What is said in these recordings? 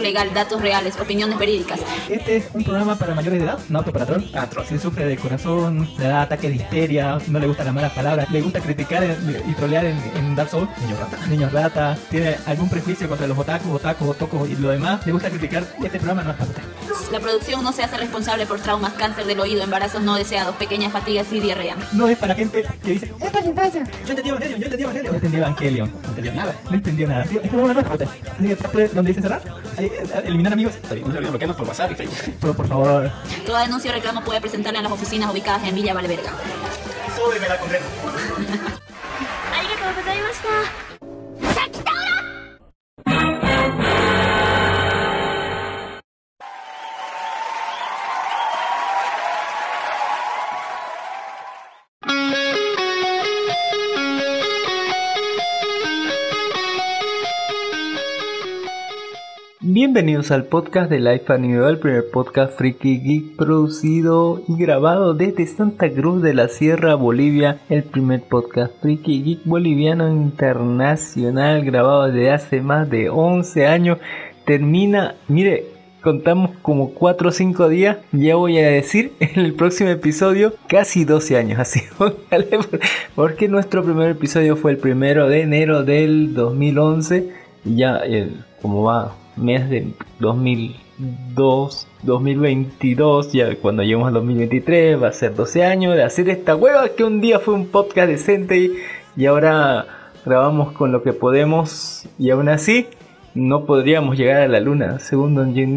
legal, datos reales, opiniones verídicas. Este es un programa para mayores de edad, no apto para troll. Ah, si sufre de corazón, le da ataque de histeria, no le gustan las malas palabras, le gusta criticar y trolear en, Dark Souls, niños rata. Niños rata, tiene algún prejuicio contra los otakus, otakus, otocos y lo demás, le gusta criticar, este programa no es para. La producción no se hace responsable por traumas, cáncer del oído, embarazos no deseados, pequeñas fatigas y diarrea. No es para gente que dice, es para infancia. Yo entendí Evangelion, yo entendí Evangelion. No entendí Evangelion. No entendió nada. No entendió nada. Este programa no es para usted. ¿Dónde dice cerrar? Eliminar amigos. Está bien, no se olviden por WhatsApp y Facebook. Pero por favor. Toda denuncia o reclamo puede presentarla en las oficinas ubicadas en Villa Valverga. Súbeme la condena. Bienvenidos al podcast de Life Anime, el primer podcast Freaky Geek producido y grabado desde Santa Cruz de la Sierra, Bolivia. El primer podcast Freaky Geek boliviano internacional grabado desde hace más de 11 años. Termina, mire, contamos como 4 o 5 días. Ya voy a decir en el próximo episodio casi 12 años. Así, porque nuestro primer episodio fue el primero de enero del 2011. Y ya, eh, como va mes de 2002, 2022, ya cuando lleguemos al 2023 va a ser 12 años de hacer esta hueva que un día fue un podcast decente y, y ahora grabamos con lo que podemos y aún así no podríamos llegar a la luna, según Don Jim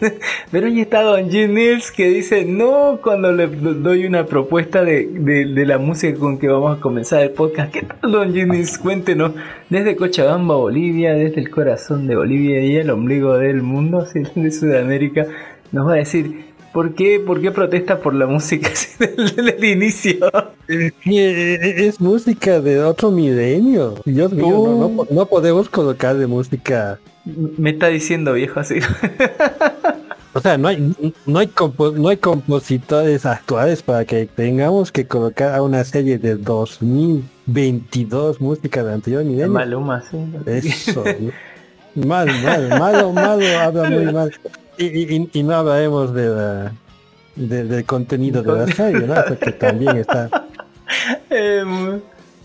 Pero ahí está Don Jim que dice no cuando le doy una propuesta de, de, la música con que vamos a comenzar el podcast. ¿Qué tal, Don Jim Cuéntenos, desde Cochabamba, Bolivia, desde el corazón de Bolivia y el ombligo del mundo, de Sudamérica, nos va a decir ¿Por qué, ¿Por qué protesta por la música desde el inicio? Es, música de otro milenio. Dios mío, no, podemos colocar de música. Me está diciendo viejo así. O sea, no hay, no hay, no hay compositores actuales para que tengamos que colocar a una serie de 2022 música de anterior milenio. Maluma, sí. Eso. mal, mal, malo, malo, habla muy mal. Y, no hablaremos de, del contenido de la serie, ¿no? que también está. Eh,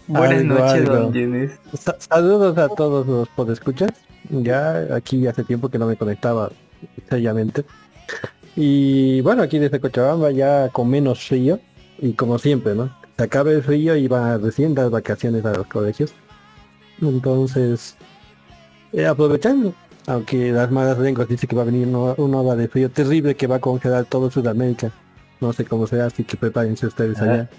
buenas noches, don Saludos a todos los podescuchas. Ya aquí hace tiempo que no me conectaba seriamente. Y bueno, aquí desde Cochabamba ya con menos frío. Y como siempre, ¿no? Se acaba el frío y va recién las vacaciones a los colegios. Entonces, eh, aprovechando aunque las malas lenguas dicen que va a venir una, ola de frío terrible que va a congelar todo Sudamérica. No sé cómo será, así que prepárense ustedes allá.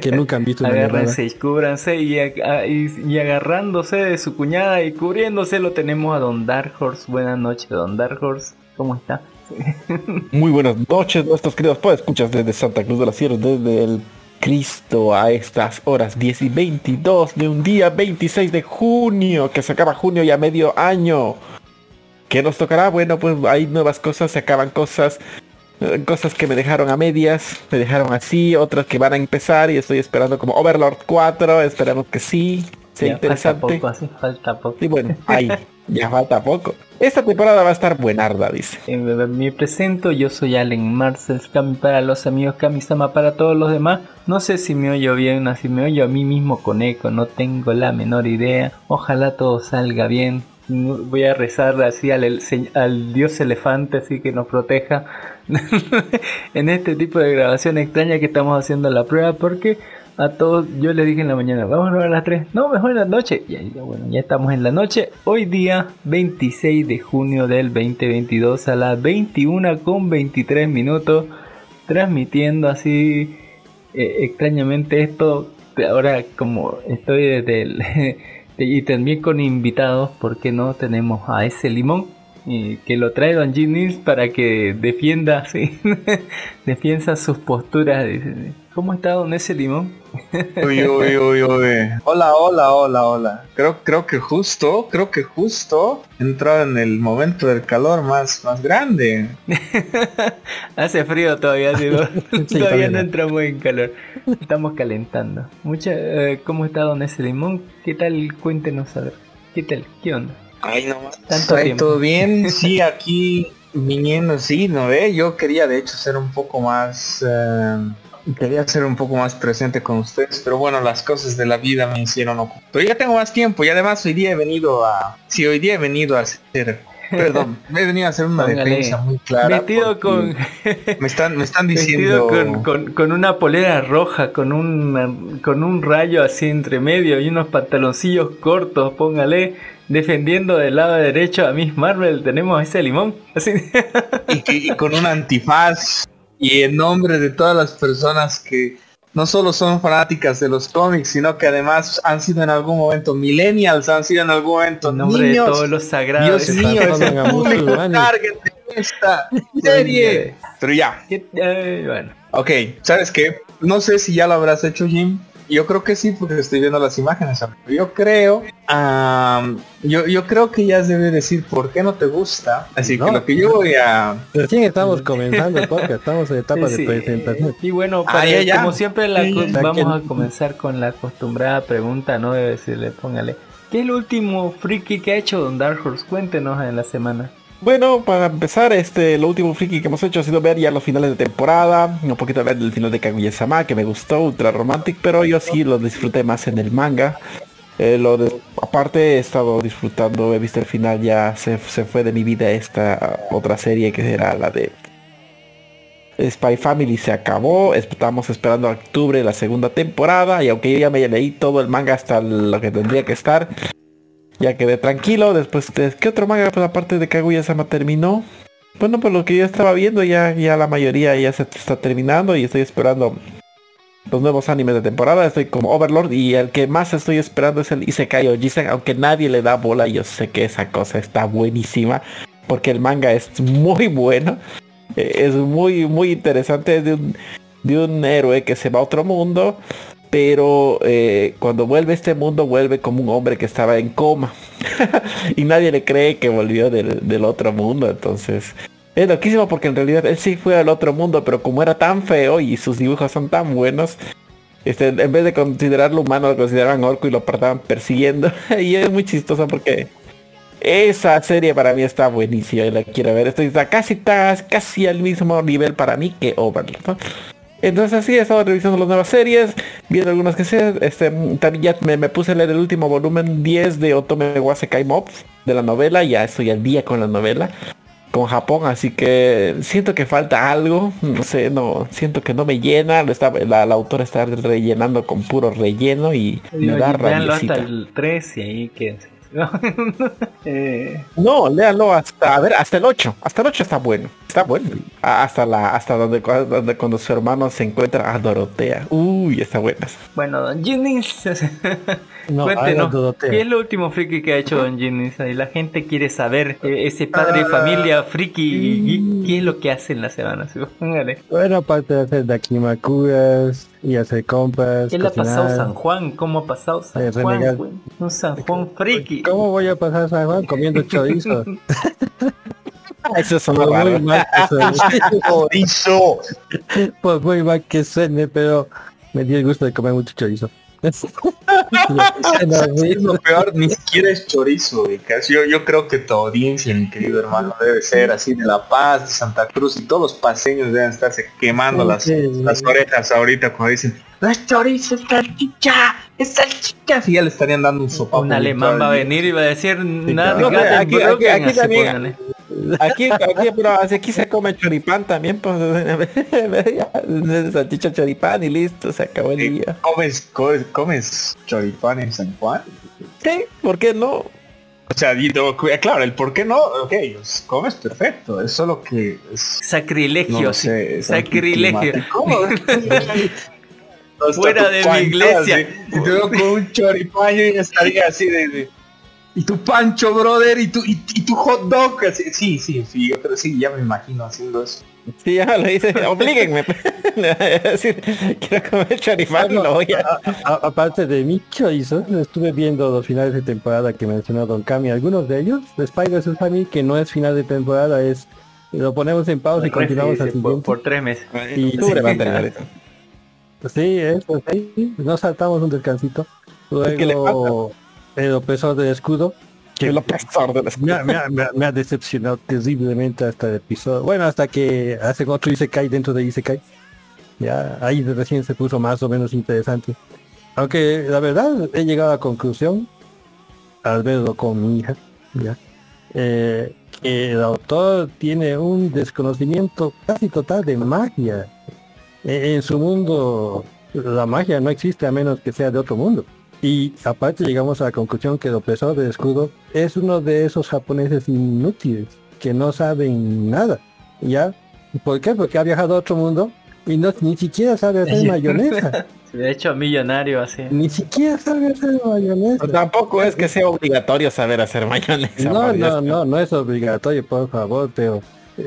que nunca han visto una Agárrense y cúbranse y, y, agarrándose de su cuñada y cubriéndose lo tenemos a Don Dark Horse. Buenas noches, Don Dark Horse. ¿Cómo está? Muy buenas noches, nuestros queridos pues escuchas desde Santa Cruz de la Sierra, desde el Cristo a estas horas 10 y 22 de un día 26 de junio, que se acaba junio ya medio año. ¿Qué nos tocará? Bueno, pues hay nuevas cosas, se acaban cosas, eh, cosas que me dejaron a medias, me dejaron así, otras que van a empezar y estoy esperando como Overlord 4, esperamos que sí, sea interesante. Falta poco, así falta poco. Y bueno, ahí, ya falta poco. Esta temporada va a estar buenarda, dice. Eh, me presento, yo soy Allen Marcel, Kami para los amigos, Kami-sama para todos los demás. No sé si me oyo bien, si me oyo a mí mismo con eco, no tengo la menor idea. Ojalá todo salga bien. Voy a rezar así al, al dios elefante, así que nos proteja en este tipo de grabación extraña que estamos haciendo la prueba, porque a todos, yo les dije en la mañana, vamos a ver a las 3, no, mejor en la noche. Y ahí, bueno, ya estamos en la noche. Hoy día 26 de junio del 2022 a las 21 con 23 minutos, transmitiendo así eh, extrañamente esto. Ahora como estoy desde el... y también con invitados, porque no tenemos a ese limón que lo trae Don Ginnis para que defienda, sí, defienda sus posturas. ¿Cómo está Don ese limón? Uy, uy, uy, uy. Hola, hola, hola, hola. Creo, creo que justo, creo que justo entró en el momento del calor más, más grande. Hace frío todavía, todavía no entramos en calor. Estamos calentando. Mucha, eh, ¿Cómo está Don ese limón? ¿Qué tal? Cuéntenos a ver. ¿Qué tal? ¿Qué onda? Ay, no ¿Tanto ¿Todo bien? Sí, aquí viniendo, sí, ¿no ve? Yo quería de hecho ser un poco más... Eh, quería ser un poco más presente con ustedes, pero bueno, las cosas de la vida me hicieron ocupar. Pero ya tengo más tiempo y además hoy día he venido a... Sí, hoy día he venido a hacer... Perdón, he venido a hacer una defensa muy clara. Metido con... Me están, me están diciendo... Con, con, con, una polera roja, con un, con un rayo así entre medio y unos pantaloncillos cortos, póngale defendiendo del lado derecho a Miss Marvel tenemos ese limón. Así. Y, con un antifaz. Y en nombre de todas las personas que no solo son fanáticas de los cómics, sino que además han sido en algún momento millennials, han sido en algún momento en nombre de todos los sagrados. Dios mío, es el esta serie. Pero ya. bueno. Ok, ¿sabes qué? No sé si ya lo habrás hecho, Jim, yo creo que sí, porque estoy viendo las imágenes. Yo creo, yo, yo creo que ya debe decir por qué no te gusta. Así que lo que yo voy a... Recién estamos comenzando porque estamos en etapa de presentación. Y bueno, ah, como siempre vamos a comenzar con la acostumbrada pregunta, ¿no? Debe decirle, póngale. ¿Qué es el último friki que ha hecho Don Dark Horse? Cuéntenos en la semana. Bueno, para empezar, este, lo último friki que hemos hecho ha sido ver ya los finales de temporada, un poquito ver el final de Kaguya-sama, que me gustó, ultra romantic, pero yo sí lo disfruté más en el manga. Eh, lo aparte he estado disfrutando, he visto el final, ya se, fue de mi vida esta otra serie que era la de Spy Family se acabó, estamos esperando a octubre la segunda temporada y aunque yo ya me leí todo el manga hasta lo que tendría que estar, ya quedé tranquilo. Después, de, ¿qué otro manga? Pues aparte de Kaguya-sama terminó. Bueno, por lo que yo estaba viendo, ya, ya la mayoría ya se está terminando y estoy esperando los nuevos animes de temporada. Estoy como Overlord y el que más estoy esperando es el Isekai Ojisen, aunque nadie le da bola. Yo sé que esa cosa está buenísima porque el manga es muy bueno. Eh, es muy, muy interesante. Es de un, de un héroe que se va a otro mundo pero eh, cuando vuelve a este mundo vuelve como un hombre que estaba en coma. Y nadie le cree que volvió del, otro mundo entonces es loquísimo porque en realidad él sí fue al otro mundo pero como era tan feo y sus dibujos son tan buenos este, en vez de considerarlo humano lo consideraban orco y lo estaban persiguiendo. Y es muy chistoso porque esa serie para mí está buenísima y la quiero ver. Estoy casi casi al mismo nivel para mí que Overlord entonces así he estado revisando las nuevas series, viendo algunas que sé, este, también ya me, puse a leer el último volumen 10 de Otome Wasekai Mobs de la novela, ya estoy al día con la novela, con Japón, así que siento que falta algo, no sé, no, siento que no me llena, está, la, autora está rellenando con puro relleno y me da hasta el 3 y ahí que eh, no, léalo hasta, a ver, hasta el 8. Hasta el 8 está bueno. Está bueno. Hasta la, hasta donde, donde cuando su hermano se encuentra a Dorotea. Uy, está buena. Bueno, don Jennings. Cuéntenos, ¿qué es lo último friki que ha hecho Don Jennings? Y la gente quiere saber, eh, ese padre de ah, familia friki, ¿qué es lo que hace en la semana? Bueno, aparte de hacer dakimakuras y hacer compras. ¿Qué le ha pasado San Juan? ¿Cómo ha pasado San eh, Juan? Un San Juan friki. ¿Cómo voy a pasar San Juan comiendo chorizo? Eso es muy mal que chorizo. Pues muy mal que suene, pero me di el gusto de comer mucho chorizo. Lo peor, ni siquiera es chorizo, yo, yo creo que tu audiencia, mi querido hermano, debe ser así de La Paz, de Santa Cruz y todos los paseños deben estarse quemando las, las orejas ahorita cuando dicen no es chorizo, es salchicha, es salchicha. Si ya le estarían dando un sopa. Un alemán va a venir y va a decir nada. aquí, aquí, aquí, también, aquí, aquí, pero aquí se come choripán también, pues salchicha choripán y listo, se acabó el día. ¿Comes, comes, choripán en San Juan? Sí, ¿por qué no? O sea, claro, el por qué no, ok, comes perfecto, es solo que es, sacrilegio, sacrilegio. Fuera de mi iglesia. Y te veo con un choripaño y estaría así de, y tu pancho, brother, y tu, y, tu hot dog. sí, sí, sí, yo creo sí, ya me imagino haciendo eso. Sí, ya lo dice, oblíguenme. quiero comer choripán lo voy a... Aparte de mi chorizo, estuve viendo los finales de temporada que mencionó Don Cami. Algunos de ellos, de Spider Family, que no es final de temporada, es lo ponemos en pausa y continuamos al siguiente. Por, tres meses. Y, sí, Sí, eso, sí. Nos saltamos un descansito. Luego, el opresor del escudo. Que el opresor del escudo. Me, ha decepcionado terriblemente hasta el episodio. Bueno, hasta que hacen otro Isekai dentro de Isekai. Ya, ahí recién se puso más o menos interesante. Aunque la verdad he llegado a la conclusión, al verlo con mi hija, ya, eh, que el autor tiene un desconocimiento casi total de magia en su mundo la magia no existe a menos que sea de otro mundo. Y aparte llegamos a la conclusión que el opresor de escudo es uno de esos japoneses inútiles que no saben nada. ¿Ya? ¿Por qué? Porque ha viajado a otro mundo y no ni siquiera sabe hacer mayonesa. De hecho, millonario así. Ni siquiera sabe hacer mayonesa. tampoco es que sea obligatorio saber hacer mayonesa. No, no, no, no es obligatorio, por favor, pero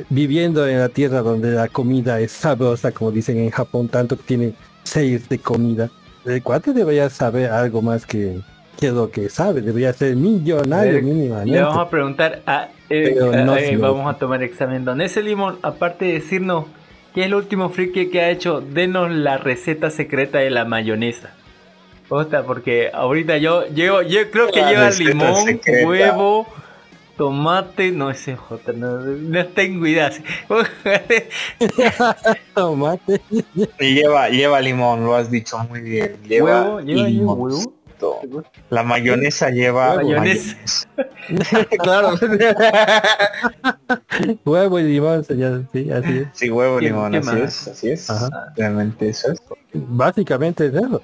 viviendo en la tierra donde la comida es sabrosa, como dicen en Japón, tanto que tiene seis de comida, el cuate debería saber algo más que, que lo que sabe, debería ser millonario mínimamente. Le vamos a preguntar a, eh, eh, vamos a tomar examen. Don ese limón, aparte de decirnos qué es el último friki que ha hecho, denos la receta secreta de la mayonesa. Osta, porque ahorita yo, yo, yo creo que lleva limón, huevo, tomate, no ese J, no, no tengo idea. tomate. Y lleva, lleva limón, lo has dicho muy bien. Lleva ¿Huevo? ¿Lleva limón. Huevo? La mayonesa lleva mayonesa. claro. huevo y limón, señor. Sí, así es. Sí, huevo y limón, así es, así es. Realmente eso es. Básicamente es eso.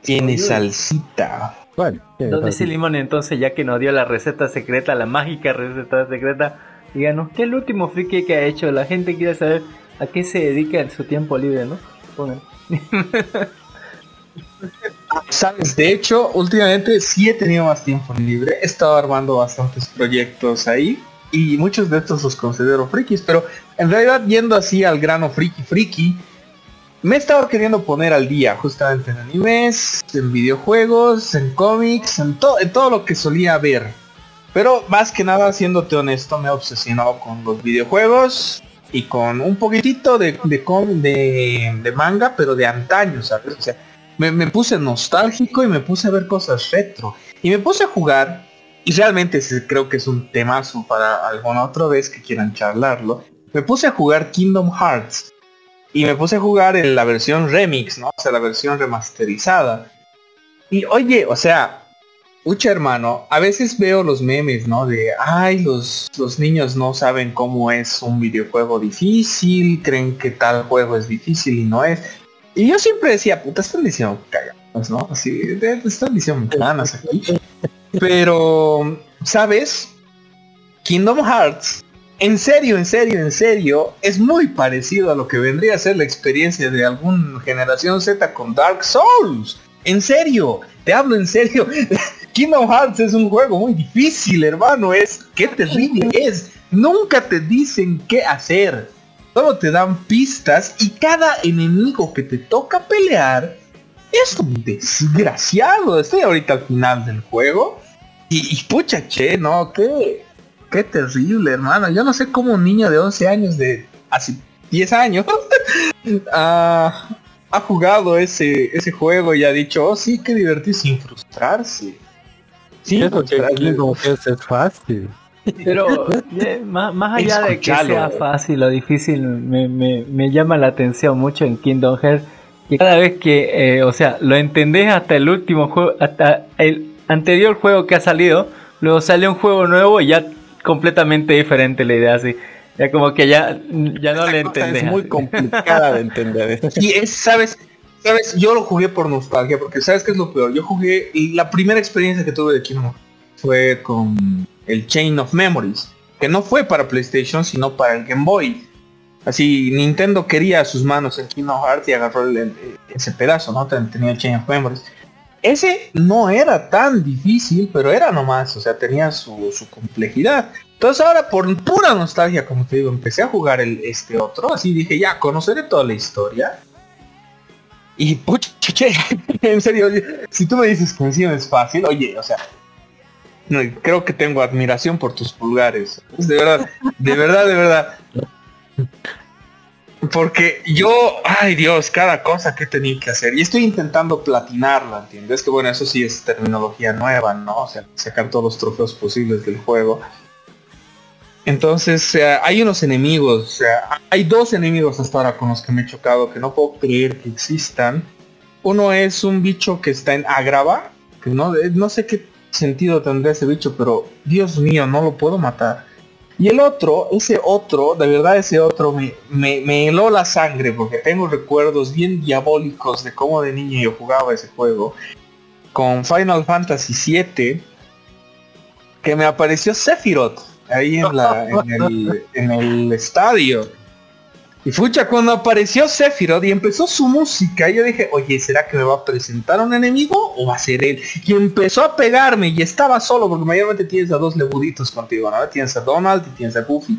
Tiene salsita. Bueno, ¿Dónde es el limón entonces, ya que nos dio la receta secreta, la mágica receta secreta? Díganos, ¿qué es el último friki que ha hecho? La gente quiere saber a qué se dedica en su tiempo libre, ¿no? Sabes, de hecho, últimamente sí he tenido más tiempo libre. He estado armando bastantes proyectos ahí. Y muchos de estos los considero frikis. Pero en realidad, yendo así al grano friki friki, me he estado queriendo poner al día justamente en animes, en videojuegos, en cómics, en, en todo lo que solía ver. Pero más que nada, siéndote honesto, me he obsesionado con los videojuegos y con un poquitito de, de, de, manga, pero de antaño, ¿sabes? O sea, me, me, puse nostálgico y me puse a ver cosas retro. Y me puse a jugar, y realmente creo que es un temazo para alguna otra vez que quieran charlarlo. Me puse a jugar Kingdom Hearts. Y me puse a jugar en la versión remix, ¿no? O sea, la versión remasterizada. Y oye, o sea, Ucha hermano, a veces veo los memes, ¿no? De, ay, los, los niños no saben cómo es un videojuego difícil, creen que tal juego es difícil y no es. Y yo siempre decía, puta, están diciendo cagadas, ¿no? Así, están diciendo ganas aquí. Pero ¿sabes? Kingdom Hearts, en serio, en serio, en serio, es muy parecido a lo que vendría a ser la experiencia de alguna generación Z con Dark Souls. En serio, te hablo en serio. Kingdom Hearts es un juego muy difícil, hermano. Es qué terrible es. Nunca te dicen qué hacer. Solo te dan pistas y cada enemigo que te toca pelear es un desgraciado. Estoy ahorita al final del juego. Y, pucha, che, no, qué, qué terrible, hermano. Yo no sé cómo un niño de 11 años, de hace 10 años, ha, jugado ese, ese juego y ha dicho, oh sí, qué divertido sin frustrarse. Sí, porque como que es fácil. Pero más, allá de que sea fácil o difícil, me, me, me, llama la atención mucho en Kingdom Hearts que cada vez que, eh, o sea, lo entendés hasta el último juego, hasta el anterior juego que ha salido, luego sale un juego nuevo y ya completamente diferente la idea así. Ya como que ya, ya no le entendés. Es muy complicada de entender. y es, sabes, sabes, yo lo jugué por nostalgia, porque sabes que es lo peor. Yo jugué, la primera experiencia que tuve de Kingdom fue con el Chain of Memories, que no fue para PlayStation, sino para el Game Boy. Así, Nintendo quería sus manos en Kingdom Hearts y agarró ese pedazo, ¿no? Tenía el Chain of Memories. Ese no era tan difícil, pero era nomás, o sea, tenía su, complejidad. Entonces ahora por pura nostalgia, como te digo, empecé a jugar el, este otro, así dije, ya, conoceré toda la historia. Y pucha, en serio, si tú me dices que encima es fácil, oye, o sea, creo que tengo admiración por tus pulgares. De verdad, de verdad, de verdad. Porque yo, ay Dios, cada cosa que he tenido que hacer. Y estoy intentando platinarla, ¿entiendes? Que bueno, eso sí es terminología nueva, ¿no? O sea, sacar todos los trofeos posibles del juego. Entonces, hay unos enemigos, sea, hay dos enemigos hasta ahora con los que me he chocado que no puedo creer que existan. Uno es un bicho que está en Agrava, que no, no sé qué sentido tendría ese bicho, pero Dios mío, no lo puedo matar. Y el otro, ese otro, de verdad ese otro me, me, heló la sangre porque tengo recuerdos bien diabólicos de cómo de niño yo jugaba ese juego. Con Final Fantasy VII, que me apareció Sephiroth ahí en, la, en, el, en el estadio. Y fucha, cuando apareció Sephiroth y empezó su música, yo dije, oye, ¿será que me va a presentar un enemigo o va a ser él? Y empezó a pegarme y estaba solo, porque mayormente tienes a dos lebuditos contigo, ¿no? Tienes a Donald y tienes a Goofy.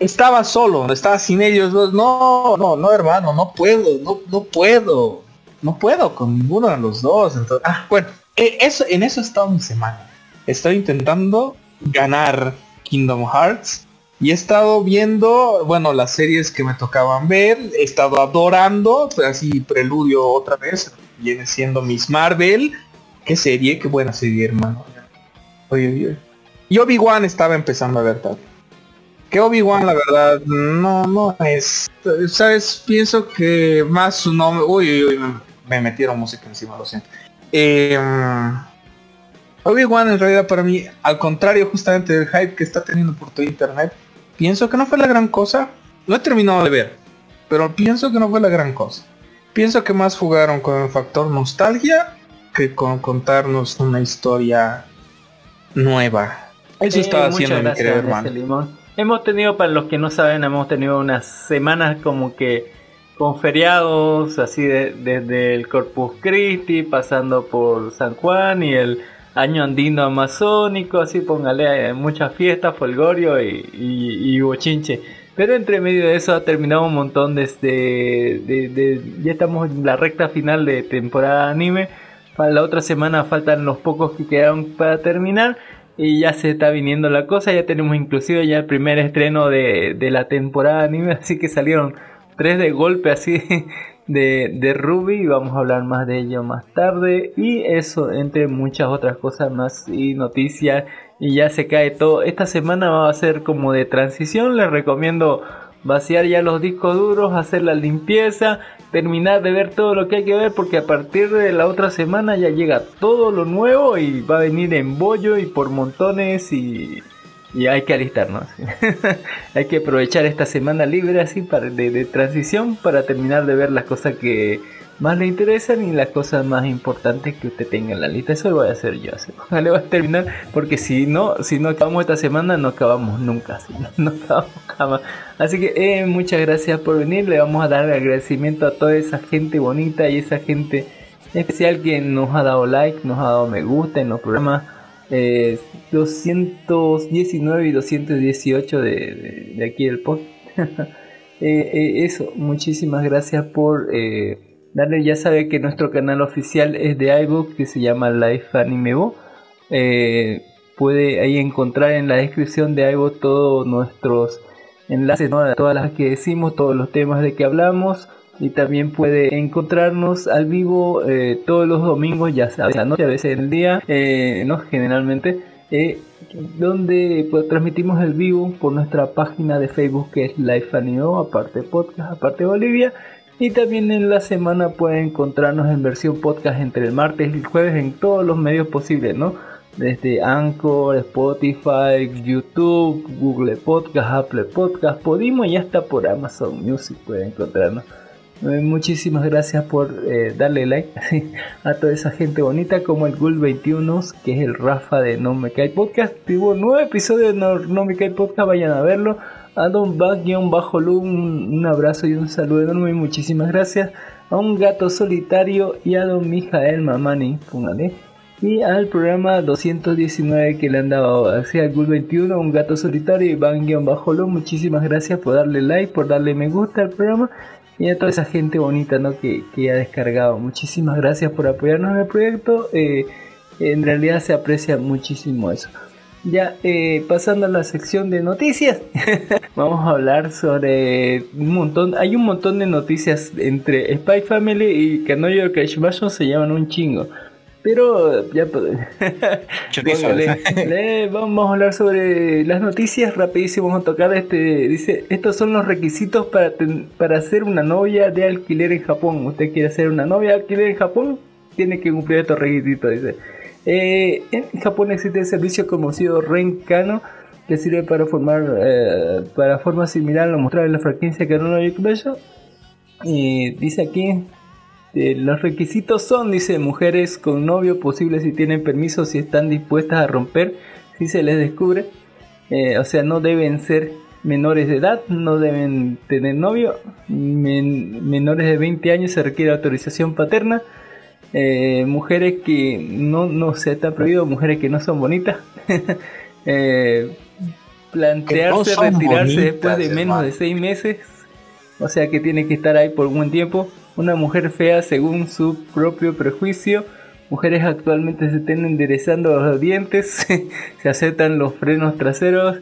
Estaba solo, estaba sin ellos dos. No, no, no, hermano, no puedo, no, no puedo. No puedo con ninguno de los dos. Entonces, ah, bueno, eh, eso, en eso estado mi semana. Estoy intentando ganar Kingdom Hearts y he estado viendo, bueno, las series que me tocaban ver, he estado adorando, pues, así preludio otra vez, viene siendo Miss Marvel. Qué serie, qué buena serie, hermano. Oye, oye. Y Obi-Wan estaba empezando a ver tal. Que Obi-Wan, la verdad, no, no es. ¿Sabes? Pienso que más su nombre. Uy, uy, uy, me, metieron música encima, lo siento. Eh, Obi-Wan en realidad para mí, al contrario justamente del hype que está teniendo por todo internet, Pienso que no fue la gran cosa. No he terminado de ver, pero pienso que no fue la gran cosa. Pienso que más jugaron con el factor nostalgia que con contarnos una historia nueva. Eso estaba haciendo mi querido hermano. Hemos tenido, para los que no saben, hemos tenido unas semanas como que con feriados, así desde el Corpus Christi, pasando por San Juan y el año andino amazónico, así póngale eh, muchas fiestas, folgorio y, y, bochinche. Pero entre medio de eso ha terminado un montón desde de, ya estamos en la recta final de temporada anime. Para la otra semana faltan los pocos que quedaron para terminar y ya se está viniendo la cosa. Ya tenemos inclusive ya el primer estreno de, de la temporada anime, así que salieron tres de golpe así de, de Ruby, vamos a hablar más de ello más tarde. Y eso entre muchas otras cosas más y noticias. Y ya se cae todo. Esta semana va a ser como de transición, les recomiendo vaciar ya los discos duros, hacer la limpieza, terminar de ver todo lo que hay que ver porque a partir de la otra semana ya llega todo lo nuevo y va a venir en bollo y por montones y y hay que alistarnos. hay que aprovechar esta semana libre así para, de, transición para terminar de ver las cosas que más le interesan y las cosas más importantes que usted tenga en la lista. Eso lo voy a hacer yo. Así. le voy a terminar porque si no, si no acabamos esta semana, no acabamos nunca. no, acabamos jamás. Así que eh, muchas gracias por venir. Le vamos a dar agradecimiento a toda esa gente bonita y esa gente especial que nos ha dado like, nos ha dado me gusta en los programas. 219 eh, y 218 de, de, aquí del post. Eh, eso, muchísimas gracias por Darle ya sabe que nuestro canal oficial es de iBook que se llama Life Anime eh, puede ahí encontrar en la descripción de iBook todos nuestros enlaces, todas las que decimos, todos los temas de que hablamos. Y también puede encontrarnos al vivo eh, todos los domingos, ya sabes, a noche, a veces el día, eh, no generalmente, donde pues, transmitimos el vivo por nuestra página de Facebook que es Life Anime, aparte podcast, aparte Bolivia. Y también en la semana pueden encontrarnos en versión podcast entre el martes y el jueves en todos los medios posibles, ¿no? Desde Anchor, Spotify, YouTube, Google Podcast, Apple Podcast, Podimo y hasta por Amazon Music pueden encontrarnos. Eh, muchísimas gracias por eh, darle like a toda esa gente bonita como el Gul21, que es el Rafa de No Me Cae Podcast. Tuvo nuevo episodio de No, no Me Cae Podcast, vayan a verlo a Don bajo un, un abrazo y un saludo enorme muchísimas gracias. A un gato solitario y a Don Mijael Mamani, póngale. Y al programa 219 que le han dado hacia Google 21, un gato solitario y van bajo lu muchísimas gracias por darle like, por darle me gusta al programa y a toda esa gente bonita ¿no? que, que ha descargado. Muchísimas gracias por apoyarnos en el proyecto. Eh, en realidad se aprecia muchísimo eso. Ya, eh, pasando a la sección de noticias, vamos a hablar sobre un montón, hay un montón de noticias entre Spy Family y Kanoyo Crash se llaman un chingo. Pero ya vamos a hablar sobre las noticias rapidísimo, vamos a tocar este, dice, estos son los requisitos para, para hacer una novia de alquiler en Japón. Usted quiere hacer una novia de alquiler en Japón, tiene que cumplir estos requisitos, dice. Eh, en Japón existe el servicio conocido Renkano que sirve para formar eh, para forma similar a en la frecuencia que no y dice aquí eh, los requisitos son dice mujeres con novio posible si tienen permiso si están dispuestas a romper si se les descubre. O sea no deben ser menores de edad no deben tener novio. Menores de 20 años se requiere autorización paterna. Eh, mujeres que no, no se está prohibido, mujeres que no son bonitas, eh, plantearse retirarse después de menos de seis meses, o sea que tiene que estar ahí por un buen tiempo, una mujer fea según su propio prejuicio, mujeres actualmente se estén enderezando los dientes, se aceptan los frenos traseros,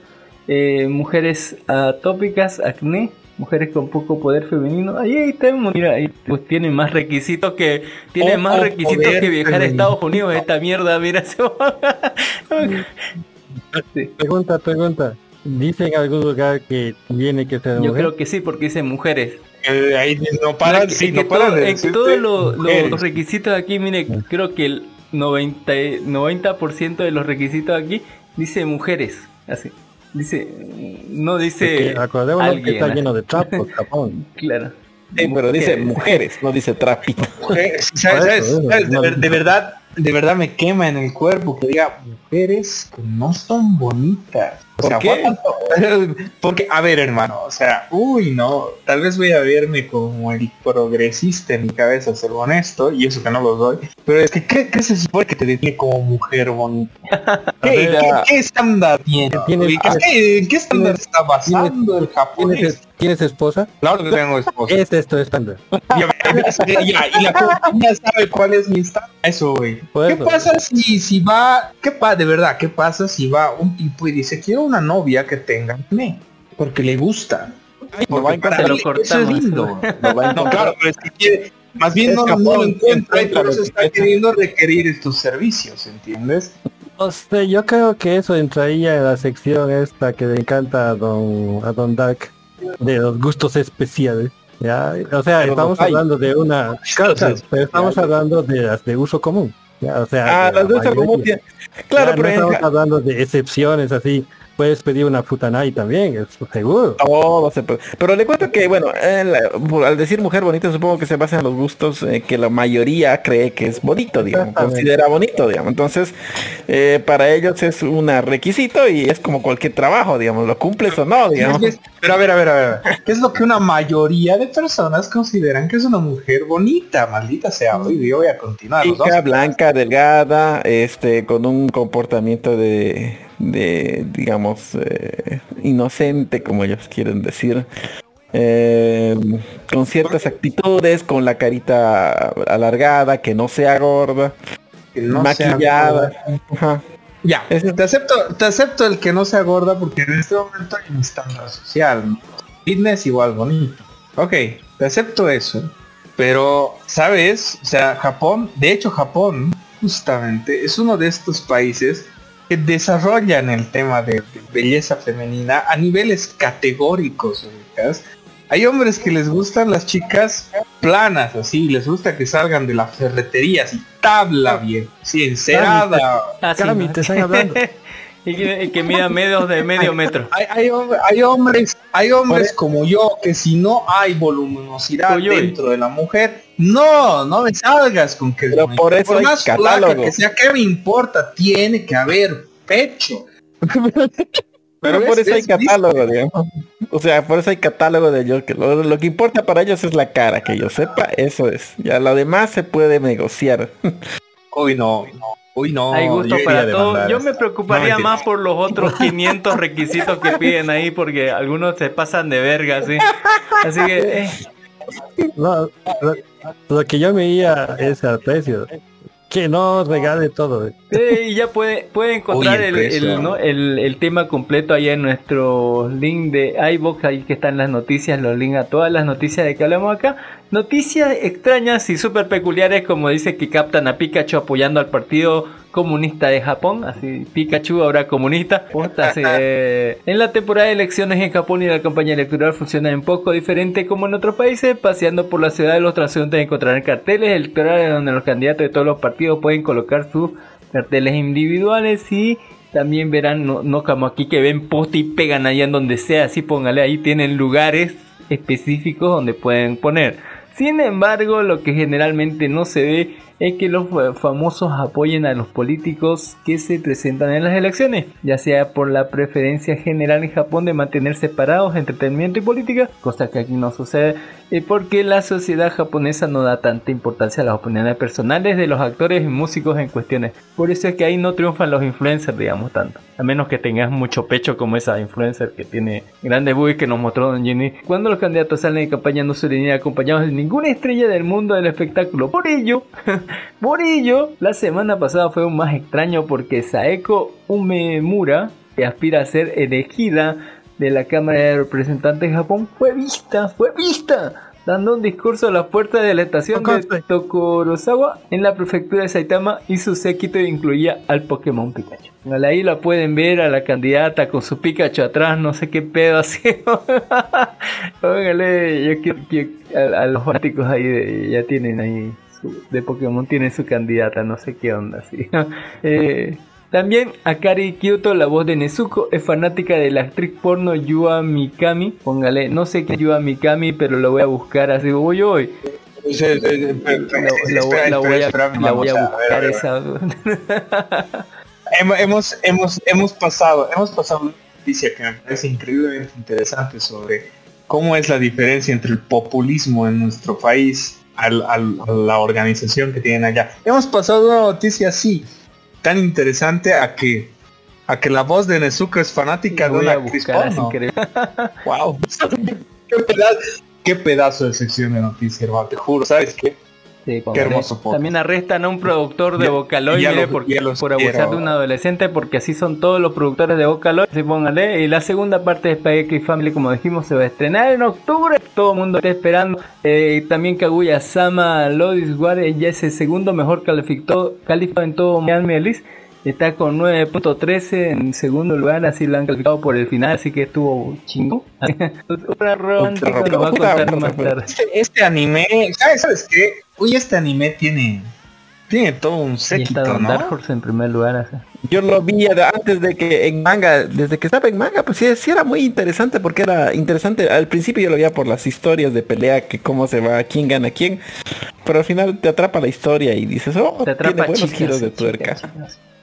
eh, mujeres atópicas, acné, mujeres con poco poder femenino. Ahí estamos, mira, ahí pues tiene más requisitos que tiene más requisitos que viajar a Estados Unidos esta mierda, mira. Pregunta, pregunta. ¿Dicen en algún lugar que tiene que ser Yo creo que sí, porque dicen mujeres. Eh, ahí no paran, sí, no paran en todos los requisitos aquí, mire, creo que el 90, 90% de los requisitos aquí dice mujeres, así. Dice, no dice. Acordémonos que está lleno de trapos, Japón. claro. Sí, pero dice mujeres, no dice trapito. De, verdad, de verdad me quema en el cuerpo que diga mujeres que no son bonitas. ¿Por qué? Porque, a ver, hermano, o sea, uy, no, tal vez voy a verme como el progresista en mi cabeza, ser honesto, y eso que no lo doy, pero es que, ¿qué, qué se supone que te define como mujer bonita? ¿Qué, ¿qué, estándar tiene? ¿En qué estándar está basando el japonés? ¿Tienes esposa? Claro que tengo esposa. Este es tu estándar. y la compañía sabe cuál es mi estándar. Eso, güey. ¿Qué pasa si, si va, qué pasa, de verdad, qué pasa si va un tipo y dice, quiero una novia que tenga me, porque le gusta. lo va a lo eso es lindo. no, claro, pero es que quiere, más bien no, lo encuentra y por eso está queriendo requerir estos servicios, ¿entiendes? O sea, yo creo que eso entraría en la sección esta que le encanta a Don, a Don Dark de los gustos especiales. ¿ya? O sea, estamos hablando de una... Claro, pero estamos hablando de las de uso común. ¿ya? O sea, ah, las de uso común. Claro, pero estamos hablando de excepciones así puedes pedir una futanai también, es seguro. Todo se puede. Pero le cuento que, bueno, al decir mujer bonita, supongo que se basa en los gustos eh, que la mayoría cree que es bonito, digamos, considera bonito, digamos. Entonces, eh, para ellos es un requisito y es como cualquier trabajo, digamos, lo cumples o no, digamos. Pero a ver, a ver, a ver, ¿qué es lo que una mayoría de personas consideran que es una mujer bonita? Maldita sea, hoy yo voy a continuar. Chica, blanca, delgada, este, con un comportamiento de de, digamos, eh, inocente, como ellos quieren decir. Eh, con ciertas actitudes, con la carita alargada, que no sea gorda, maquillada. Ya, te acepto, te acepto el que no sea gorda porque en este momento hay un estándar social. Fitness igual bonito. Ok, te acepto eso. Pero, ¿sabes? O sea, Japón, de hecho Japón, justamente, es uno de estos países que desarrollan el tema de, belleza femenina a niveles categóricos. Hay hombres que les gustan las chicas planas, así, les gusta que salgan de la ferretería, así, tabla bien, así, encerada. te están hablando. Y que, que mida medios de medio metro. Hay, hay, hombres, hay hombres como yo que si no hay voluminosidad dentro de la mujer, no, no me salgas con que Pero por eso hay más catálogo. que sea, ¿qué me importa? Tiene que haber pecho. Pero, por eso hay catálogo, digamos. O sea, por eso hay catálogo de ellos. Que lo, que importa para ellos es la cara, que yo sepa, eso es. Ya lo demás se puede negociar. Uy, no, no. Uy, no. Hay gusto para todo. Yo me preocuparía más por los otros 500 requisitos que piden ahí porque algunos se pasan de verga, ¿sí? Así que... Eh. lo, que yo me veía es al precio. Que no regale todo. y ya puede, puede encontrar el, el, tema completo ahí en nuestro link de iBox, ahí que están las noticias, los links a todas las noticias de que hablamos acá. Noticias extrañas y súper peculiares, como dice que captan a Pikachu apoyando al partido comunista de Japón, así Pikachu ahora comunista. Eh, en la temporada de elecciones en Japón y la campaña electoral funciona un poco diferente como en otros países. Paseando por la ciudad los transeúntes encontrarán carteles electorales donde los candidatos de todos los partidos pueden colocar sus carteles individuales y también verán, no, no como aquí que ven post y pegan allá en donde sea, así póngale ahí, tienen lugares específicos donde pueden poner. Sin embargo, lo que generalmente no se ve es que los famosos apoyen a los políticos que se presentan en las elecciones, ya sea por la preferencia general en Japón de mantener separados entretenimiento y política, cosa que aquí no sucede, y porque la sociedad japonesa no da tanta importancia a las opiniones personales de los actores y músicos en cuestiones. Por eso es que ahí no triunfan los influencers, digamos tanto. A menos que tengas mucho pecho como esa influencer que tiene grande boobies que nos mostró Don Jenny. Cuando los candidatos salen de campaña no suelen ir acompañados de ninguna estrella del mundo del espectáculo. Por ello, por ello, la semana pasada fue un más extraño porque Saeko Umemura, que aspira a ser elegida de la Cámara de Representantes de Japón, fue vista, fue vista dando un discurso a la puerta de la estación de Tokorozawa en la prefectura de Saitama y su séquito incluía al Pokémon Pikachu. Ahí la pueden ver a la candidata con su Pikachu atrás, no sé qué pedo así. Póngale, yo quiero que a, los fanáticos ahí ya tienen ahí de Pokémon tienen su candidata, no sé qué onda así. eh, también Akari Kyoto, la voz de Nezuko, es fanática de la actriz porno Yua Mikami. Póngale, no sé qué Yua Mikami, pero lo voy a buscar así. Voy hoy. La voy a buscar esa. hemos, hemos, hemos pasado, hemos pasado una noticia que me parece increíblemente interesante sobre cómo es la diferencia entre el populismo en nuestro país a la organización que tienen allá. Hemos pasado una noticia así tan interesante a que a que la voz de Nezuko es fanática de una actriz wow. ¿Qué pedazo, de sección de noticias, hermano, te juro, ¿sabes qué? Qué hermoso También arrestan a un productor de Vocaloid por, por abusar de un adolescente, porque así son todos los productores de Vocaloid. Sí, póngale. Y la segunda parte de Spaghetti Family, como dijimos, se va a estrenar en octubre. Todo el mundo está esperando. Eh, también Kaguya Sama Lodis Ware ya es el segundo mejor calificado, calificado en todo Miami Alice. Está con 9.13 en segundo lugar, así lo han calificado por el final, así que estuvo chingo. Una romántica lo va a contar más tarde. Este, este anime, ¿sabes, ¿sabes qué? Uy, este anime tiene tiene todo un séquito, ¿no? Dark Horse en primer lugar. Yo lo vi antes de que en manga, desde que estaba en manga, pues sí, sí, era muy interesante porque era interesante. Al principio yo lo veía por las historias de pelea, que cómo se va, quién gana quién. Pero al final te atrapa la historia y dices, oh, te atrapa tiene buenos giros de tuerca.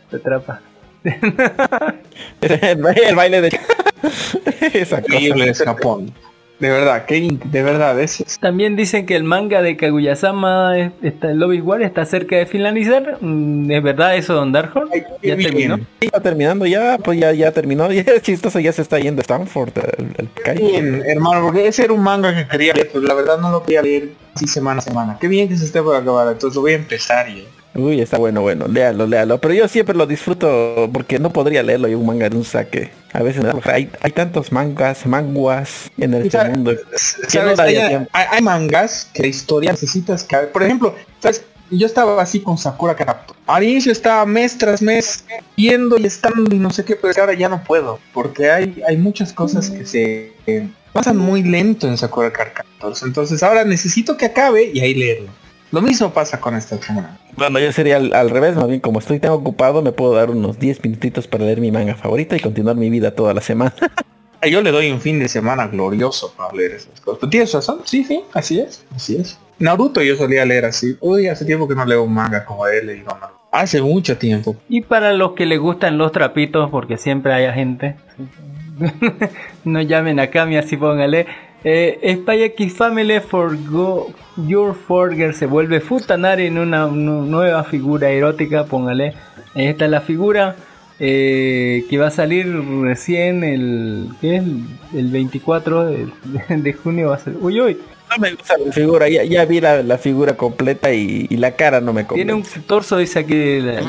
Te atrapa. el baile de... Esa es Japón. De verdad, que de verdad es. También dicen que el manga de Kaguya-sama, está, el Lobby War, está cerca de finalizar. Mm, ¿Es verdad eso, Don Darkhold? ¿Ya terminó? Está terminando ya, pues ya, ya terminó. Ya es chistoso, ya se está yendo a Stanford. El, Bien, hermano, porque ese era un manga que quería leer, pero la verdad no lo quería leer así semana a semana. Qué bien que se esté por acabar, entonces lo voy a empezar ya. Uy, está bueno, bueno, léalo, léalo. Pero yo siempre lo disfruto porque no podría leerlo yo un manga de un saque. A veces hay, hay tantos mangas, manguas en el mundo. hay, mangas que la historia necesitas que... Por ejemplo, ¿sabes? yo estaba así con Sakura Captor. Al inicio estaba mes tras mes viendo y estando y no sé qué, pero ahora ya no puedo. Porque hay, hay muchas cosas que se pasan muy lento en Sakura Captor. Entonces ahora necesito que acabe y ahí leerlo. Lo mismo pasa con esta semana. Bueno, yo sería al, revés, más bien como estoy tan ocupado, me puedo dar unos 10 minutitos para leer mi manga favorita y continuar mi vida toda la semana. yo le doy un fin de semana glorioso para leer esas cosas. ¿Tienes razón? Sí, sí, así es, así es. Naruto yo solía leer así. Uy, hace tiempo que no leo un manga como él y Hace mucho tiempo. Y para los que les gustan los trapitos, porque siempre hay gente, no llamen a Kami así póngale. Eh, Spy Family for Go Your Forger se vuelve Futanari en una, nueva figura erótica, póngale. Esta es la figura eh, que va a salir recién el, ¿qué el 24 de, de junio. Va a ser. Uy, uy, no me gusta la figura, ya, vi la, figura completa y, la cara no me convence. Tiene un torso, dice aquí. La,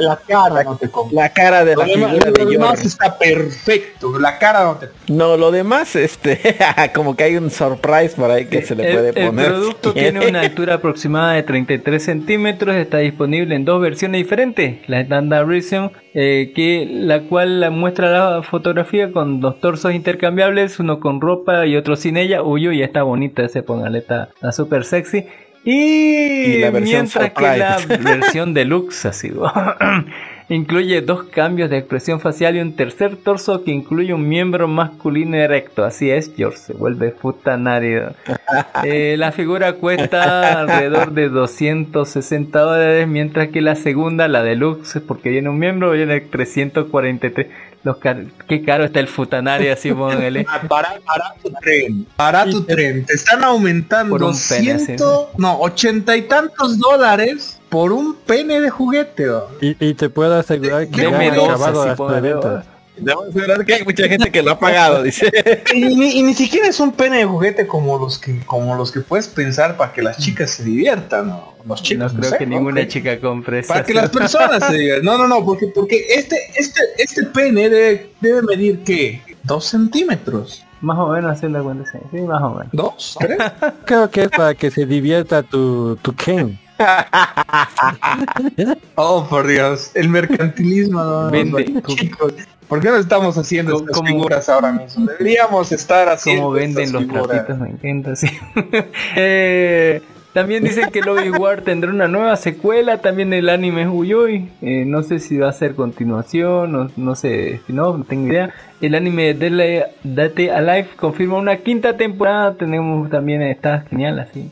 la, cara no te convence. La cara de la figura de Lo demás está perfecto, la cara no te No, lo demás, este, como que hay un surprise por ahí que se le puede poner. El producto tiene una altura aproximada de 33 centímetros, está disponible en dos versiones diferentes. La Standard Version eh, que la cual muestra la fotografía con dos torsos intercambiables, uno con ropa y otro sin ella. Uy, uy, está bonita ese ponaleta, está súper sexy. Y, la mientras que la versión deluxe, así. Incluye dos cambios de expresión facial y un tercer torso que incluye un miembro masculino erecto. Así es, George, se vuelve futanario. Eh, la figura cuesta alrededor de 260 dólares, mientras que la segunda, la deluxe, porque viene un miembro, viene 343. Los qué caro está el futanario, así póngale. Para, para tu tren, para tu tren. Te están aumentando por un ciento, no, ochenta y tantos dólares por un pene de juguete. Y, te puedo asegurar que ha acabado las preventas. Debo asegurar que hay mucha gente que lo ha pagado, dice. Y, ni siquiera es un pene de juguete como los que como los que puedes pensar para que las chicas se diviertan, ¿no? Los chicos. No creo que ninguna chica compre Para que las personas se diviertan. No, no, no, porque, porque este, este, este pene debe, debe medir ¿qué? Dos centímetros. Más o menos así la cuenta, sí, más o menos. ¿Dos? ¿Tres? Creo que es para que se divierta tu, tu Ken. oh, por Dios, el mercantilismo. Vende. Chicos, ¿por qué no estamos haciendo estas figuras ahora mismo? Deberíamos estar haciendo. Como venden los trapitos, me encanta, sí. eh, también dicen que Lobby War tendrá una nueva secuela, también el anime es Uyoi. Eh, no sé si va a ser continuación, no, no sé, no, no tengo idea. El anime de Date Alive confirma una quinta temporada, tenemos también, está genial así,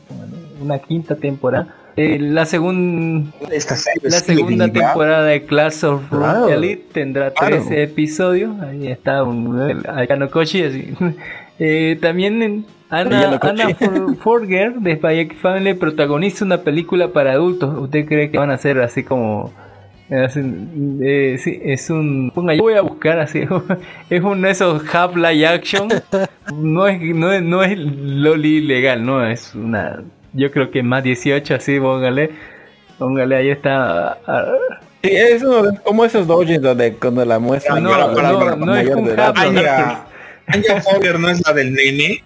una quinta temporada. Eh, la, segunda la segunda temporada de Class of claro, Elite tendrá 13 episodios. Ahí está un Ayano Koshi. Así. Eh, también Ana, Ana Forger de Spy Family protagoniza una película para adultos. ¿Usted cree que van a ser así como eh, sí, es un. Ponga, yo voy a buscar así. es uno de esos half live action. No es, no es, no es loli legal, no es una yo creo que más 18, así, póngale. Póngale, ahí está. Sí, es uno como esos dojins donde cuando la muestra no, no, no, no es un Anja, Anja Forger no es la del nene.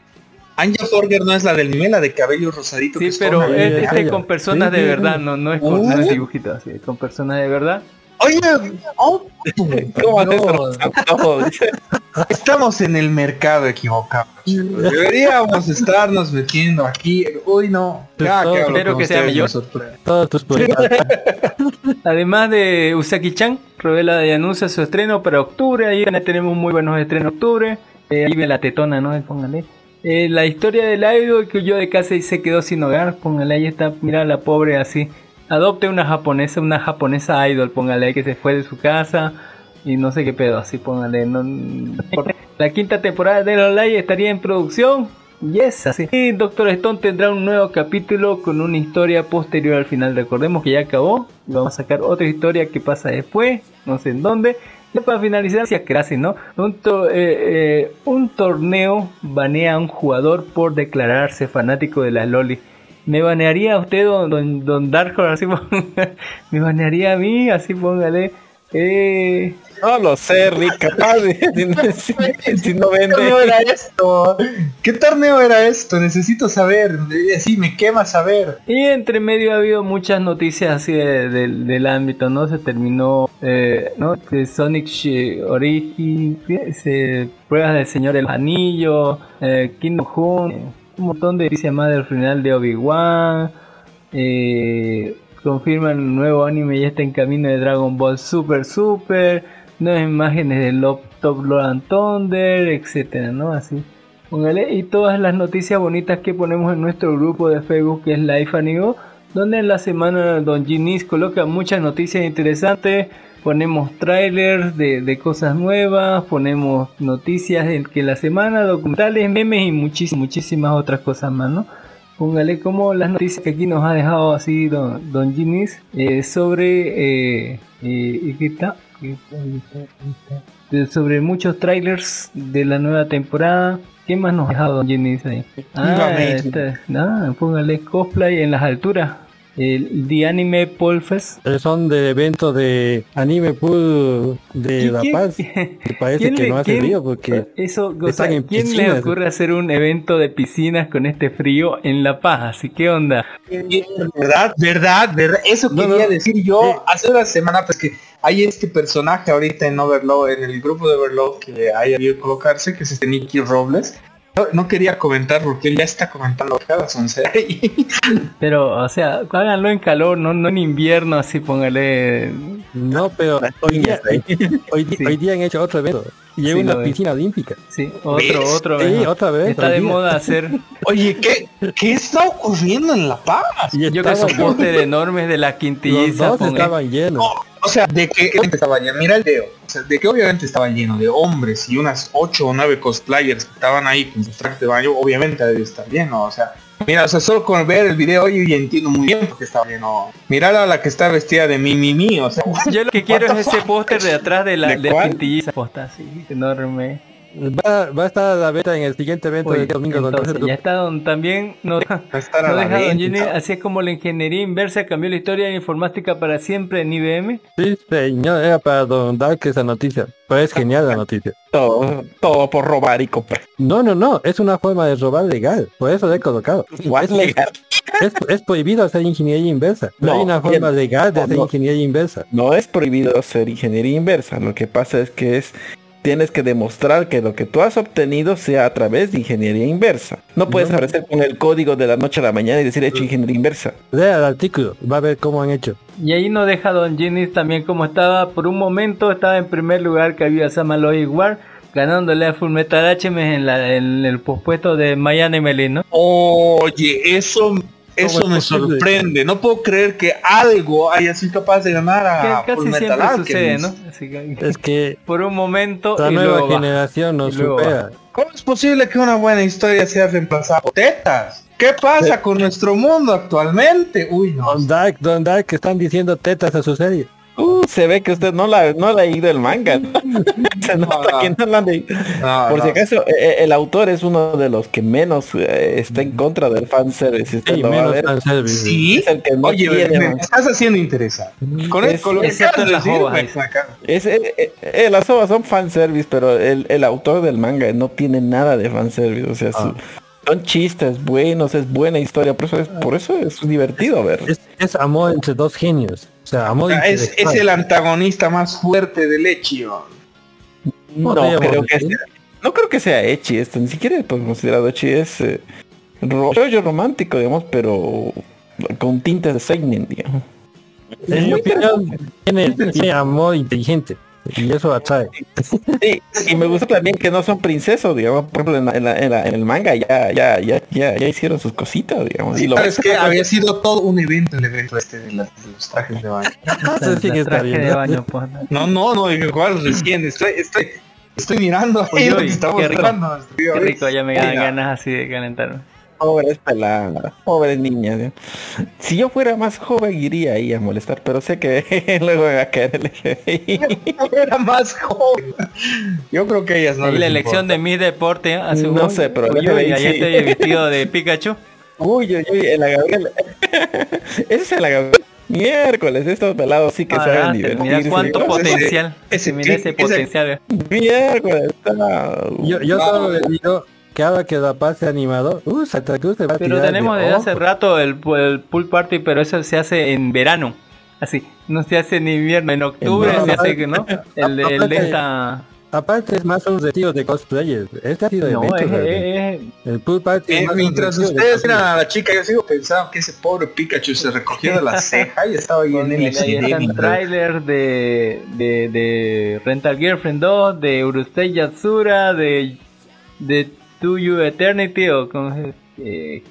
Anja Forger no es la del nene, la de cabello rosadito. Sí, pero es, con personas de verdad, no, no es con uh. dibujitos, así, con personas de verdad. Oye, oh, Estamos en el mercado equivocado. Deberíamos estarnos metiendo aquí. Uy, no. espero que sea yo. Además de Usaki-chan, revela y anuncia su estreno para octubre. Ahí tenemos muy buenos estrenos octubre. Eh, ahí ve la tetona, ¿no? Póngale. Eh, la historia del idol que yo de casa y se quedó sin hogar. Póngale ahí está, mira la pobre así. Adopte una japonesa, una japonesa idol, póngale que se fue de su casa y no sé qué pedo, así póngale. No, la quinta temporada de Online estaría en producción. Yes, así. Y Doctor Stone tendrá un nuevo capítulo con una historia posterior al final. Recordemos que ya acabó. Vamos a sacar otra historia que pasa después, no sé en dónde. Y para finalizar, si casi, ¿no? Un, eh, eh, un torneo banea a un jugador por declararse fanático de las lolis. ¿Me banearía a usted, don, don, Así, ¿Me banearía a mí? Así póngale. Eh... No lo sé, Rick, capaz de, si, no vende. ¿Qué torneo era esto? ¿Qué torneo era esto? Necesito saber. Sí, me quema saber. Y entre medio ha habido muchas noticias así del ámbito, ¿no? Se terminó, eh, ¿no? De Sonic Origin, pruebas del Señor El Anillo, eh, Kingdom un montón de noticias más del final de Obi-Wan. Eh, confirman el nuevo anime ya está en camino de Dragon Ball Super Super, nuevas imágenes de Love Top Lord Thunder, etcétera, ¿no? Así. Póngale, y todas las noticias bonitas que ponemos en nuestro grupo de Facebook que es Life Anigo, donde en la semana Don Ginis coloca muchas noticias interesantes, ponemos trailers de, cosas nuevas, ponemos noticias de que la semana, documentales, memes y muchísimas, muchísimas otras cosas más, ¿no? Póngale como las noticias que aquí nos ha dejado así Don, don Ginis eh, sobre eh, eh, ¿qué está? sobre muchos trailers de la nueva temporada. ¿Qué más nos ha dejado Don Ginis ahí? Ah, este, póngale cosplay en las alturas el The Anime Pool Fest. Eh, son de eventos de Anime Pool de La Paz. Me parece que no hace frío porque eso, ¿quién le ocurre hacer un evento de piscinas con este frío en La Paz? Así que onda. Verdad, verdad, verdad. Eso quería decir yo hace una semana pues que hay este personaje ahorita en Overload, en el grupo de Overload que hay que colocarse, que es este Nicky Robles no, quería comentar porque él ya está comentando cada pero, o sea, háganlo en calor, no, no en invierno, así póngale. No, pero hoy día, hoy, día han hecho otro evento. Y es una piscina olímpica. Sí, otro, otro. Sí, otra vez. Está de moda hacer. Oye, ¿qué, ¿qué está ocurriendo en La Paz? Yo que soporte enormes de la quintilliza. Los dos estaban llenos. O sea, de que estaba lleno, mira el dedo, o sea, de que obviamente estaba lleno de hombres y unas 8 o 9 cosplayers que estaban ahí con sus trajes de baño, obviamente debe estar lleno, o sea, mira, o sea, solo con ver el video yo ya entiendo muy bien porque estaba lleno. Mirar a la que está vestida de mi mi o sea. Yo lo que quiero es ese póster de atrás de la ¿De, de posta así, enorme. Va, va, a estar a la beta en el siguiente evento de domingo. Entonces, ya está don, también no, deja, no deja don Gini, así es como la ingeniería inversa cambió la historia de informática para siempre en IBM. Sí, señor, era para don Dark esa noticia. Pero es genial la noticia. Todo, todo por robar y comprar. No, no, no, es una forma de robar legal. Por eso lo he colocado. Es, legal? Es, prohibido hacer ingeniería inversa. No, hay una forma legal de hacer ingeniería inversa. No es prohibido hacer ingeniería inversa. Lo que pasa es que es tienes que demostrar que lo que tú has obtenido sea a través de ingeniería inversa. No puedes aparecer con el código de la noche a la mañana y decir hecho ingeniería inversa. Lea el artículo, va a ver cómo han hecho. Y ahí no deja Don Ginis también como estaba. Por un momento estaba en primer lugar que había Samaloy War ganándole a Fullmetal HM en, la, en el pospuesto de Miami Melino. Oye, eso eso me sorprende. No puedo creer que algo haya sido capaz de ganar a que casi siempre sucede, ¿no? es que por un momento la nueva generación nos supera. ¿Cómo es posible que una buena historia sea reemplazada por tetas? ¿Qué pasa con nuestro mundo actualmente? Uy, no. Don Dark, Don Dark, están diciendo tetas a su serie. Uh, se ve que usted no la no ha leído el manga. se nota que no la han leído. Por si acaso, eh, eh, el autor es uno de los que menos eh, está en contra del fanservice. Usted sí, menos fanservice. Sí, es el que no Oye, me, estás haciendo interesante. Con, es, con lo que acabas de decir, es, las ovas son fanservice, pero el, el autor del manga no tiene nada de fanservice. O sea, su, son chistes buenos, es buena historia, por eso es, por eso es divertido ver. Es, amor entre dos genios. O sea, amor es, es, el antagonista más fuerte del Echio. No, creo que sea, no creo que sea Echi esto, ni siquiera es considerado Echi, es eh, rollo romántico, digamos, pero con tintes de Seinen, digamos. En mi opinión, tiene, tiene amor inteligente. Y eso atrae. Sí, y me gusta también que no son princesos, digamos, por ejemplo, en, el manga ya, ya, ya, ya, ya hicieron sus cositas, digamos. y lo es que había sido todo un evento el evento este de, los trajes de baño. de baño pues, no, no, no, igual recién, estoy, estoy, estoy mirando ahí Uy, qué rico, qué rico, ya me dan ganas así de calentarme. Pobres peladas, pobres niñas. Si yo fuera más joven iría ahí a molestar, pero sé que luego va a caer el era más joven. Yo creo que ellas no. Y la elección de mi deporte hace No sé, pero uy, uy, ayer estoy vestido de Pikachu. Uy, uy, uy, la Gabriel. Ese es la Gabriel. Miércoles, estos pelados sí que ah, saben divertirse. Mira cuánto potencial. Ese, mira ese, potencial. Miércoles. Yo, yo solo le digo cada que da pase animado, uh, Santa Cruz se va a Pero tenemos desde hace rato el, el, pool party, pero eso se hace en verano. Así, no se hace en invierno, en octubre se hace que no. El, el de esta Aparte es más un retiro de cosplayers. Este ha sido de no, es, El pool party. Eh, mientras ustedes eran a la chica, yo sigo pensando que ese pobre Pikachu se recogió de la ceja y estaba ahí en el el trailer de, de, de Rental Girlfriend 2, de Urustei Yatsura, de, de To You Eternity o eh,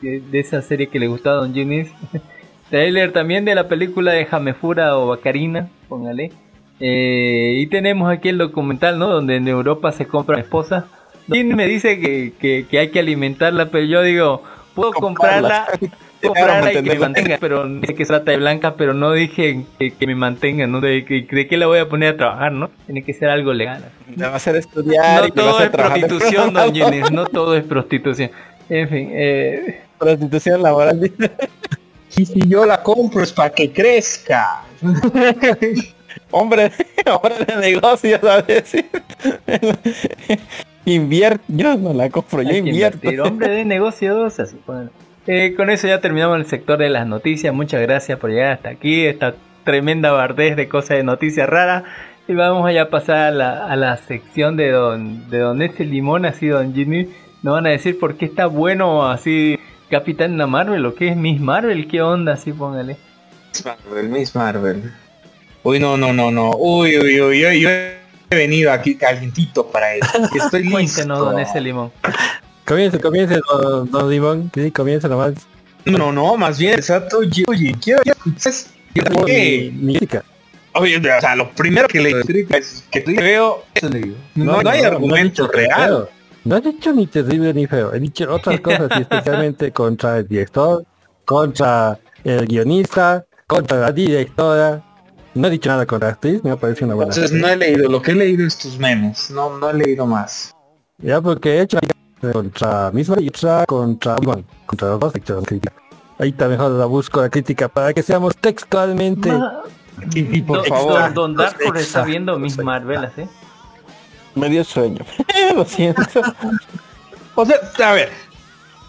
de esa serie que le gustaba a Don Ginis. Trailer también de la película de Jamefura o Bacarina, póngale. Eh, y tenemos aquí el documental, ¿no? Donde en Europa se compra esposa. Jin me dice que, que, hay que alimentarla, pero yo digo, puedo comprarla comprarla y que me mantenga, pero sé que se trata de blanca, pero no dije que, me mantenga, ¿no? De, que, de qué la voy a poner a trabajar, ¿no? Tiene que ser algo legal. Me va a hacer estudiar. No todo es prostitución, don Jenny, no todo es prostitución. En fin, eh... Prostitución laboral. y si yo la compro es para que crezca. hombre, hombre de negocio, ¿sabes? Invierte, yo no la compro, yo invierto. Hombre de negocios, se supone. Eh, con eso ya terminamos el sector de las noticias. Muchas gracias por llegar hasta aquí. Esta tremenda bardez de cosas de noticias raras. Y vamos allá a pasar a la, a la sección de don, de don ese limón, así don Jimmy. Nos van a decir por qué está bueno así Capitán Marvel o qué es Miss Marvel. ¿Qué onda? Así póngale. Miss Marvel, Miss Marvel. Uy, no, no, no, no. Uy, uy, uy, uy. Yo he venido aquí calientito para eso. Estoy listo. Cuéntenos, don ese limón. Comienza, comienza, don, don Dimon, sí, comienza nomás. No, no, más bien, exacto, oye, quiero que. Oye, o sea, lo primero que le es que tú veo no, no, hay argumento real. No he dicho ni terrible ni feo, he dicho otras cosas y especialmente contra el director, contra el guionista, contra la directora. No he dicho nada contra la actriz, me parece una buena. Entonces no he leído, lo que he leído es tus memes, no, no he leído más. Ya porque he hecho contra misma y otra contra bueno, contra los dos crítica. Ahí está mejor la busco la crítica para que seamos textualmente. y, por favor. Don, Dark está viendo mis Marvelas, ¿eh? Medio sueño. Lo siento. o sea, a ver.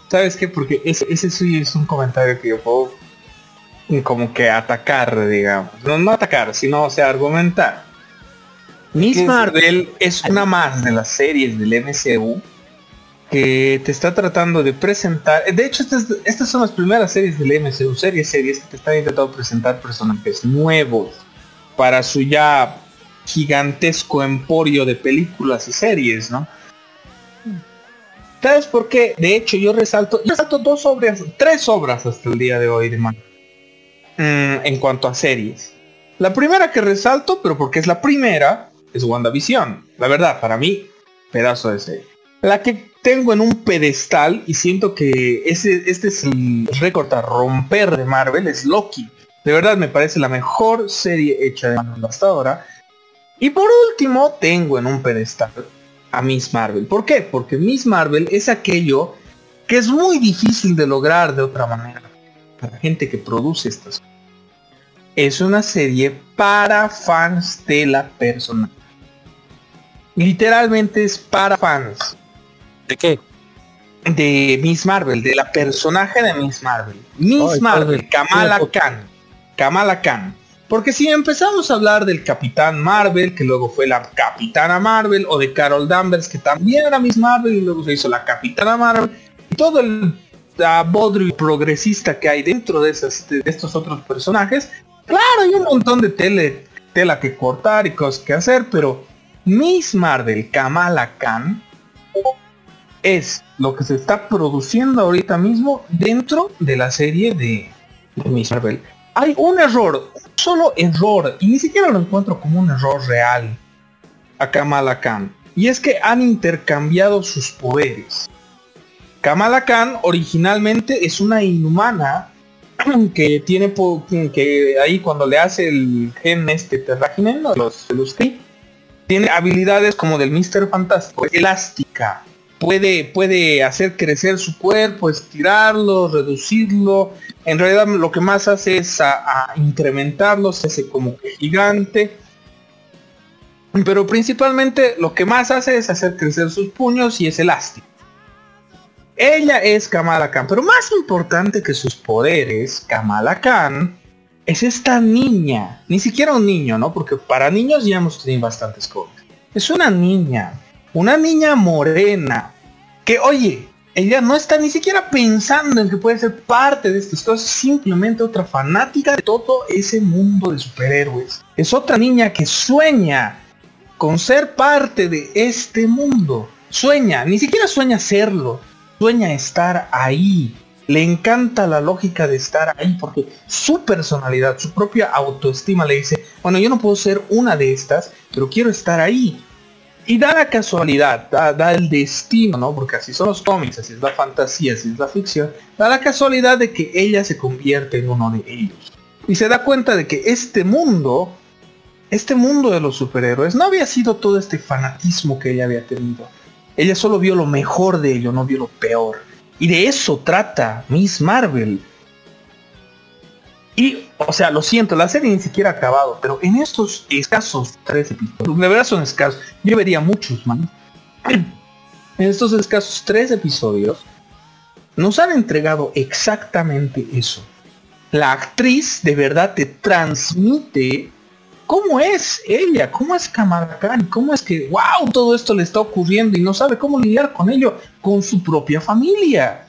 ¿Sabes qué? Porque ese, ese sí es un comentario que yo puedo como que atacar, digamos. No, no atacar, sino o sea, argumentar. Miss Marvel es una más de las series del MCU que te está tratando de presentar. De hecho, estas, son las primeras series del MCU, series, series que te están intentando presentar personajes nuevos para su ya gigantesco emporio de películas y series, ¿no? ¿Sabes por qué? De hecho, yo resalto, yo resalto dos obras, tres obras hasta el día de hoy de mm, en cuanto a series. La primera que resalto, pero porque es la primera, es WandaVision. La verdad, para mí, pedazo de serie. La que tengo en un pedestal y siento que ese, este es el récord a romper de Marvel, es Loki. De verdad me parece la mejor serie hecha de Marvel hasta ahora. Y por último tengo en un pedestal a Miss Marvel. ¿Por qué? Porque Miss Marvel es aquello que es muy difícil de lograr de otra manera para gente que produce estas es una serie para fans de la persona. Literalmente es para fans. ¿De qué? de Miss Marvel, de la personaje de Miss Marvel. Miss Marvel, Kamala Khan. Kamala Khan. Porque si empezamos a hablar del Capitán Marvel, que luego fue la Capitana Marvel, o de Carol Danvers, que también era Miss Marvel, y luego se hizo la Capitana Marvel, y todo el bodrio progresista que hay dentro de, de estos otros personajes, claro, hay un montón de tele, tela que cortar y cosas que hacer, pero Miss Marvel, Kamala Khan, es lo que se está produciendo ahorita mismo dentro de la serie de, Miss Marvel. Hay un error, un solo error, y ni siquiera lo encuentro como un error real a Kamala Khan. Y es que han intercambiado sus poderes. Kamala Khan originalmente es una inhumana que tiene que ahí cuando le hace el gen este terraginen, los, los tiene habilidades como del Mr. Fantástico, elástica, puede, puede hacer crecer su cuerpo, estirarlo, reducirlo. En realidad lo que más hace es a, incrementarlo, se hace como gigante. Pero principalmente lo que más hace es hacer crecer sus puños y es elástico. Ella es Kamala Khan, pero más importante que sus poderes, Kamala Khan, es esta niña. Ni siquiera un niño, ¿no? Porque para niños ya hemos tenido bastantes cosas. Es una niña una niña morena que, oye, ella no está ni siquiera pensando en que puede ser parte de estas cosas, simplemente otra fanática de todo ese mundo de superhéroes. Es otra niña que sueña con ser parte de este mundo. Sueña, ni siquiera sueña serlo, sueña estar ahí. Le encanta la lógica de estar ahí porque su personalidad, su propia autoestima le dice, bueno, yo no puedo ser una de estas, pero quiero estar ahí. Y da la casualidad, da, el destino, ¿no? Porque así son los cómics, así es la fantasía, así es la ficción. Da la casualidad de que ella se convierte en uno de ellos. Y se da cuenta de que este mundo, este mundo de los superhéroes, no había sido todo este fanatismo que ella había tenido. Ella solo vio lo mejor de ello, no vio lo peor. Y de eso trata Miss Marvel. Y, o sea, lo siento, la serie ni siquiera ha acabado, pero en estos escasos tres episodios, de verdad son escasos, yo vería muchos, man. En estos escasos tres episodios, nos han entregado exactamente eso. La actriz de verdad te transmite cómo es ella, cómo es Kamala cómo es que, wow, todo esto le está ocurriendo y no sabe cómo lidiar con ello, con su propia familia.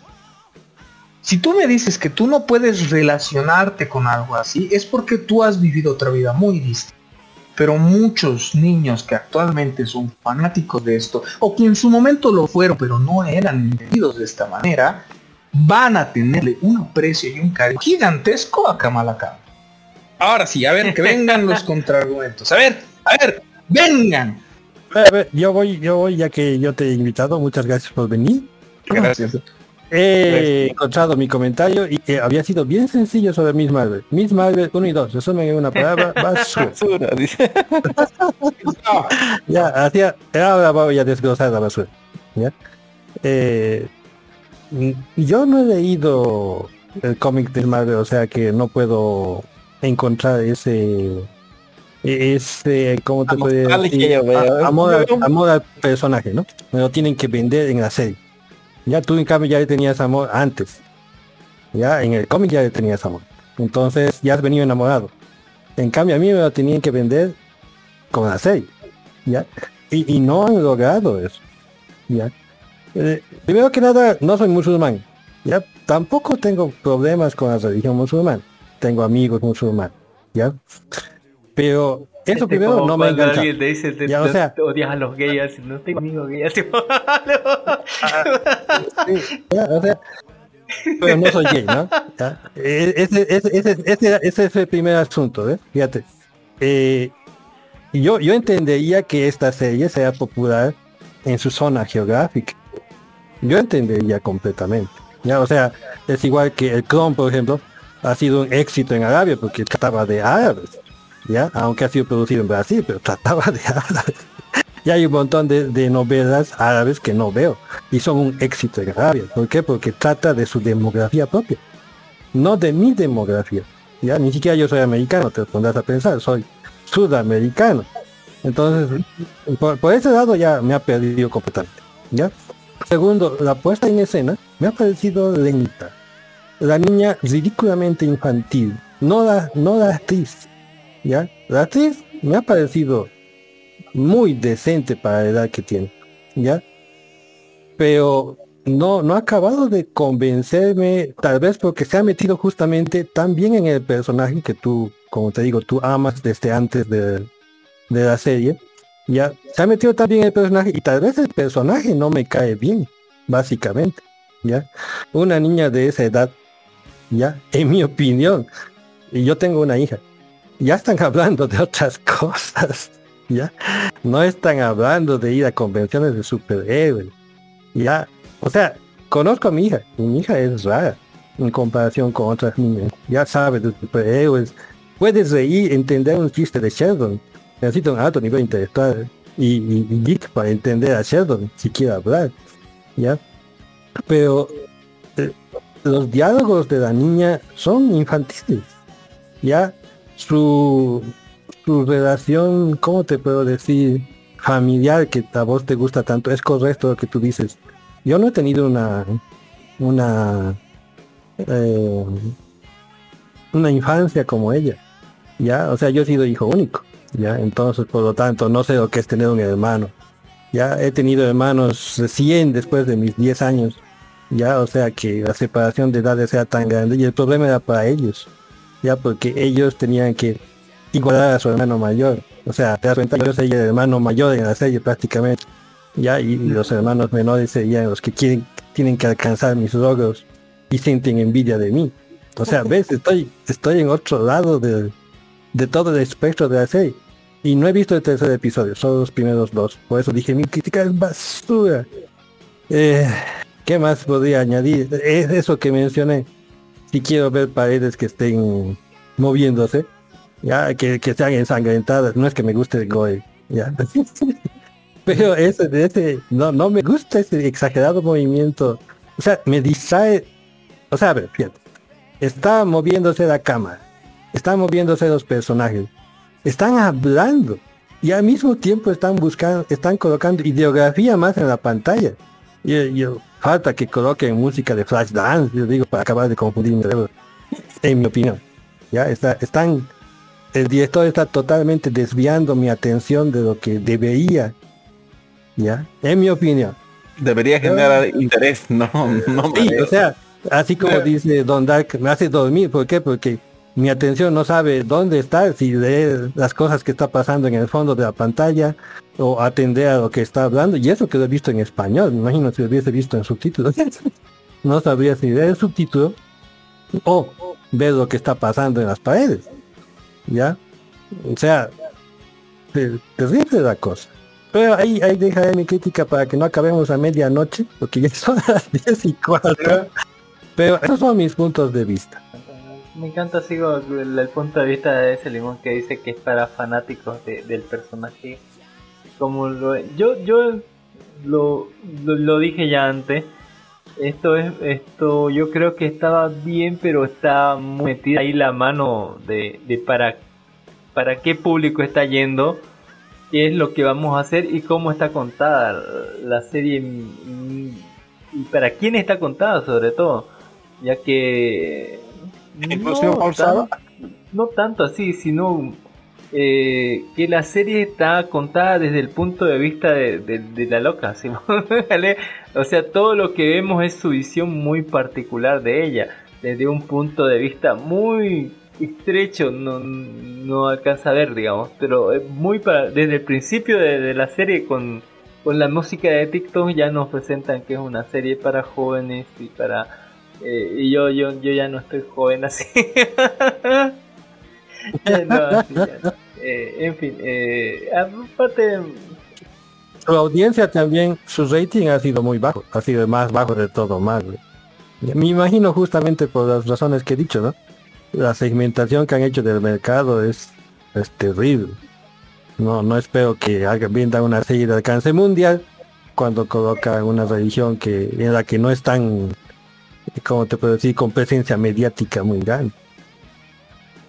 Si tú me dices que tú no puedes relacionarte con algo así, es porque tú has vivido otra vida muy distinta. Pero muchos niños que actualmente son fanáticos de esto, o que en su momento lo fueron, pero no eran entendidos de esta manera, van a tenerle un aprecio y un cariño gigantesco a Kamala Khan. Ahora sí, a ver, que vengan los contraargumentos. A ver, a ver, vengan. A ver, yo voy, yo voy, ya que yo te he invitado, muchas gracias por venir. Gracias. He encontrado mi comentario y que había sido bien sencillo sobre Miss Marvel. Miss Marvel 1 y 2, resumen en una palabra, basura. dice. ya, hacía, ahora voy a desglosar la basura. ¿ya? Eh, yo no he leído el cómic de Marvel, o sea que no puedo encontrar ese ese cómo te puede decir amor, amor al personaje, ¿no? Me lo tienen que vender en la serie. Ya tú en cambio ya tenías amor antes. Ya en el cómic ya tenías amor. Entonces ya has venido enamorado. En cambio a mí me lo tenían que vender con la serie. ¿Ya? Y, no han logrado eso. ¿Ya? Eh, primero que nada, no soy musulmán. ¿Ya? Tampoco tengo problemas con la religión musulmana. Tengo amigos musulmanes. ¿Ya? Pero eso primero no me engancha. dice, ya, o sea, odias a los gays, no tengo amigos gays. o sea, pero no soy gay, ¿no? E, ese, ese, ese, ese, es el primer asunto, ¿ves? Fíjate. Eh, yo, yo entendería que esta serie sea popular en su zona geográfica. Yo entendería completamente. Ya, o sea, es igual que el clon, por ejemplo, ha sido un éxito en Arabia porque trataba de árabes. ¿Ya? Aunque ha sido producido en Brasil, pero trataba de árabes. y hay un montón de, novelas árabes que no veo y son un éxito en Arabia. ¿Por qué? Porque trata de su demografía propia, no de mi demografía. Ya ni siquiera yo soy americano, te pondrás a pensar, soy sudamericano. Entonces, por, ese lado ya me ha perdido completamente. ¿ya? Segundo, la puesta en escena me ha parecido lenta. La niña ridículamente infantil. No la, no la actriz. ¿Ya? La actriz me ha parecido muy decente para la edad que tiene. ¿Ya? Pero no, no ha acabado de convencerme, tal vez porque se ha metido justamente tan bien en el personaje que tú, como te digo, tú amas desde antes de, de la serie. Ya se ha metido tan bien en el personaje y tal vez el personaje no me cae bien, básicamente. Ya, una niña de esa edad, ya, en mi opinión, y yo tengo una hija, ya están hablando de otras cosas, ya, no están hablando de ir a convenciones de superhéroes, ya, o sea, conozco a mi hija, mi hija es rara en comparación con otras niñas, ya sabe de superhéroes, puedes reír, entender un chiste de Sheldon, necesita un alto nivel intelectual y, y, geek para entender a Sheldon, si quiere hablar, ya, pero eh, los diálogos de la niña son infantiles, ya, su, su relación, ¿cómo te puedo decir? familiar que a vos te gusta tanto, es correcto lo que tú dices. Yo no he tenido una una eh, una infancia como ella. Ya, o sea, yo he sido hijo único. Ya, entonces por lo tanto no sé lo que es tener un hermano. Ya he tenido hermanos recién después de mis 10 años. Ya, o sea que la separación de edades sea tan grande y el problema era para ellos. Ya, porque ellos tenían que igualar a su hermano mayor. O sea, te das cuenta, yo soy el hermano mayor en la serie prácticamente. Ya, y los hermanos menores serían los que quieren, tienen que alcanzar mis logros y sienten envidia de mí. O sea, ves, estoy, estoy en otro lado de, de todo el espectro de la serie. Y no he visto el tercer episodio, solo los primeros dos. Por eso dije, mi crítica es basura. Eh, ¿Qué más podría añadir? Es eso que mencioné. Si quiero ver paredes que estén moviéndose, ya que, que sean ensangrentadas. No es que me guste el Goe, ya. Pero ese, ese, no, no me gusta ese exagerado movimiento. O sea, me distrae. O sea, a ver, fíjate. Está moviéndose la cámara. Están moviéndose los personajes. Están hablando. Y al mismo tiempo están buscando, están colocando ideografía más en la pantalla. Y, yo, falta que coloquen música de flash dance, yo digo, para acabar de confundirme. En mi opinión. Ya está, están el director está totalmente desviando mi atención de lo que debería, ¿ya? En mi opinión. Debería generar interés, no, no Sí, o sea, así como dice Don Dark, me hace dormir, ¿por qué? Porque mi atención no sabe dónde está, si lee las cosas que está pasando en el fondo de la pantalla o atender a lo que está hablando, y eso que lo he visto en español, me imagino si lo hubiese visto en subtítulos, no sabría si leer el subtítulo o ver lo que está pasando en las paredes. ¿ya? O sea, terrible la cosa. Pero ahí, ahí dejaré mi crítica para que no acabemos a medianoche, porque ya son las 10 y 4. Pero esos son mis puntos de vista. Me encanta, sigo el, punto de vista de ese limón que dice que es para fanáticos del personaje. Como lo, yo, yo lo, lo, dije ya antes. Esto es, esto yo creo que estaba bien, pero está metida ahí la mano de, de para, para qué público está yendo, qué es lo que vamos a hacer y cómo está contada la serie y para quién está contada sobre todo, ya que no, no tanto así, sino eh, que la serie está contada desde el punto de vista de, la loca, o sea, todo lo que vemos es su visión muy particular de ella, desde un punto de vista muy estrecho, no, no alcanza a ver, digamos, pero muy para, desde el principio de, la serie con, con la música de TikTok ya nos presentan que es una serie para jóvenes y para eh, y yo, yo, yo ya no estoy joven así. Eh, en fin, eh, aparte... Su audiencia también, su rating ha sido muy bajo, ha sido más bajo de todo más. Me imagino justamente por las razones que he dicho, ¿no? La segmentación que han hecho del mercado es, terrible. No, no espero que venda una serie de alcance mundial cuando coloca una religión que en la que no están, como te puedo decir, con presencia mediática muy grande.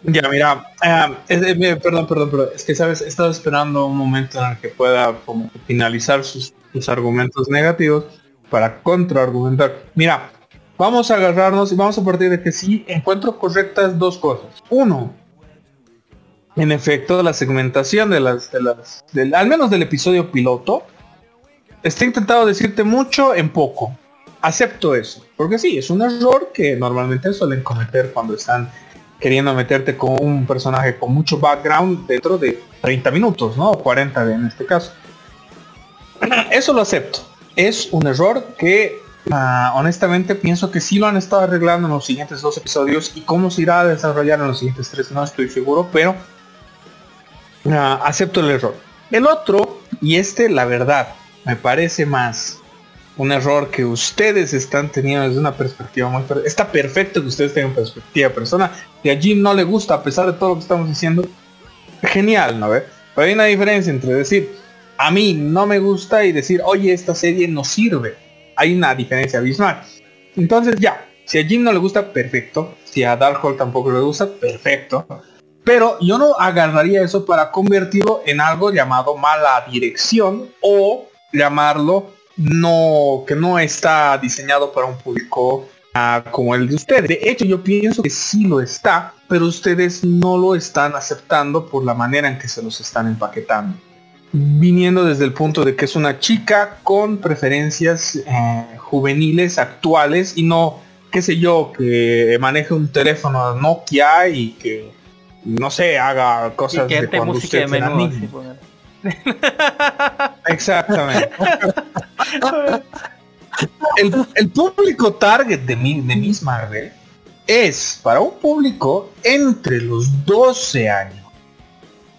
Ya, mira, eh, eh, perdón, perdón, pero es que, ¿sabes? He estado esperando un momento en el que pueda como finalizar sus, argumentos negativos para contraargumentar. Mira, vamos a agarrarnos y vamos a partir de que sí encuentro correctas dos cosas. Uno, en efecto, la segmentación de las, de las, del, al menos del episodio piloto, está intentado decirte mucho en poco. Acepto eso, porque sí, es un error que normalmente suelen cometer cuando están queriendo meterte con un personaje con mucho background dentro de 30 minutos, ¿no? O 40 en este caso. Eso lo acepto. Es un error que ah, honestamente pienso que sí lo han estado arreglando en los siguientes dos episodios y cómo se irá a desarrollar en los siguientes tres no estoy seguro, pero ah, acepto el error. El otro, y este la verdad, me parece más un error que ustedes están teniendo desde una perspectiva muy... Está perfecto que ustedes tengan perspectiva persona. Y a Jim no le gusta a pesar de todo lo que estamos diciendo. Genial, ¿no ve? Pero hay una diferencia entre decir, a mí no me gusta y decir, oye, esta serie no sirve. Hay una diferencia abismal. Entonces ya, si a Jim no le gusta, perfecto. Si a Darkhold tampoco le gusta, perfecto. Pero yo no agarraría eso para convertirlo en algo llamado mala dirección o llamarlo no que no está diseñado para un público ah, como el de ustedes. De hecho, yo pienso que sí lo está, pero ustedes no lo están aceptando por la manera en que se los están empaquetando. Viniendo desde el punto de que es una chica con preferencias eh, juveniles actuales y no, qué sé yo, que maneje un teléfono Nokia y que, no sé, haga cosas de cuando usted era niño. Exactamente. el, público target de, mi, de Miss Marvel es para un público entre los 12 años.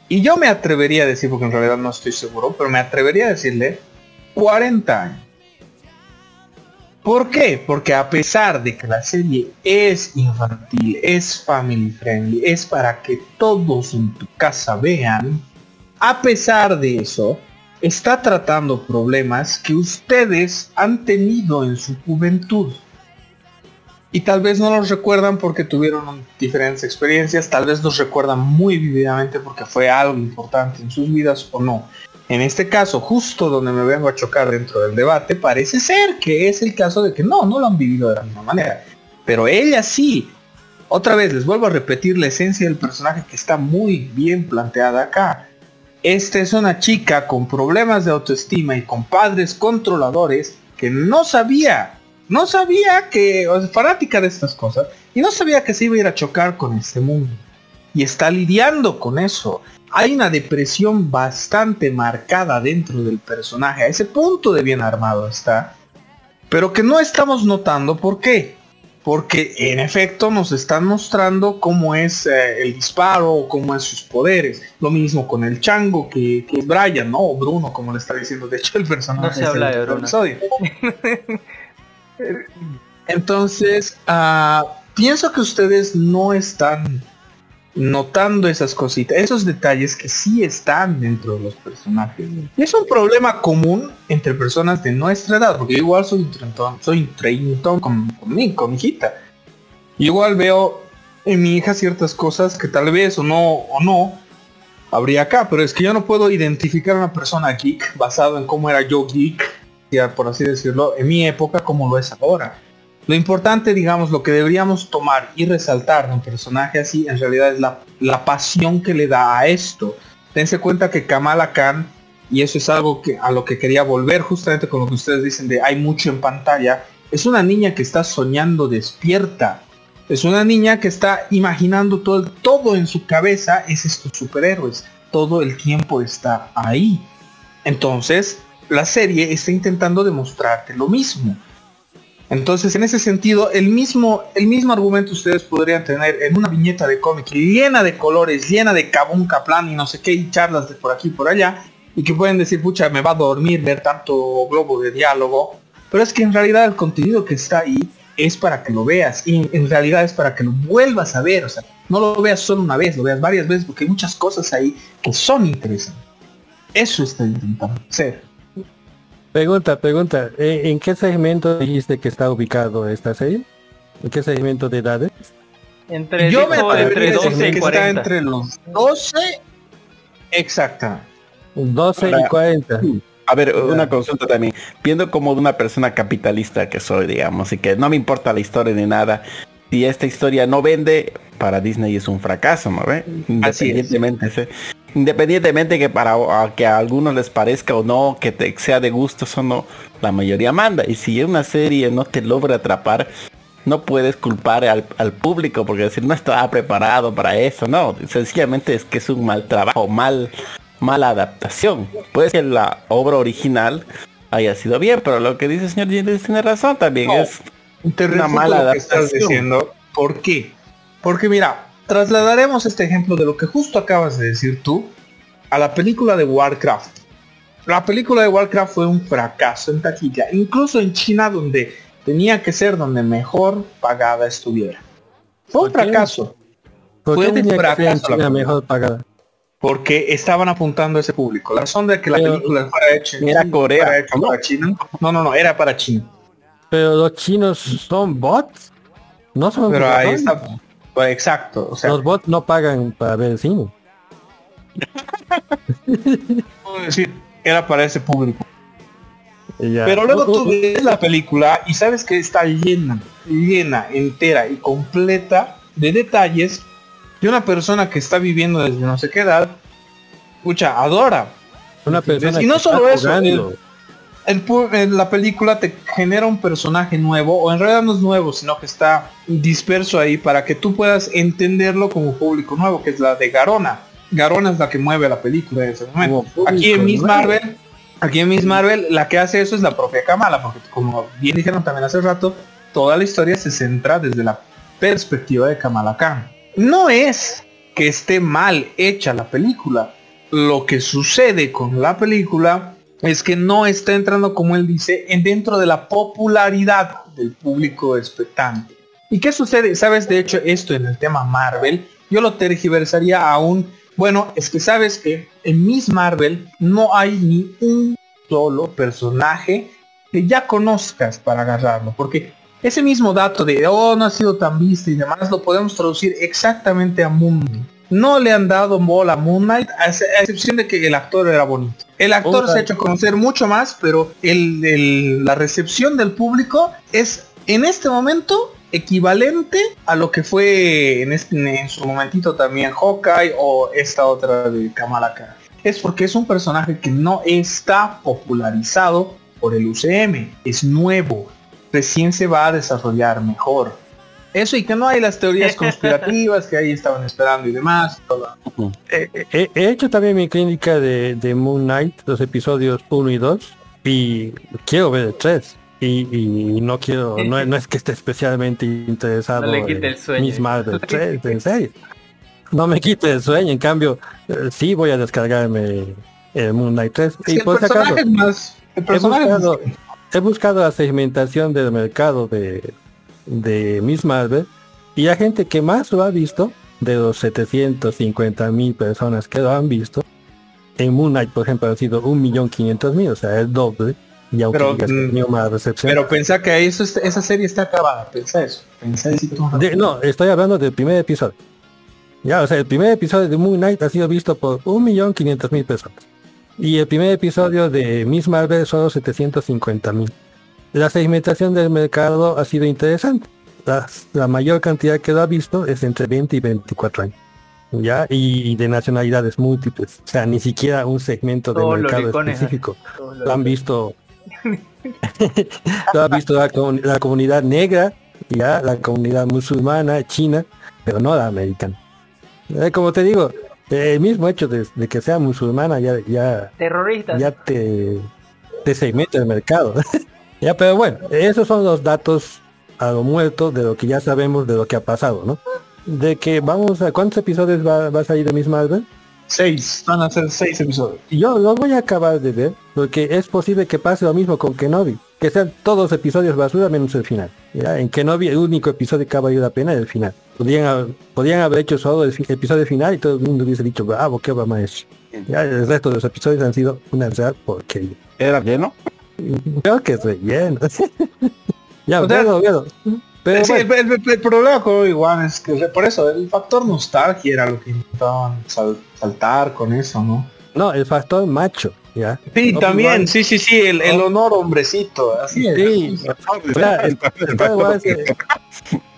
Y yo me atrevería a decir, porque en realidad no estoy seguro, pero me atrevería a decirle 40 años. ¿Por qué? Porque a pesar de que la serie es infantil, es family friendly, es para que todos en tu casa vean, a pesar de eso, está tratando problemas que ustedes han tenido en su juventud. Y tal vez no los recuerdan porque tuvieron diferentes experiencias, tal vez los recuerdan muy vividamente porque fue algo importante en sus vidas o no. En este caso, justo donde me vengo a chocar dentro del debate, parece ser que es el caso de que no, no lo han vivido de la misma manera. Pero ella sí. Otra vez les vuelvo a repetir la esencia del personaje que está muy bien planteada acá. Esta es una chica con problemas de autoestima y con padres controladores que no sabía, no sabía que, o fanática de estas cosas, y no sabía que se iba a ir a chocar con este mundo. Y está lidiando con eso. Hay una depresión bastante marcada dentro del personaje. A ese punto de bien armado está. Pero que no estamos notando por qué porque en efecto nos están mostrando cómo es eh, el disparo, cómo es sus poderes. Lo mismo con el chango que, es Brian, ¿no? O Bruno, como le está diciendo. De hecho, el personaje no se habla de Bruno. Entonces, uh, pienso que ustedes no están notando esas cositas, esos detalles que sí están dentro de los personajes. Y es un problema común entre personas de nuestra edad, porque igual soy un treintón, soy un treintón con, mi, con mi hijita. igual veo en mi hija ciertas cosas que tal vez o no o no habría acá, pero es que yo no puedo identificar a una persona geek basado en cómo era yo geek, por así decirlo, en mi época como lo es ahora. Lo importante, digamos, lo que deberíamos tomar y resaltar de un personaje así, en realidad es la, pasión que le da a esto. Dense cuenta que Kamala Khan, y eso es algo que, a lo que quería volver justamente con lo que ustedes dicen de hay mucho en pantalla, es una niña que está soñando despierta. Es una niña que está imaginando todo, todo en su cabeza es estos superhéroes. Todo el tiempo está ahí. Entonces, la serie está intentando demostrarte lo mismo entonces, en ese sentido, el mismo, el mismo argumento ustedes podrían tener en una viñeta de cómic llena de colores, llena de cabún, caplan y no sé qué, y charlas de por aquí y por allá, y que pueden decir, pucha, me va a dormir ver tanto globo de diálogo, pero es que en realidad el contenido que está ahí es para que lo veas, y en realidad es para que lo vuelvas a ver, o sea, no lo veas solo una vez, lo veas varias veces, porque hay muchas cosas ahí que son interesantes. Eso está intentando hacer. Pregunta, pregunta. Eh, ¿En qué segmento dijiste que está ubicado esta serie? ¿En qué segmento de edades? Entre, Yo me entre 12 y 40. Está entre los 12. Exacta. 12 y 40. A ver, una consulta también. Viendo como una persona capitalista que soy, digamos, y que no me importa la historia ni nada, si esta historia no vende, para Disney es un fracaso, ¿no ve? Independientemente, independientemente que para que a algunos les parezca o no, que te, sea de gusto o no, la mayoría manda. Y si una serie no te logra atrapar, no puedes culpar al, público porque decir no estaba preparado para eso, no, sencillamente es que es un mal trabajo, mal, mala adaptación. Puede que la obra original haya sido bien, pero lo que dice el señor Jennings tiene razón también, es una mala adaptación. estás diciendo. ¿Por qué? Porque mira, trasladaremos este ejemplo de lo que justo acabas de decir tú a la película de Warcraft. La película de Warcraft fue un fracaso en taquilla, incluso en China donde tenía que ser donde mejor pagada estuviera. Fue un fracaso. fue un fracaso la mejor pagada. Porque estaban apuntando a ese público. La razón de que la película fuera hecha era Corea, para China. No, no, no, era para China. Pero los chinos son bots. No son Pero ahí está. Pues, exacto. los bots no pagan para ver el cine. decir, era para ese público. Pero luego tú ves la película y sabes que está llena, llena, entera y completa de detalles de una persona que está viviendo desde no sé qué edad, escucha, adora. Una persona y no solo eso, la película te genera un personaje nuevo, o en realidad no es nuevo, sino que está disperso ahí para que tú puedas entenderlo como público nuevo, que es la de Garona. Garona es la que mueve la película en ese momento. Aquí en Miss Marvel Aquí en Miss Marvel la que hace eso es la propia Kamala, porque como bien dijeron también hace rato, toda la historia se centra desde la perspectiva de Kamala Khan. No es que esté mal hecha la película. Lo que sucede con la película es que no está entrando, como él dice, en dentro de la popularidad del público expectante. ¿Y qué sucede? Sabes, de hecho, esto en el tema Marvel, yo lo tergiversaría aún bueno, es que sabes que en Miss Marvel no hay ni un solo personaje que ya conozcas para agarrarlo, porque ese mismo dato de, oh, no ha sido tan visto y demás, lo podemos traducir exactamente a Moon No le han dado bola a Moon Knight, a, excepción de que el actor era bonito. El actor se ha hecho conocer mucho más, pero la recepción del público es en este momento equivalente a lo que fue en, este, en su momentito también Hawkeye o esta otra de Kamala Khan. Es porque es un personaje que no está popularizado por el UCM, es nuevo, recién se va a desarrollar mejor. Eso y que no hay las teorías conspirativas que ahí estaban esperando y demás. Eh, eh, he, hecho también mi clínica de, de Moon Knight, los episodios 1 y 2, y quiero ver el 3 y, no quiero, no, es que esté especialmente interesado no quite el sueño. en serio. No me quite el sueño, en cambio, eh, sí voy a descargarme el Moon Knight 3. y por si acaso, he, buscado, la segmentación del mercado de, de Miss Marvel y la gente que más lo ha visto, de los 750 mil personas que lo han visto, en Moon Knight, por ejemplo, ha sido 1.500.000, o sea, el doble pero, mm, recepción. Pero pensá que eso, esa serie está acabada, pensá eso. no, estoy hablando del primer episodio. Ya, o sea, el primer episodio de Moon Knight ha sido visto por un millón quinientos mil personas. Y el primer episodio de Miss Marvel solo 750 mil. La segmentación del mercado ha sido interesante. La, mayor cantidad que lo ha visto es entre 20 y 24 años. ¿ya? Y, de nacionalidades múltiples. O sea, ni siquiera un segmento de mercado específico. Lo han visto Tú has visto la, comunidad negra, ya, la comunidad musulmana, china, pero no la americana. Eh, como te digo, el mismo hecho de, que sea musulmana ya, ya, ya te, te segmenta el mercado. ya, pero bueno, esos son los datos a lo muerto de lo que ya sabemos de lo que ha pasado, ¿no? De que vamos a cuántos episodios va, va a salir de Miss Marvel. Seis, van a ser seis episodios. Yo lo voy a acabar de ver, porque es posible que pase lo mismo con Kenobi, que sean todos episodios basura menos el final. ¿ya? En Kenobi el único episodio que ha valido la pena es el final. Podrían, podrían haber hecho solo el episodio final y todo el mundo hubiese dicho, bravo, qué va más. Ya el resto de los episodios han sido una real porque ¿Era lleno? Creo que es lleno. ya, o veo, el, problema con igual es que por eso el factor nostalgia era lo que intentaban saltar con eso, ¿no? No, el factor macho, ¿ya? Sí, también, sí, sí, sí, el, honor hombrecito, así es. Sí,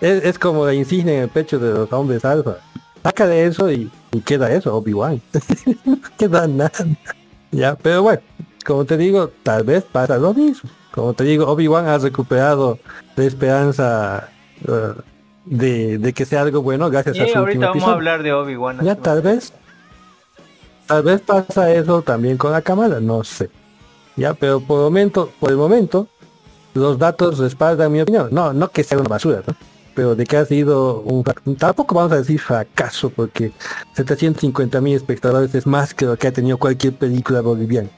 es, como la insignia en el pecho de los hombres alfa. Saca de eso y, queda eso, Obi-Wan. queda nada. Ya, pero bueno, como te digo, tal vez para lo mismo. Como te digo, Obi-Wan ha recuperado la esperanza uh, de, que sea algo bueno gracias a su ahorita vamos a hablar de Obi-Wan. Ya, tal vez Tal vez pasa eso también con la cámara, no sé. Ya, pero por el momento, por el momento, los datos respaldan mi opinión. No, no que sea una basura, ¿no? pero de que ha sido un tampoco vamos a decir fracaso porque 750 mil espectadores es más que lo que ha tenido cualquier película boliviana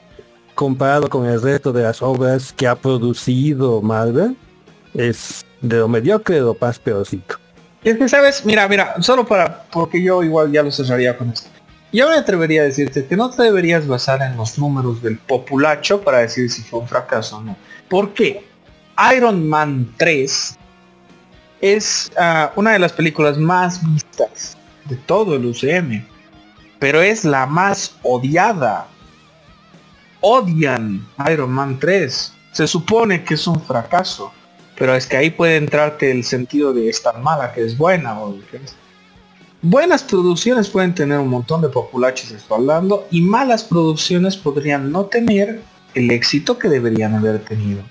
comparado con el resto de las obras que ha producido Marvel es de lo mediocre de lo más peorcito es que sabes mira mira solo para porque yo igual ya lo cerraría con esto yo me atrevería a decirte que no te deberías basar en los números del populacho para decir si fue un fracaso o no. ¿Por qué? Iron Man 3 es ah, una de las películas más vistas de todo el UCM. Pero es la más odiada. Odian Iron Man 3. Se supone que es un fracaso. Pero es que ahí puede entrarte el sentido de es tan mala que es buena o que es Buenas producciones pueden tener un montón de populaches respaldando y malas producciones podrían no tener el éxito que deberían haber tenido.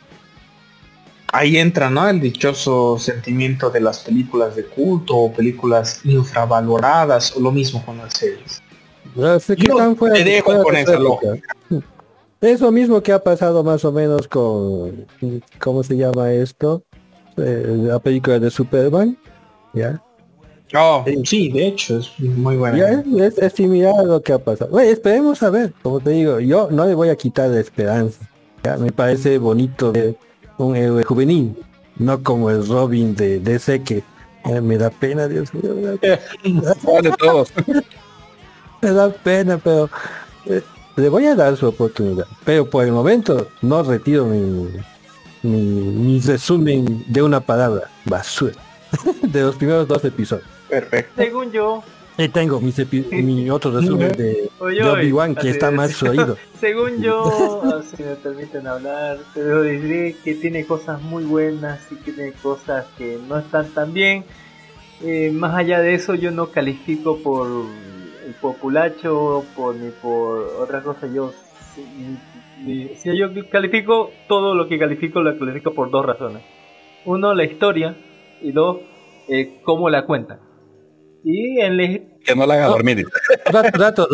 Ahí entra, ¿no? El dichoso sentimiento de las películas de culto o películas infravaloradas o lo mismo con las series. te dejo con esa lógica. Eso mismo que ha pasado más o menos con, ¿cómo se llama esto? Eh, la película de Superman, ¿ya? Oh, sí, de hecho, es muy buena. Es, similar a lo que ha pasado. esperemos a ver, como te digo, yo no le voy a quitar la esperanza. Me parece bonito de un héroe juvenil, no como el Robin de DC que me da pena, Dios mío. Me da, pena, pero eh, le voy a dar su oportunidad. Pero por el momento no retiro mi, mi, mi resumen de una palabra, basura, de los primeros dos episodios. Perfecto. Según yo. Y tengo mi, mi otro resumen de, Obi-Wan que está más oído. Según yo, si me permiten hablar, pero diré que tiene cosas muy buenas y tiene cosas que no están tan bien. Eh, más allá de eso, yo no califico por populacho por, ni por otra cosa. Yo, si, yo califico todo lo que califico, lo califico por dos razones. Uno, la historia y dos, eh, cómo la cuentan. Y en Que no la haga dormir. Rato,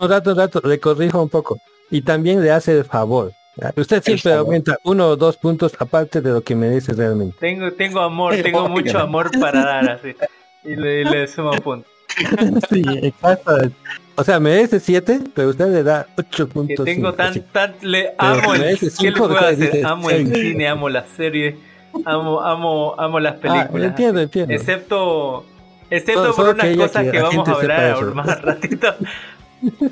rato, rato, le corrijo un poco. Y también le hace el favor. Usted siempre aumenta uno o dos puntos aparte de lo que merece realmente. Tengo, tengo amor, tengo mucho amor para dar así. Y le, le sumo puntos. sí, exacto. O sea, merece siete, pero usted le da ocho puntos. Que tengo tan, tan, le amo el, ¿qué le puedo hacer? Amo el cine, amo las series, amo, amo, amo las ah, películas. entiendo, entiendo. Excepto Excepto por unas cosas que, vamos a hablar más ratito.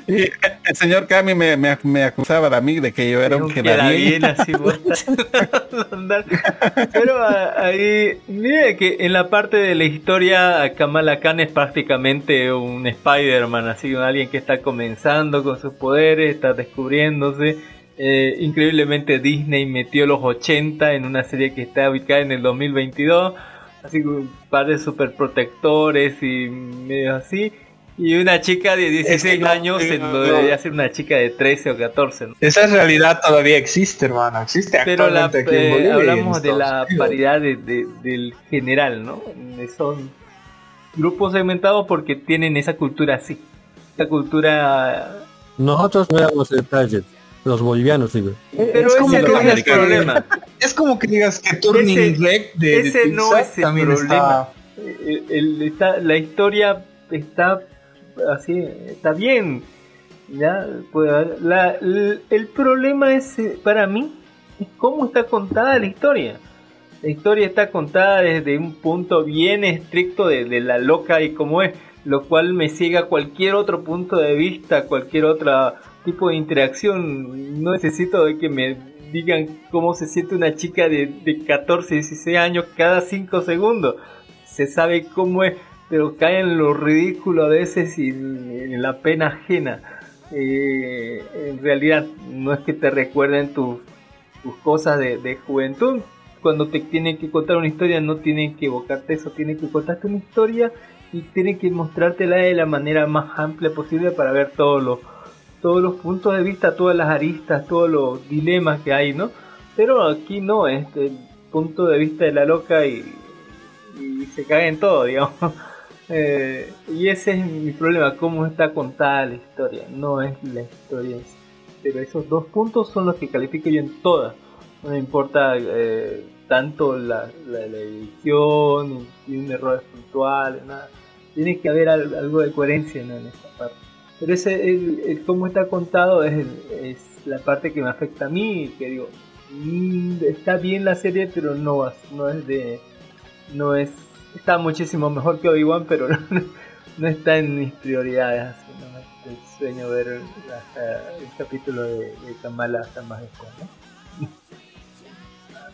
El señor Cami me, me, acusaba a mí de que yo era un queda bien. así Pero ah, ahí, mire que en la parte de la historia, Kamala Khan es prácticamente un Spider-Man, así alguien que está comenzando con sus poderes, está descubriéndose. Eh, increíblemente Disney metió los 80 en una serie que está ubicada en el 2022 así un par de super protectores y medio así. Y una chica de 16 años no, debería ser una chica de 13 o 14. Esa realidad todavía existe, hermano. Existe Pero la, eh, hablamos de la paridad de, del general, ¿no? Son grupos segmentados porque tienen esa cultura así. Esa cultura... Nosotros no éramos el los bolivianos, digo. Pero es como que digas problema. Es como que digas que Turning Red de Ese no es el problema. la historia está así, está bien. Ya, el, problema es eh, para mí es cómo está contada la historia. La historia está contada desde un punto bien estricto de, la loca y como es, lo cual me ciega cualquier otro punto de vista, cualquier otra tipo de interacción. No necesito de que me digan cómo se siente una chica de, de 14, 16 años cada 5 segundos. Se sabe cómo es, pero cae en lo ridículo a veces y en la pena ajena. eh, en realidad no es que te recuerden tus cosas de, juventud. Cuando te tienen que contar una historia no tienen que evocarte eso, tienen que contarte una historia y tienen que mostrártela de la manera más amplia posible para ver todos los todos los puntos de vista, todas las aristas, todos los dilemas que hay, ¿no? Pero aquí no, este punto de vista de la loca y, y se cae en todo, digamos. Eh, y ese es mi problema, cómo está contada la historia, no es la historia. Pero esos dos puntos son los que califico yo en todas. No importa eh, tanto la, edición, ni, un error puntual, nada. Tiene que haber algo de coherencia en esta parte. Pero ese, cómo está contado es, la parte que me afecta a mí, que digo, mm, está bien la serie, pero no, no es de, no es está muchísimo mejor que Obi-Wan, pero no, está en mis prioridades. Así, ¿no? El sueño ver el capítulo de, de Kamala hasta más después. ¿no?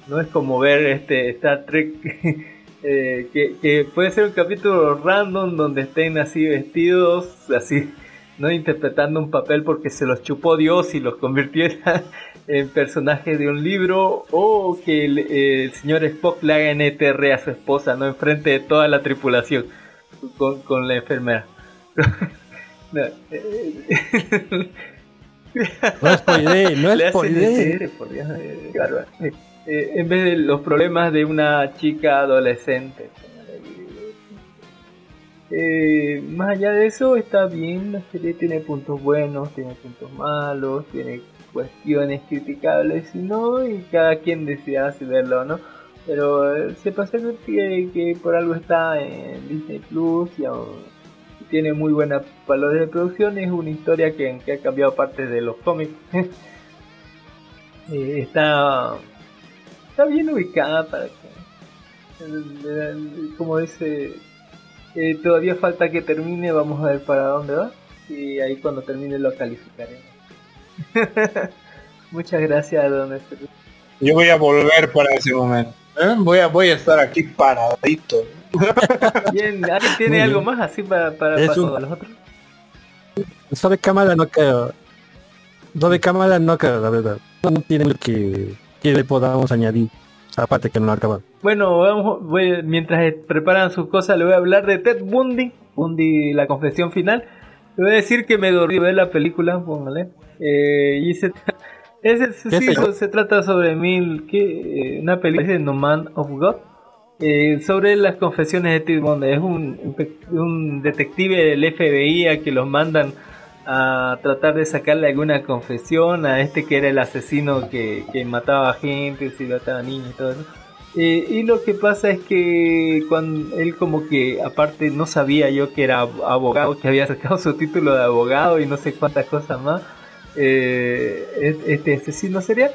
no es como ver este Star Trek eh, que, que, puede ser un capítulo random donde estén así vestidos, así, no interpretando un papel porque se los chupó Dios y los convirtiera en personaje de un libro o que el, señor Spock le haga NTR a su esposa, no enfrente de toda la tripulación con, con la enfermera. no, es por idea, no es por idea. en vez de los problemas de una chica adolescente. Eh, más allá de eso, está bien, la serie tiene puntos buenos, tiene puntos malos, tiene cuestiones criticables no, y cada quien decida si verlo o no. Pero eh, se pasa que, que por algo está en Disney Plus y tiene muy buena valores de producción. Es una historia que, que ha cambiado parte de los cómics. Eh, está, está bien ubicada para que, como dice, eh, todavía falta que termine. Vamos a ver para dónde va. Y ahí cuando termine lo calificaremos. Muchas gracias, don Yo voy a volver para ese momento. ¿eh? Voy, a, voy a estar aquí paradito. Bien, ¿alguien tiene algo más así para, para, para los otros? Sobre cámara no creo. Sobre cámara no creo, la verdad. No tiene lo que, que le podamos añadir. Aparte que no acaba. Bueno, vamos, mientras preparan sus cosas, le voy a hablar de Ted Bundy. Bundy, la confesión final. Le voy a decir que me dormí ver la película, póngale. Eh, y se, se trata sobre mil, que, eh, una película de No Man of God. Eh, sobre las confesiones de Ted Bundy. Es un, un detective del FBI a que los mandan a tratar de sacarle alguna confesión a este que era el asesino que, que mataba gente, si mataba niños y todo eso. Eh, y lo que pasa es que cuando él como que aparte no sabía yo que era abogado, que había sacado su título de abogado y no sé cuántas cosas más, eh, este asesino serial.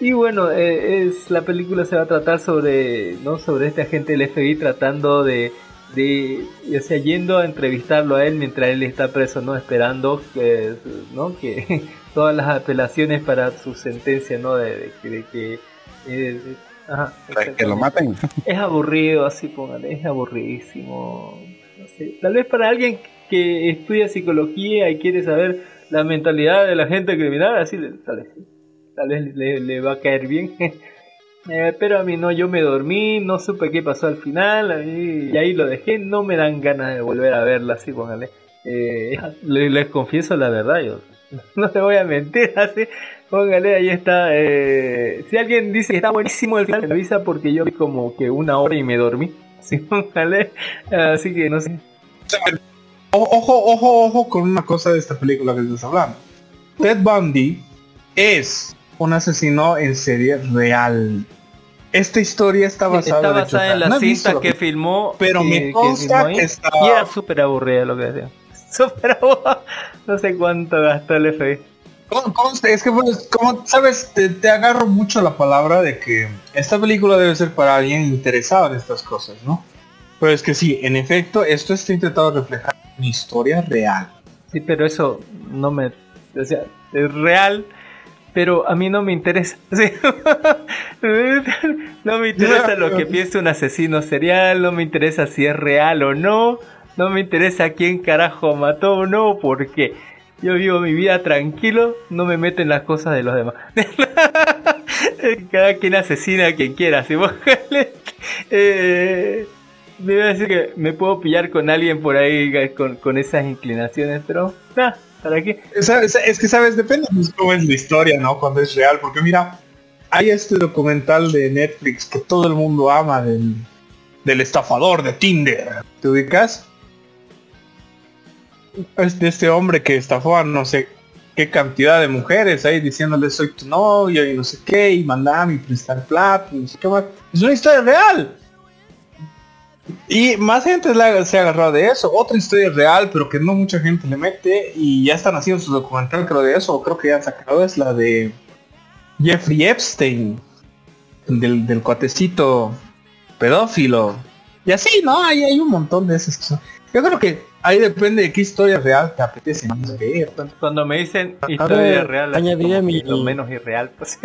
Y bueno, eh, es la película se va a tratar sobre, ¿no? sobre este agente del FBI tratando de, de, o sea, yendo a entrevistarlo a él mientras él está preso, ¿no? Esperando que, ¿no? que todas las apelaciones para su sentencia, ¿no? De, que que lo maten. Es aburrido, así póngale, es aburridísimo. Tal vez para alguien que estudia psicología y quiere saber la mentalidad de la gente criminal, así tal vez, tal vez le, va a caer bien. Eh, pero a mí no, yo me dormí, no supe qué pasó al final y, ahí lo dejé, no me dan ganas de volver a verla, así póngale. Eh, les, confieso la verdad, yo no te voy a mentir, así Póngale, ahí está. Eh, si alguien dice que está buenísimo el final, me avisa porque yo vi como que una hora y me dormí. Sí, póngale. Así que no sé. Ojo, ojo, ojo con una cosa de esta película que estás hablando. Ted Bundy es un asesino en serie real. Esta historia está basada, en, la cinta que, filmó. Pero me consta que, está... Y era súper aburrida lo que decía. Súper aburrida. No sé cuánto gastó el FBI es que, pues, como sabes, te, agarro mucho la palabra de que esta película debe ser para alguien interesado en estas cosas, ¿no? Pero es que sí, en efecto, esto está intentado reflejar una historia real. Sí, pero eso no me... O sea, es real, pero a mí no me interesa. no me interesa lo que piensa un asesino serial, no me interesa si es real o no, no me interesa quién carajo mató o no, porque Yo vivo mi vida tranquilo, no me meten las cosas de los demás. Cada quien asesina a quien quiera. Si vos a decir que me puedo pillar con alguien por ahí con, con esas inclinaciones, pero ¿para qué? Es, que, ¿sabes? Depende de cómo es la historia, ¿no? Cuando es real, porque mira, hay este documental de Netflix que todo el mundo ama del, del estafador de Tinder. ¿Te ubicas? Es de este hombre que estafó a no sé qué cantidad de mujeres ahí diciéndole soy tu novio y no sé qué y mandame y prestar plata y no sé qué más. Es una historia real. Y más gente se ha agarrado de eso. Otra historia real, pero que no mucha gente le mete. Y ya están haciendo su documental, creo de eso. Creo que ya han sacado. Es la de Jeffrey Epstein. Del, del cuatecito pedófilo. Y así, ¿no? Hay, hay un montón de esas Yo creo que ahí depende de qué historia real te apetece más ver. Cuando me dicen historia real, añadiría mi... lo menos irreal, pues.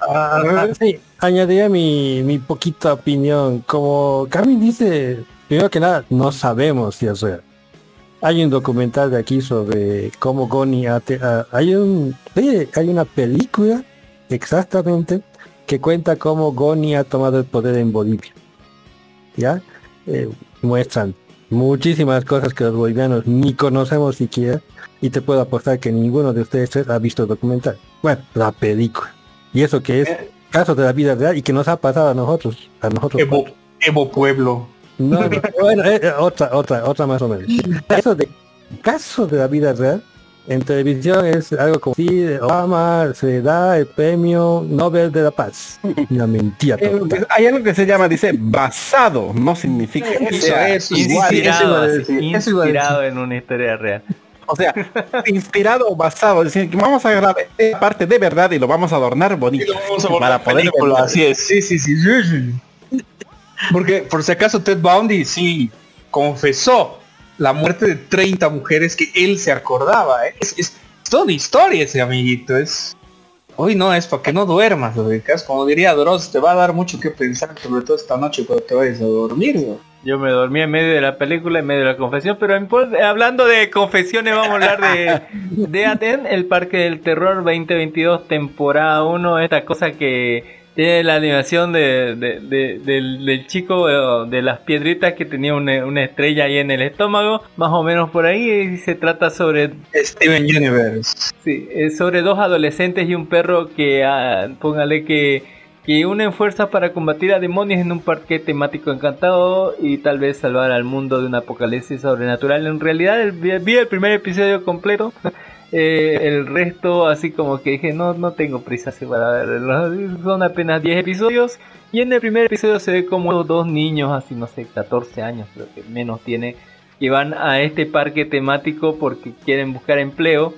Ah, sí, añadiría mi, mi poquita opinión. Como Carmen dice, primero que nada, no sabemos si es real. Hay un documental de aquí sobre cómo Goni hay un hay una película exactamente que cuenta cómo Goni ha tomado el poder en Bolivia. ¿Ya? Eh, muestran muchísimas cosas que los bolivianos ni conocemos siquiera y te puedo apostar que ninguno de ustedes ha visto el documental. Bueno, la película. Y eso que es eh. caso de la vida real y que nos ha pasado a nosotros, a nosotros. Evo, Pueblo. No, bueno, eh, eh, otra, otra, otra más o menos. Eso de caso de la vida real en televisión es algo como si Obama se da el premio Nobel de la Paz. La mentira. hay algo que se llama, dice, basado, no significa eso, es igual, inspirado en una historia real. O sea, inspirado o basado, es decir, que vamos a agarrar esta parte de verdad y lo vamos a adornar bonito. para poder así es. Sí, sí, sí, Porque por si acaso Ted Bundy sí confesó la muerte de 30 mujeres que él se acordaba. ¿eh? Es, es, toda historia ese amiguito. Es hoy no es para que no duermas, como diría Dross, te va a dar mucho que pensar, sobre todo esta noche cuando te vayas a dormir. Yo me dormí en medio de la película, en medio de la confesión, pero hablando de confesiones, vamos a hablar de, de Aten, el Parque del Terror 2022, temporada 1, esta cosa que tiene la animación de, del, chico eh, de las piedritas que tenía una, estrella ahí en el estómago, más o menos por ahí, y se trata sobre... Steven Universe. Sí, es sobre dos adolescentes y un perro que, ah, póngale que que unen fuerzas para combatir a demonios en un parque temático encantado y tal vez salvar al mundo de un apocalipsis sobrenatural. En realidad vi el primer episodio completo. Eh, el resto así como que dije no no tengo prisa para verlo son apenas 10 episodios y en el primer episodio se ve como dos niños así no sé 14 años creo que menos tiene que van a este parque temático porque quieren buscar empleo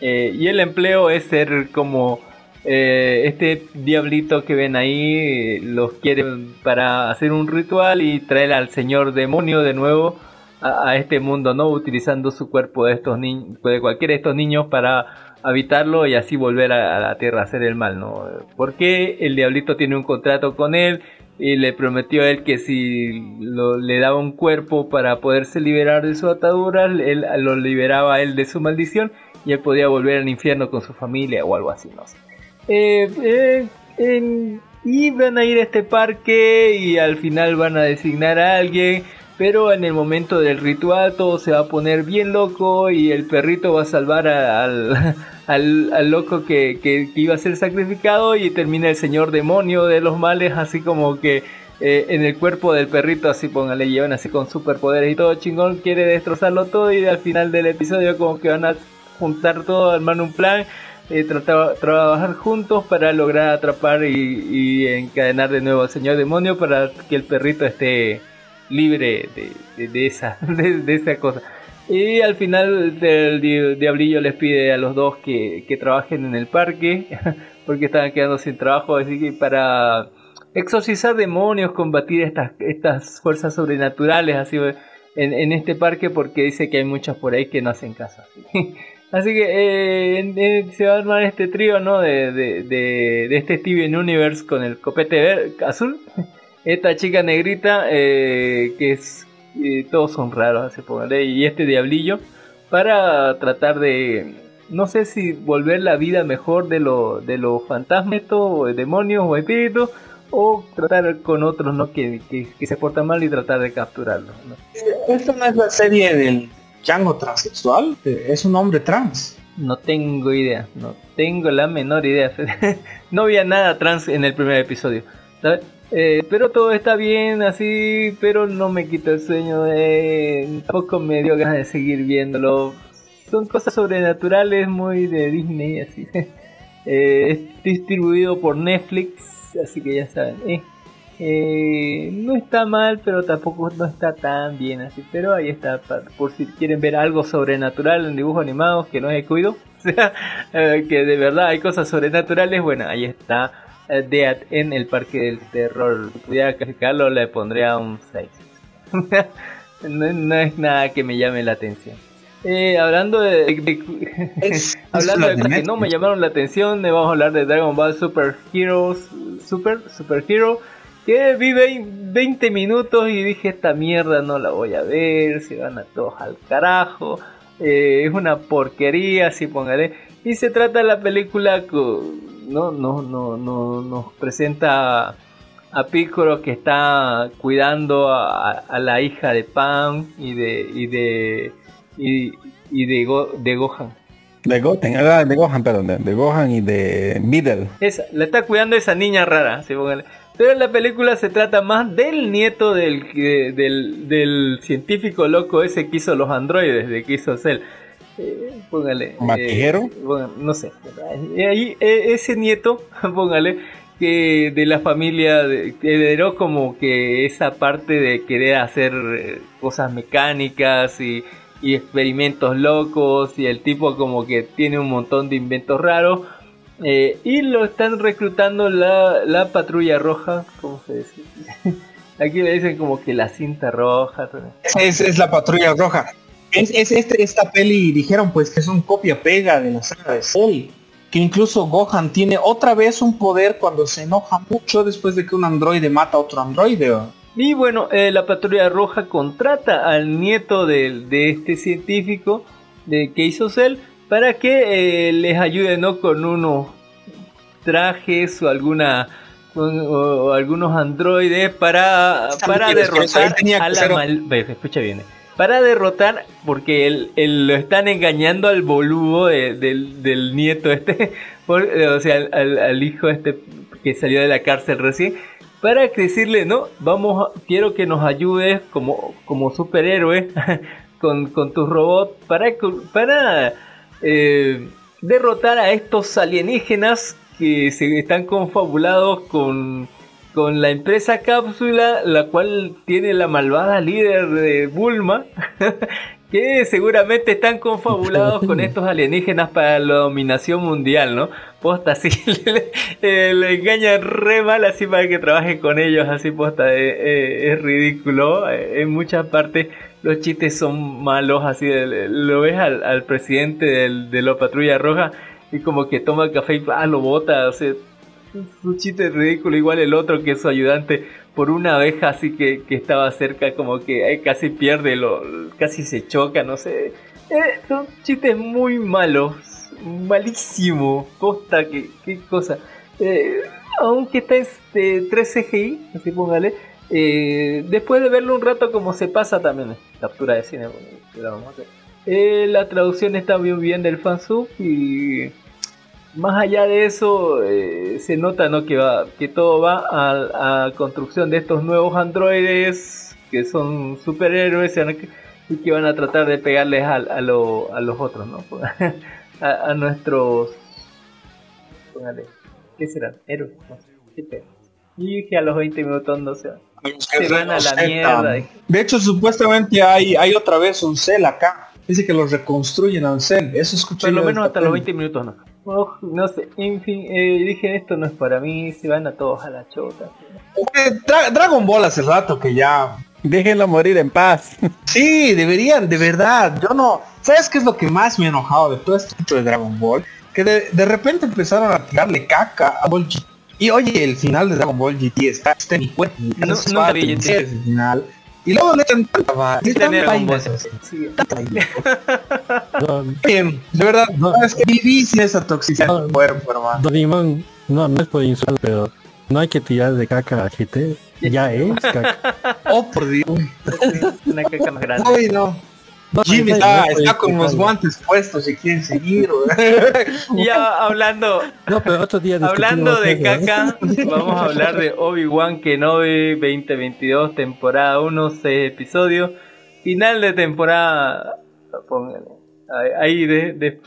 eh, y el empleo es ser como eh, este diablito que ven ahí los quiere para hacer un ritual y traer al señor demonio de nuevo a, este mundo, ¿no? Utilizando su cuerpo de estos niños, de cualquiera de estos niños para habitarlo y así volver a, la tierra a hacer el mal, ¿no? Porque el diablito tiene un contrato con él y le prometió a él que si le daba un cuerpo para poderse liberar de su atadura, él lo liberaba a él de su maldición y él podía volver al infierno con su familia o algo así, no sé. Eh, eh, y van a ir a este parque y al final van a designar a alguien. Pero en el momento del ritual todo se va a poner bien loco y el perrito va a salvar al, al, loco que, que, iba a ser sacrificado y termina el señor demonio de los males así como que eh, en el cuerpo del perrito así póngale llevan así con superpoderes y todo chingón quiere destrozarlo todo y al final del episodio como que van a juntar todo armar un plan eh, trabajar juntos para lograr atrapar y, encadenar de nuevo al señor demonio para que el perrito esté libre de, esa, de, esa cosa. Y al final el diablillo les pide a los dos que, trabajen en el parque porque estaban quedando sin trabajo, así que para exorcizar demonios, combatir estas, estas fuerzas sobrenaturales así en este parque porque dice que hay muchos por ahí que no hacen caso. Así que eh, se va a armar este trío, ¿no? De, de, de, este Steven Universe con el copete azul. Esta chica negrita, eh, que es... Eh, todos son raros, se Y este diablillo. para tratar de, no sé si volver la vida mejor de, lo, de los fantasmas, o demonios o espíritus, o tratar con otros no que, se portan mal y tratar de capturarlos. ¿no? ¿Esto no es la serie del chango transexual? Es un hombre trans. No tengo idea, no tengo la menor idea. no había nada trans en el primer episodio. Eh, pero todo está bien así, pero no me quita el sueño. de tampoco me dio ganas de seguir viéndolo. Son cosas sobrenaturales muy de Disney, así. Eh, es distribuido por Netflix, así que ya saben. Eh, eh, no está mal, pero tampoco no está tan bien así. Pero ahí está, por si quieren ver algo sobrenatural en dibujos animados que no es cuido. O sea, que de verdad hay cosas sobrenaturales. Bueno, ahí está Dead en el Parque del Terror. Pudiera calificarlo, le pondría un 6. no, es nada que me llame la atención. Eh, hablando de, hablando de cosas que no me llamaron la atención, vamos a hablar de Dragon Ball Super Heroes, Super Super Hero, que vi 20 minutos y dije esta mierda no la voy a ver, se van a todos al carajo, eh, es una porquería, así póngale. Y se trata de la película no, no, no, no nos presenta a Piccolo que está cuidando a, la hija de Pan y de y de y, de, de Gohan. De Goten, ah, de Gohan, perdón, de, Gohan y de Middle. Esa, la está cuidando esa niña rara, Pero en la película se trata más del nieto del, del, del científico loco ese que hizo los androides, de que hizo Cell. Eh, póngale. Eh, no sé. Ahí, eh, ese nieto, póngale, que de la familia heredó como que esa parte de querer hacer cosas mecánicas y, experimentos locos y el tipo como que tiene un montón de inventos raros y lo están reclutando la, la patrulla roja, ¿cómo se dice? Aquí le dicen como que la cinta roja. Es, es la patrulla roja. Es, este, esta peli dijeron pues que es un copia pega de la saga de Cell. Que incluso Gohan tiene otra vez un poder cuando se enoja mucho después de que un androide mata a otro androide. Y bueno, eh, la patrulla roja contrata al nieto de, este científico de que hizo Cell para que eh, les ayude ¿no? con unos trajes o alguna o, algunos androides para, para derrotar a la mal... Escucha bien para derrotar, porque él, lo están engañando al boludo del, nieto este, o sea, al, hijo este que salió de la cárcel recién, para decirle, no, vamos, quiero que nos ayudes como, como superhéroe con, con tus robots para, para eh, derrotar a estos alienígenas que se están confabulados con con la empresa Cápsula, la cual tiene la malvada líder de Bulma, que seguramente están confabulados con estos alienígenas para la dominación mundial, ¿no? Posta, así le, le, engañan re mal así para que trabaje con ellos, así posta, eh, eh, es ridículo. Eh, en muchas partes los chistes son malos, así lo ves al, presidente de la patrulla roja y como que toma café y ah, lo bota, o sea, un chiste ridículo, igual el otro que es su ayudante por una abeja así que, estaba cerca, como que casi pierde, lo, casi se choca, no sé. Eh, son chistes muy malos, malísimo, costa, que qué cosa. Eh, aunque está este 3 CGI, así póngale, eh, después de verlo un rato como se pasa también, captura de cine, la traducción está muy bien del fansub y más allá de eso, eh, se nota ¿no? que, todo va a, a, construcción de estos nuevos androides que son superhéroes y que van a tratar de pegarles a, a, lo, a los otros, ¿no? a, nuestros... ¿Qué serán? Héroes. Y que a los 20 minutos no se van. Se van a la mierda. De hecho, supuestamente hay, hay otra vez un cel acá. Dice que los reconstruyen al cel. Eso escuché. Por lo menos hasta los 20 minutos no no sé, en fin, eh, dije esto no es para mí, se van a todos a la chota. Dragon Ball hace rato que ya... Déjenlo morir en paz. Sí, deberían, de verdad. Yo no... ¿Sabes qué es lo que más me ha enojado de todo esto de Dragon Ball? Que de, repente empezaron a tirarle caca a Ball GT. Y oye, el final de Dragon Ball GT está, en mi cuenta. No, no, el final Y luego le echan tanta va- Sí, tanta tener vaina, bombos. así, Sí. tanta vaina. No, Bien, de verdad, No. es que viví sin esa toxicidad No. en el cuerpo, hermano. Don Limón, no, no es por insultar, pero no hay que tirar de caca a GT. Ya es caca. Oh, por Dios. Una caca más grande. Uy, no. Jimmy está, está con los guantes puestos si quieren seguir. Ya hablando, No, pero otro día hablando de ¿eh? caca, vamos a hablar de Obi-Wan Kenobi 2022, temporada 1, 6 episodios. Final de temporada. Póngale. Ahí, de, de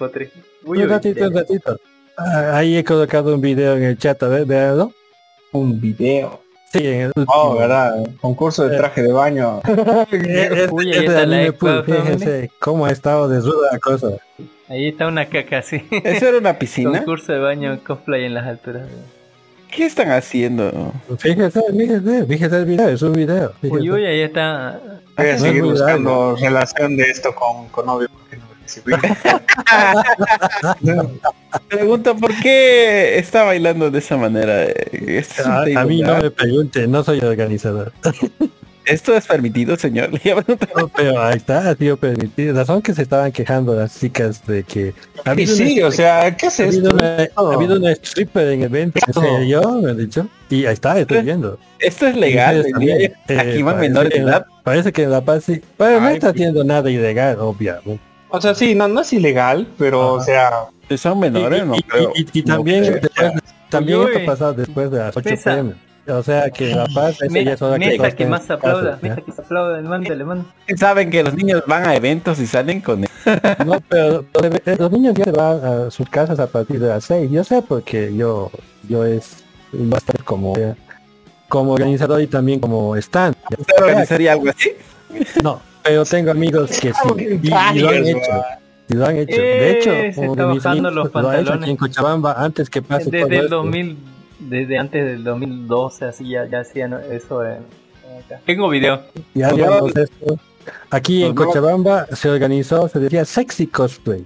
Un ratito, un ratito. Ah, Ahí he colocado un video en el chat, a ver, véanlo. Un video. Sí, en el Oh, verdad. Concurso de traje de baño. Es- Uy, es ahí de está la anime ex pool, family. fíjense cómo ha estado de ruda la cosa. Ahí está una caca, sí. ¿Eso era una piscina? Concurso de baño cosplay en las alturas. ¿Qué están haciendo? Fíjese, fíjese, fíjese el video, es un video. Uy, fíjese. uy, ahí está. Voy a No seguir buscando relación de esto con, con novio. porque no. Pregunta por qué está bailando de esa manera. Eh, Esto es, A, a mí no me pregunte, no soy organizador. ¿Esto es permitido, señor. No, pero ahí está, ha sido permitido. Razón que se estaban quejando las chicas de que ha Y habido sí, una- o sea, ¿qué es ha esto? una, ha habido una stripper en el evento, en serio, me han dicho. Y ahí está, estoy viendo. ¿Esto es legal? Yo. Eh, Aquí van parece menores de que en la- edad. Parece que en La Paz sí. Pero no está pues. haciendo nada ilegal, obviamente. O sea, sí, no, no es ilegal, pero, o sea, Si son menores, y, no y- creo. y- y No también, creo. después- también Uy, esto uy. pasado después de las 8 Pesa. pm. O sea que La Paz esa ya Mesa, mesa que estén más aplauda, casa, mesa que se aplauda, mándale, mándale. Saben que los niños van a eventos y salen con él. No, pero los, los niños ya se van a sus casas a partir de las 6. Yo sé porque yo yo es va a estar como como organizador y también como stand. ¿Usted organizaría algo así? No, pero tengo amigos que sí y, y lo han hecho. Y lo han hecho. De Eh, hecho, uno de mis los lo ha hecho aquí en Cochabamba antes que pase todo Desde el esto. 2000, desde antes del 2012, así ya, ya hacían eso en, acá. Tengo video. Ya digamos esto. Aquí en Cochabamba se organizó, se decía sexy cosplay.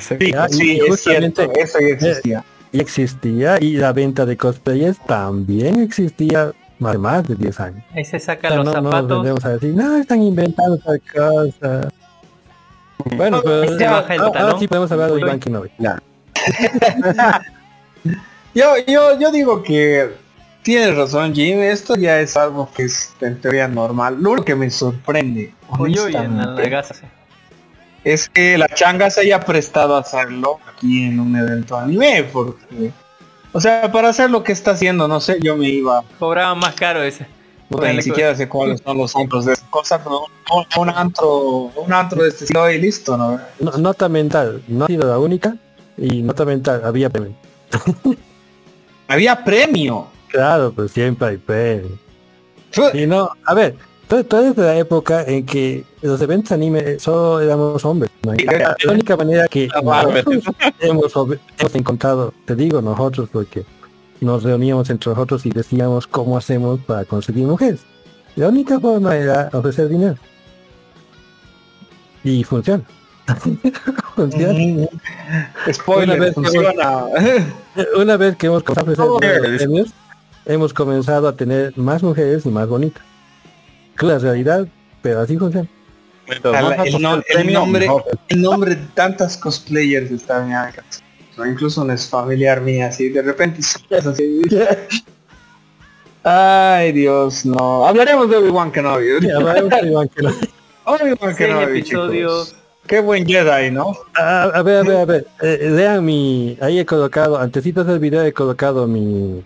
Sí, y sí, es cierto, eso ya existía. Y existía, y la venta de cosplayers también existía hace más de 10 años. Ahí se O sacan sea, los no, no nos zapatos. vendemos a decir, no, están inventando tal cosa. Bueno, pero se baja el ahora talón. sí podemos hablar de. Iván Kenobi. Yo, yo, yo digo que tienes razón, Jim. Esto ya es algo que es en teoría normal. Lo único que me sorprende, Uy, uy, en la sí. es que la changa se haya prestado a hacerlo aquí en un evento anime, porque, o sea, para hacer lo que está haciendo, no sé, yo me iba, Cobraba más caro ese. puta, ni siquiera sé cuáles son los antros de esa cosa, pero un, un antro, un antro de este estilo y listo, ¿no? No- nota mental, no ha sido la única. Y nota mental, había premio. Había premio. Claro, pues siempre hay premio. Y no, a ver, todo, todo desde la época en que los eventos anime solo éramos hombres. la única manera que hemos, hemos encontrado, te digo nosotros, porque nos reuníamos entre nosotros y decíamos cómo hacemos para conseguir mujeres. La única forma era ofrecer dinero. Y funciona. funciona. Spoiler, Una vez que funciona. Una vez que hemos comenzado a ofrecer yes. premios, hemos comenzado a tener más mujeres y más bonitas. La realidad, pero así funciona. Ala, el, no- el nombre, el nombre de tantas cosplayers está en mi alcance. O incluso no es familiar mía, así de repente así. Ay Dios, no. Hablaremos de Obi-Wan Kenobi. Sí, hablaremos de Iván Kenobi. Obi-Wan Kenobi, episodios. chicos. Qué buen Jedi, ¿no? a, a ver, a ver, a ver. eh, lean mi. Ahí he colocado, antesitos del video he colocado mi.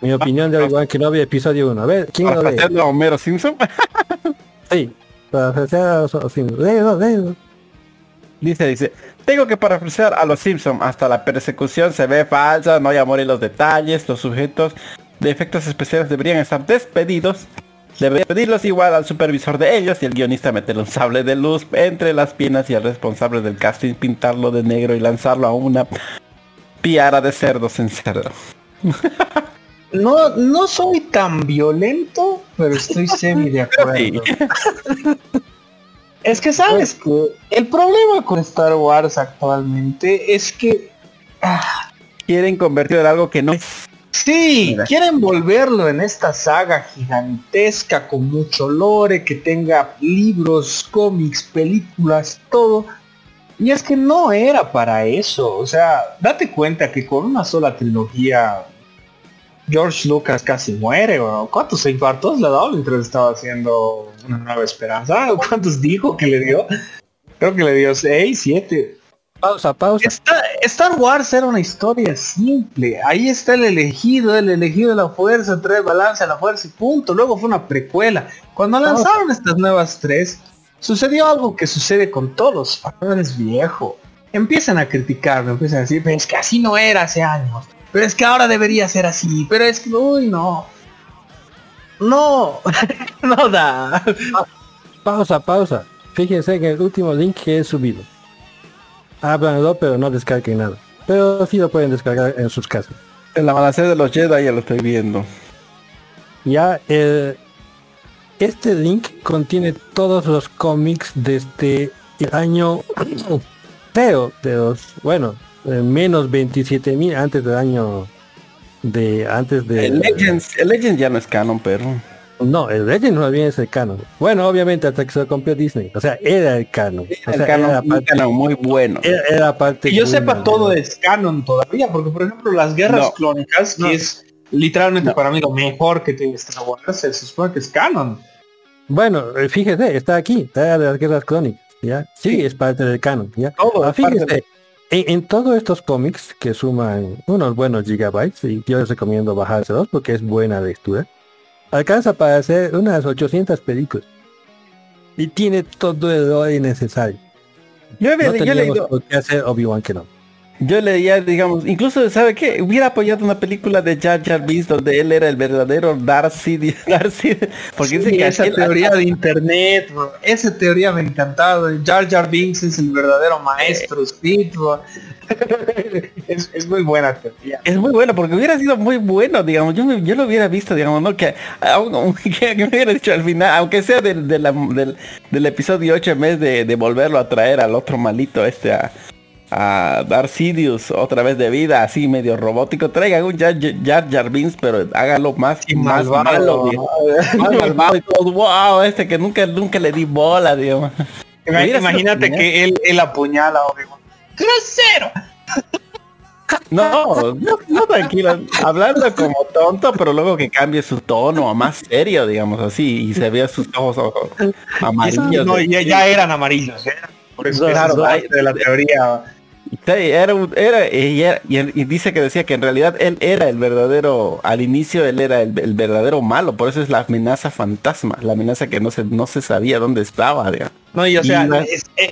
Mi opinión de Obi-Wan Kenobi episodio 1. A ver, ¿quién lo Para hacerlo a Homero Simpson. Sí, para ofrecer a los léelo. Dice, dice, tengo que parafrasear a los Simpson. Hasta la persecución se ve falsa, no hay amor en los detalles, los sujetos de efectos especiales deberían estar despedidos. Debería pedirlos igual al supervisor de ellos y el guionista meterle un sable de luz entre las piernas y al responsable del casting pintarlo de negro y lanzarlo a una piara de cerdos en cerdo. No, no soy tan violento, pero estoy semi de acuerdo. Es que sabes que el problema con Star Wars actualmente es que Quieren convertirlo en algo que no es. Sí, quieren volverlo en esta saga gigantesca con mucho lore, que tenga libros, cómics, películas, todo. Y es que no era para eso. O sea, date cuenta que con una sola trilogía George Lucas casi muere. ¿Cuántos infartos le ha dado mientras estaba haciendo una nueva esperanza? ¿Cuántos dijo que le dio? Creo que le dio 6, 7. Pausa, pausa. Star Wars era una historia simple. Ahí está el elegido, el elegido de la fuerza, trae balance a la fuerza y punto. Luego fue una precuela. Cuando lanzaron estas nuevas tres, sucedió algo que sucede con todos los fans viejo. Empiezan a criticarlo, empiezan a decir, pero es que así no era hace años. Pero es que ahora debería ser así. Pero es que, uy, no. No, no da. Pausa, pausa. Fíjense en el último link que he subido Háblanlo, pero no descarguen nada. Pero sí lo pueden descargar en sus casas. En la amanecer de los Jedi ya lo estoy viendo. Ya, el, este link contiene todos los cómics desde el año pero de los, bueno, menos 27 mil antes del año de antes de el Legends, el Legends ya no es canon, pero no, el Legend no bien es el canon. Bueno, obviamente hasta que se lo compró Disney. O sea, era el canon. o sea, era canon muy bueno. Era, parte que yo sepa todo es canon todavía, porque por ejemplo las guerras clónicas, que es literalmente para mí lo mejor que tiene Star Wars, se supone que es canon. Bueno, eh, fíjese, está aquí, está de las guerras clónicas, ¿ya? Sí, es parte del canon, ¿ya? Todo, ah, fíjese, en, en, todos estos cómics que suman unos buenos gigabytes, y yo les recomiendo bajárselos porque es buena lectura, alcanza para hacer unas 800 películas. Y tiene todo el orden necesario. Yo, no yo leído... por qué hacer Obi-Wan que no. Yo leía, digamos, incluso, ¿sabe qué? Hubiera apoyado una película de Jar Jar Binks donde él era el verdadero Darcy, Darcy porque dice que esa teoría de internet, esa teoría me ha encantado. Jar Jar Binks es el verdadero maestro Speed, es, muy buena teoría. Es muy buena porque hubiera sido muy bueno, digamos, yo, yo lo hubiera visto, digamos, ¿no? Que, que, me hubiera dicho al final, aunque sea del, del, episodio 8 en vez de, de volverlo a traer al otro malito este a a dar Sidious otra vez de vida, así medio robótico. Traigan un Jar Jar, pero hágalo más, y más malo, más wow, este que nunca, nunca le di bola, digamos. Imagínate que él, él apuñala a ¡Grosero! No, no, tranquilo, hablando como tonto, pero luego que cambie su tono a más serio, digamos así, y se vea sus ojos, amarillos. No, ya, eran amarillos, por eso claro, de la teoría era, era, y, dice que decía que en realidad él era el verdadero, al inicio él era el, verdadero malo, por eso es la amenaza fantasma, la amenaza que no se, no se sabía dónde estaba. No, y o sea,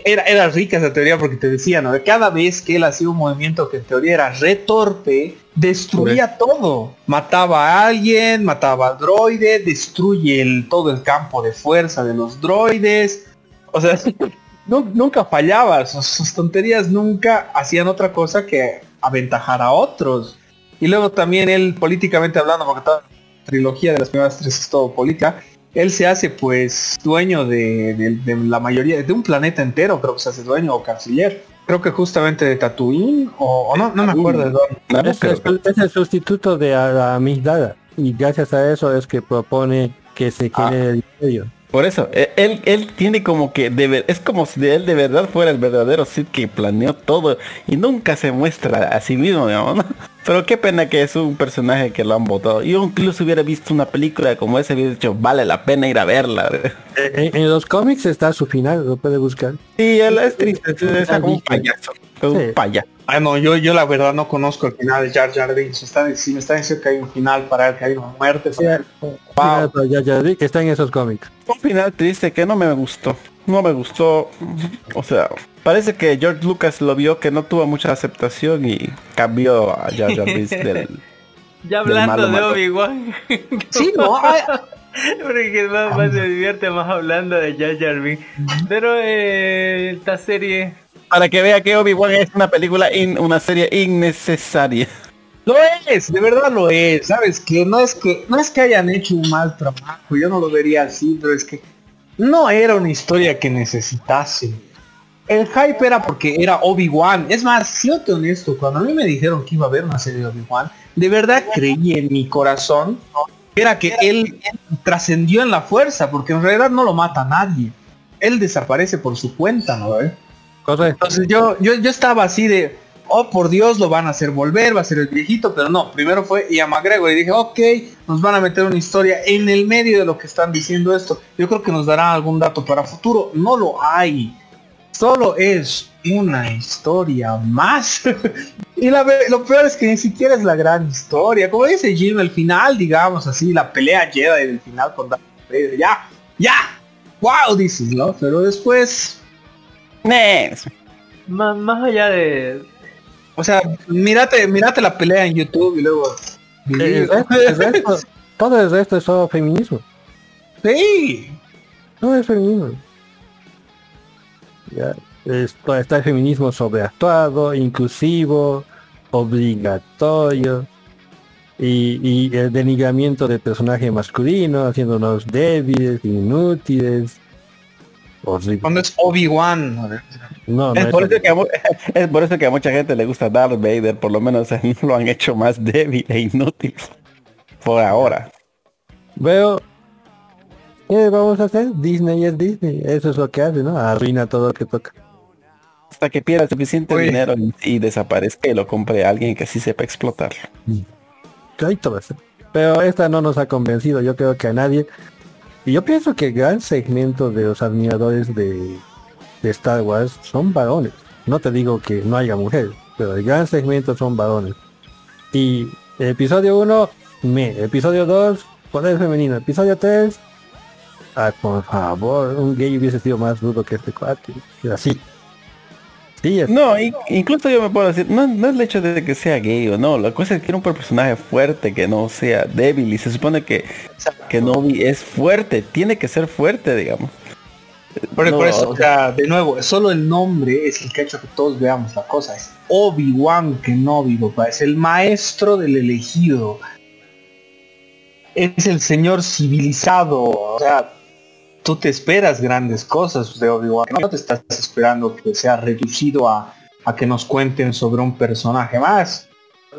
era, era rica esa teoría porque te decía, ¿no? Cada vez que él hacía un movimiento que en teoría era retorpe, destruía todo. Mataba a alguien, mataba al droide, destruye el, todo el campo de fuerza de los droides. O sea, nunca fallaba, sus, tonterías nunca hacían otra cosa que aventajar a otros. Y luego también él, políticamente hablando, porque toda la trilogía de las primeras tres es todo política, él se hace pues dueño de, la mayoría, de un planeta entero, creo que se hace dueño o canciller. Creo que justamente de Tatooine, o, no, no me acuerdo de dónde. es, el sustituto de la amistad y gracias a eso es que propone que se quede ah. el imperio. Por eso, e, él, él tiene como que, de, es como si él de verdad fuera el verdadero Sid que planeó todo y nunca se muestra a sí mismo, digamos, Pero qué pena que es un personaje que lo han votado. Yo incluso hubiera visto una película como esa, hubiera dicho, vale la pena ir a verla. En, los cómics está su final, lo puede buscar. Sí, él es triste, es, como un payaso. Un payaso. Ah, no, yo, yo la verdad no conozco el final de Jar Jar Binks. Está, si me está diciendo que hay un final para él, que hay una muerte. Sí, wow. Jar Jar Binks está en esos cómics. Un final triste que no me gustó. No me gustó. O sea, parece que George Lucas lo vio que no tuvo mucha aceptación y cambió a Jar Jar Binks del... Ya hablando de Obi-Wan. sí, no. Porque más, más, se divierte más hablando de Jar Jar Binks. Pero eh, esta serie para que vea que Obi-Wan es una película, una serie innecesaria. Lo es, de verdad lo es, sabes que no es que no es que hayan hecho un mal trabajo, yo no lo vería así, pero es que no era una historia que necesitase. el hype era porque era Obi-Wan. Es más, siento honesto, cuando a mí me dijeron que iba a haber una serie de Obi-Wan, de verdad creí en mi corazón era que él trascendió en la fuerza, porque en realidad no lo mata nadie. Él desaparece por su cuenta, ¿no? Entonces yo, yo, yo estaba así de, oh por Dios, lo van a hacer volver, va a ser el viejito, pero no, primero fue Ian McGregor y dije, ok, nos van a meter una historia en el medio de lo que están diciendo esto. Yo creo que nos dará algún dato para futuro. No lo hay. Solo es una historia más. y lo peor es que ni siquiera es la gran historia. Como dice Jim, el final, digamos así, la pelea Jedi del final con Darth Vader, ya, ya, wow, dices, ¿no? Pero después... Más, más allá de... O sea, mírate, mírate la pelea en YouTube y luego... Eh, todo esto es solo feminismo. Sí. Todo es feminismo. Ya. está el feminismo sobreactuado, inclusivo, obligatorio y, el denigramiento del personaje masculino, haciéndonos débiles, inútiles. Cuando es Obi-Wan. No, es, por eso que a, es por eso que a mucha gente le gusta Darth Vader, por lo menos lo han hecho más débil e inútil. Por ahora. Veo ¿Qué vamos a hacer? Disney es Disney. Eso es lo que hace, ¿no? Arruina todo lo que toca. Hasta que pierda suficiente dinero y, desaparezca y lo compre alguien que sí sepa explotar. Mm. Pero esta no nos ha convencido, yo creo que a nadie. Y yo pienso que gran segmento de los admiradores de, de Star Wars son varones. No te digo que no haya mujeres, pero el gran segmento son varones. Y episodio 1, me. Episodio 2, poder femenino. Episodio 3, Ah, por favor, un gay hubiese sido más duro que este cuate. Así. Sí, No, incluso yo me puedo decir, no, no es el hecho de que sea gay o no, la cosa es que era un personaje fuerte, que no sea débil, y se supone que, que Novi es fuerte, tiene que ser fuerte, digamos. Por, eso, o sea, de nuevo, solo el nombre es el que ha hecho que todos veamos la cosa. Es Obi-Wan Kenobi, papá. Es el maestro del elegido. Es el señor civilizado. O sea, tú te esperas grandes cosas de Obi-Wan. No te estás esperando que sea reducido a, que nos cuenten sobre un personaje más.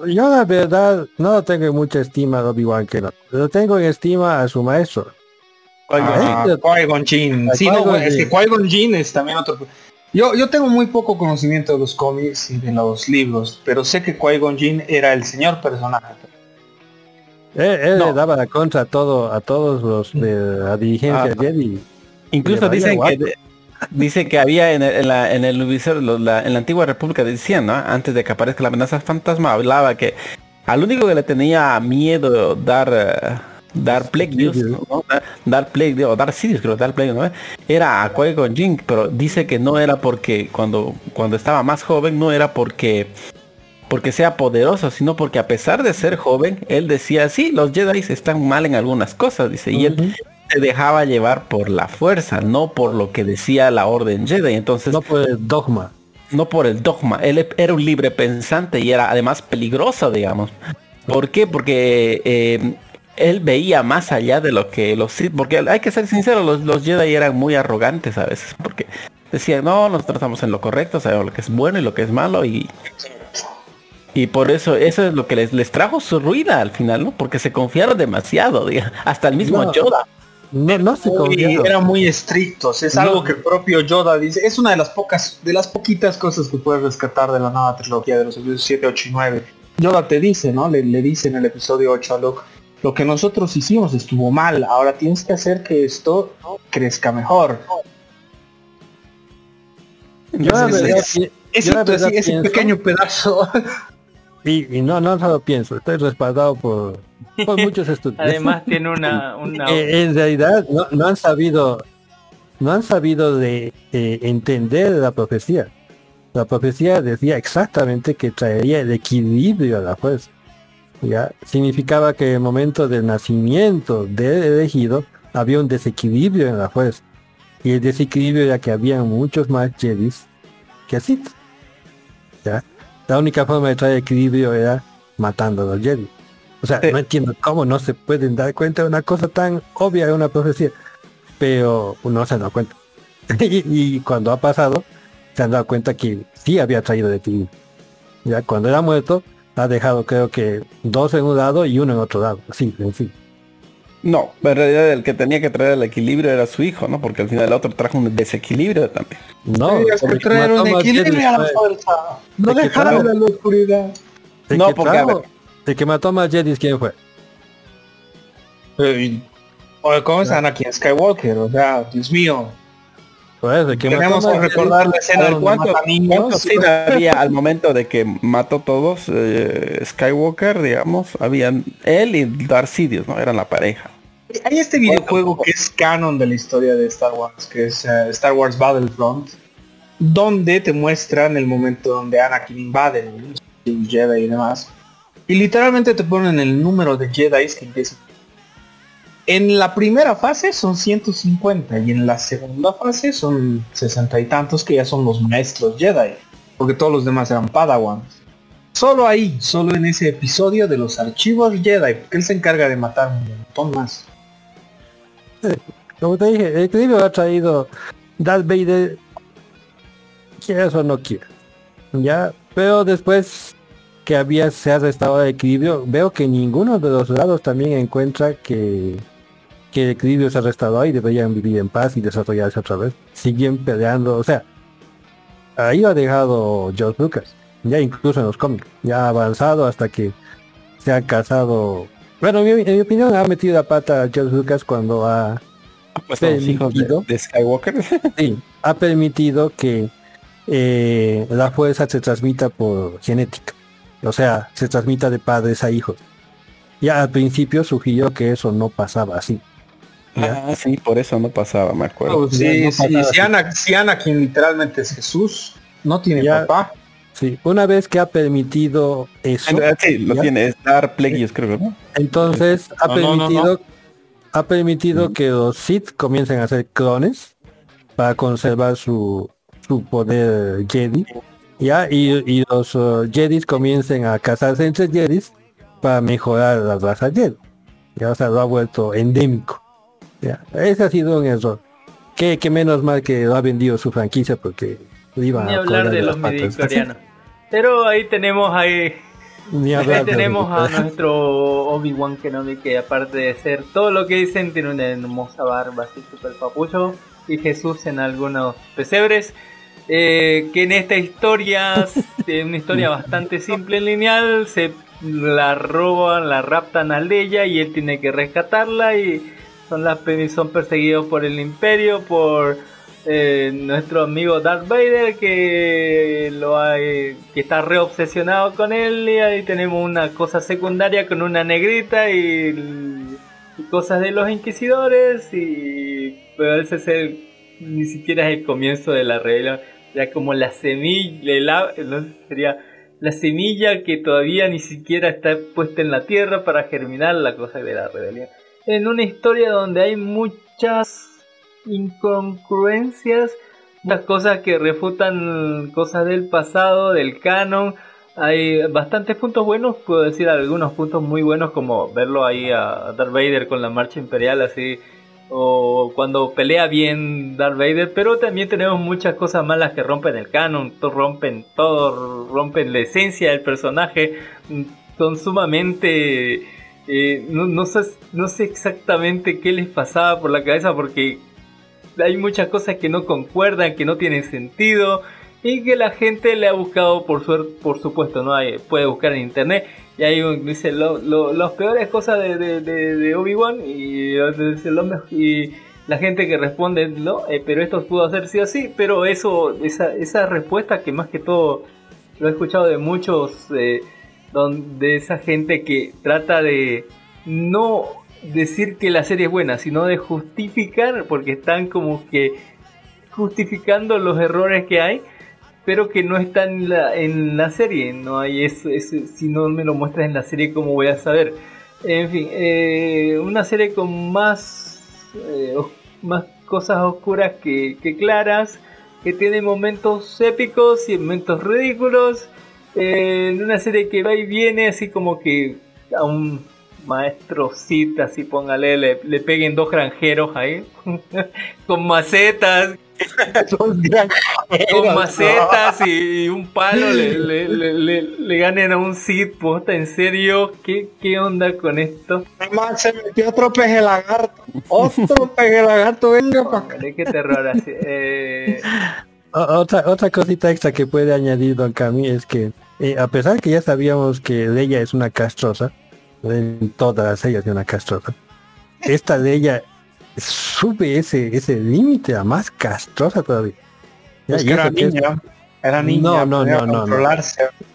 Yo la verdad no tengo mucha estima de Obi-Wan que no. Pero tengo en estima a su maestro. Ah, Qui-Gon Jinn. Sí, no, es que Qui-Gon Jinn es también otro... Yo, yo tengo muy poco conocimiento de los cómics y de los libros, pero sé que Qui-Gon Jinn era el señor personaje. Él, le daba la contra a todo, a todos los de la dirigencia ah, Jedi. Incluso dicen que dice que había en el, en la, en el en la antigua república decían, ¿no? Antes de que aparezca la amenaza fantasma, hablaba que al único que le tenía miedo dar uh, dar Plague ¿no? dar Plague o dar Sirius creo dar Plague ¿no? era a Qui Gon pero dice que no era porque cuando cuando estaba más joven no era porque porque sea poderoso, sino porque a pesar de ser joven, él decía, sí, los Jedi están mal en algunas cosas, dice, y él se dejaba llevar por la fuerza, no por lo que decía la orden Jedi. Entonces, no por el dogma. No por el dogma. Él era un libre pensante y era además peligroso, digamos. ¿Por qué? Porque eh, él veía más allá de lo que los porque hay que ser sincero, los, los Jedi eran muy arrogantes a veces, porque decían, no, nosotros estamos en lo correcto, sabemos lo que es bueno y lo que es malo y y por eso, eso es lo que les, les trajo su ruina al final, ¿no? Porque se confiaron demasiado, hasta el mismo Yoda. No, no se Eran muy estrictos, es algo que el propio Yoda dice. Es una de las pocas, de las poquitas cosas que puedes rescatar de la nueva trilogía de los episodios 7, 8 y 9. Yoda te dice, ¿no? Le, le dice en el episodio 8 a Luke, lo que nosotros hicimos estuvo mal, ahora tienes que hacer que esto crezca mejor. ese pequeño pedazo y, no, no solo pienso, estoy respaldado por, muchos estudios. Además tiene una... Eh, en realidad no, han sabido, no han sabido de eh, entender la profecía. La profecía decía exactamente que traería el equilibrio a la fuerza. ¿ya? Significaba que en el momento del nacimiento del elegido había un desequilibrio en la fuerza. Y el desequilibrio era que había muchos más Jedis que así. ¿ya? La única forma de traer equilibrio era matando a los Jedi. O sea, no entiendo cómo no se pueden dar cuenta de una cosa tan obvia de una profecía. Pero uno se da cuenta. y, cuando ha pasado, se han dado cuenta que sí había traído de ti. Ya cuando era muerto, ha dejado creo que dos en un lado y uno en otro lado. Así, en fin. No, en realidad el que tenía que traer el equilibrio era su hijo, ¿no? Porque al final el otro trajo un desequilibrio también. No, que traer un equilibrio a la fuerza. No dejar la oscuridad. No, porque el que mató a más ¿quién fue? Eh, ¿Cómo es Anakin Skywalker? O sea, Dios mío. Pues, que Tenemos que recordar la escena cuánto, mata niños. había al momento de que mató todos eh, Skywalker, digamos, habían él y Darth Sidious, ¿no? Eran la pareja. Hay este videojuego que es canon de la historia de Star Wars, que es uh, Star Wars Battlefront, donde te muestran el momento donde Anakin invade el Jedi y demás. Y literalmente te ponen el número de Jedi que empiezan en la primera fase son 150 y en la segunda fase son 60 y tantos que ya son los maestros Jedi. Porque todos los demás eran Padawans. Solo ahí, solo en ese episodio de los archivos Jedi, porque él se encarga de matar un montón más. Como te dije, el equilibrio ha traído Darth Vader, quieras o no quiera. Ya, pero después que había se ha restaurado el equilibrio, veo que ninguno de los lados también encuentra que que el equilibrio se ha restaurado y deberían vivir en paz y desarrollarse otra vez. Siguen peleando, o sea, ahí ha dejado George Lucas, ya incluso en los cómics, ya ha avanzado hasta que se ha casado. Bueno, en mi, opinión ha metido la pata a George Lucas cuando ha pues permitido, de, Skywalker. sí, ha permitido que eh, la fuerza se transmita por genética, o sea, se transmita de padres a hijos. Ya al principio sugirió que eso no pasaba así. Ah, sí, por eso no pasaba, me acuerdo. sí, sí, si, Ana, si quien literalmente es Jesús, no tiene papá. Sí, una vez que ha permitido eso. Sí, lo tiene, es dar creo, ¿no? Entonces ha permitido, ha permitido que los Sith comiencen a hacer clones para conservar su, su poder Jedi. Ya, y, los uh, Jedis comiencen a casarse entre Jedis para mejorar la raza Jedi. Ya o sea, lo ha vuelto endémico. Ese ha sido un error. Que, que menos mal que lo ha vendido su franquicia porque iba Ni a hablar de, los midichlorianos. Pero ahí tenemos ahí, tenemos a nuestro Obi-Wan Kenobi que aparte de ser todo lo que dicen tiene una hermosa barba así super papucho y Jesús en algunos pesebres. Eh, que en esta historia, una historia bastante simple en lineal, se la roban, la raptan a Leia y él tiene que rescatarla y son las son perseguidos por el imperio por eh, nuestro amigo Darth Vader que lo hay, que está re obsesionado con él y ahí tenemos una cosa secundaria con una negrita y, cosas de los inquisidores y pero ese es ni siquiera es el comienzo de la regla. Ya como la semilla no sería la semilla que todavía ni siquiera está puesta en la tierra para germinar la cosa de la rebelión. En una historia donde hay muchas incongruencias, muchas cosas que refutan cosas del pasado, del canon. Hay bastantes puntos buenos, puedo decir algunos puntos muy buenos como verlo ahí a Darth Vader con la marcha imperial así o cuando pelea bien Darth Vader, pero también tenemos muchas cosas malas que rompen el canon, rompen todo, rompen la esencia del personaje, son sumamente eh, no, sé, no sé exactamente qué les pasaba por la cabeza porque hay muchas cosas que no concuerdan, que no tienen sentido y que la gente le ha buscado por suerte, por supuesto, no puede buscar en internet y ahí dice lo, las peores cosas de, de, Obi-Wan y, y la gente que responde no, eh, pero esto pudo hacer sí así, pero eso, esa, esa respuesta que más que todo lo he escuchado de muchos eh, de esa gente que trata de no decir que la serie es buena, sino de justificar, porque están como que justificando los errores que hay, pero que no están en la, serie. No hay eso, si no me lo muestras en la serie, ¿cómo voy a saber? En fin, eh, una serie con más, eh, más cosas oscuras que, claras, que tiene momentos épicos y momentos ridículos en una serie que va y viene así como que aún maestro Cita, así póngale, le, le peguen dos granjeros ahí, con macetas, con macetas y, un palo le, le, ganen a un Cid, puta, en serio, ¿qué, qué onda con esto? Además se metió otro peje lagarto, otro peje lagarto, venga para. Qué terror así. Eh... Otra, otra cosita extra que puede añadir Don Cami es que eh, a pesar que ya sabíamos que ella es una castrosa, en todas ellas de una castrosa. Esta de ella sube ese ese límite a más castrosa todavía. Es que era niña. Era niña. No, no, no, no, no.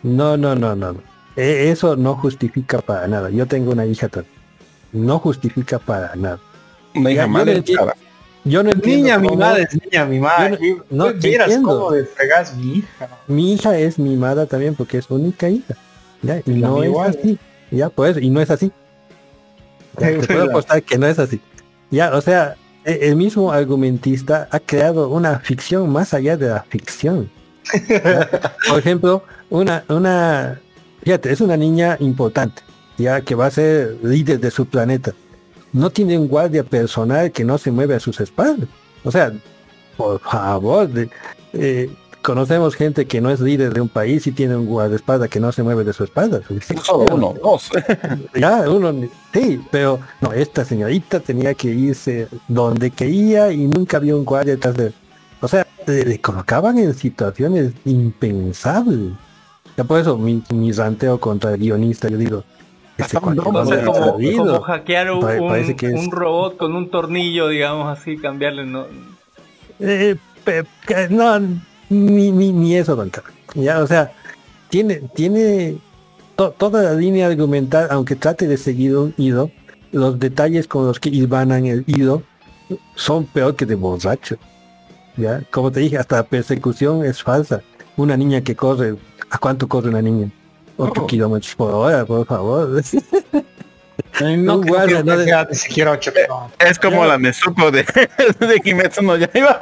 No, no, no, no. Eso no justifica para nada. Yo tengo una hija también. No justifica para nada. Una hija madre yo no entiendo niña, cómo... mi madre es niña, mi madre. No, no quieras cómo desfregás mi hija. Mi hija es mimada también porque es única hija. ¿ya? Y la no es igual, así. Eh. Ya, pues, y no es así. te puedo apostar que no es así. Ya, o sea, e, el mismo argumentista ha creado una ficción más allá de la ficción. Por ejemplo, una, una, fíjate, es una niña importante, ya que va a ser líder de su planeta no tiene un guardia personal que no se mueve a sus espaldas. O sea, por favor, eh, conocemos gente que no es líder de un país y tiene un guardaespaldas que no se mueve de su espalda. Solo uno, dos. ya, uno, sí, pero no, esta señorita tenía que irse donde quería y nunca había un guardia detrás de O sea, le, colocaban en situaciones impensables. Ya por eso mi, mi ranteo contra el guionista, yo digo, como, hackear un, robot con un tornillo, digamos así, cambiarle, ¿no? Eh, no, ni, ni, eso, don Ya, o sea, tiene, tiene toda la línea argumental, aunque trate de seguir un ido, los detalles con los que en el ido son peor que de borracho. Ya, como te dije, hasta la persecución es falsa. Una niña que corre, ¿a cuánto corre una niña? 8 kilómetros por hora, por favor. No, guardia, no de... siquiera 8 Es como la Nezuko de, de Kimetsu no Yaiba.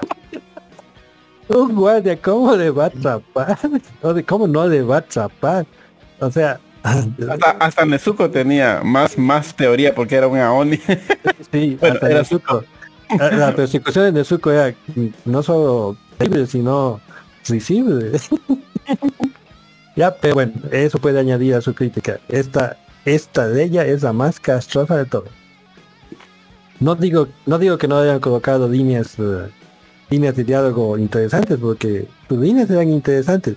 Un guardia, ¿cómo le va a atrapar? ¿Cómo no le va a atrapar? O sea... Hasta, hasta Nezuko tenía más, más teoría porque era una Oni. Sí, hasta Nezuko. La, la persecución de Nezuko era no solo terrible, sino risible. Ya, pero bueno, eso puede añadir a su crítica. Esta, esta de ella es la más castrosa de todo. No digo, no digo que no hayan colocado líneas, uh, líneas de diálogo interesantes, porque sus líneas eran interesantes,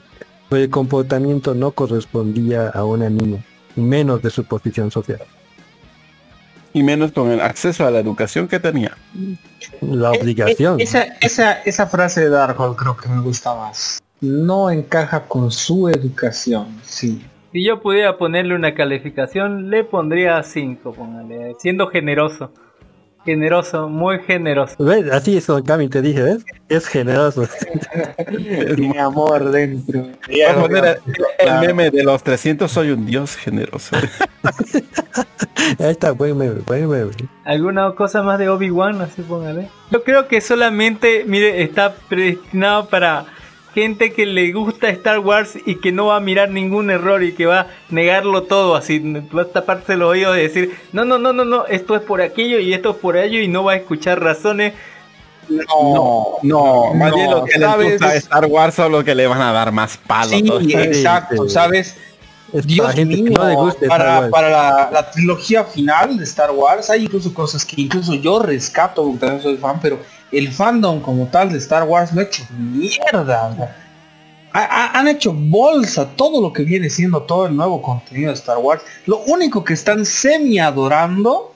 pero el comportamiento no correspondía a una niña, menos de su posición social. Y menos con el acceso a la educación que tenía. La obligación. esa, esa, esa frase de Darkhold creo que me gusta más no encaja con su educación, sí. Si yo pudiera ponerle una calificación, le pondría 5, póngale, siendo generoso. Generoso, muy generoso. ¿Ves? Así es, Cami, te dije, ¿ves? Es generoso. Tiene amor dentro. a poner el, meme de los 300, soy un dios generoso. Ahí está, buen meme, buen meme. ¿Alguna cosa más de Obi-Wan? Así póngale. Yo creo que solamente, mire, está predestinado para gente que le gusta Star Wars y que no va a mirar ningún error y que va a negarlo todo, así va a taparse los oídos y decir, no, no, no, no, no, esto es por aquello y esto es por ello y no va a escuchar razones. No, no, más bien lo que le gusta a Star Wars son los que le van a dar más palos. Sí, exacto, ¿sabes? Dios mío, para, para la, la, trilogía final de Star Wars hay incluso cosas que incluso yo rescato, porque también soy fan, pero el fandom como tal de Star Wars no ha hecho mierda. han hecho bolsa todo lo que viene siendo todo el nuevo contenido de Star Wars. Lo único que están semi adorando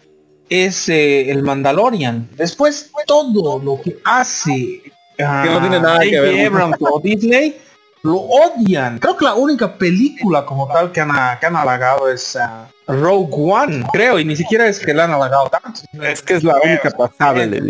es eh, el Mandalorian. Después todo lo que hace que no tiene nada que ver o Disney lo odian. Creo que la única película como tal que han, que han halagado es uh, Rogue One, creo, y ni siquiera es que la han halagado tanto. Es que es la única pasable,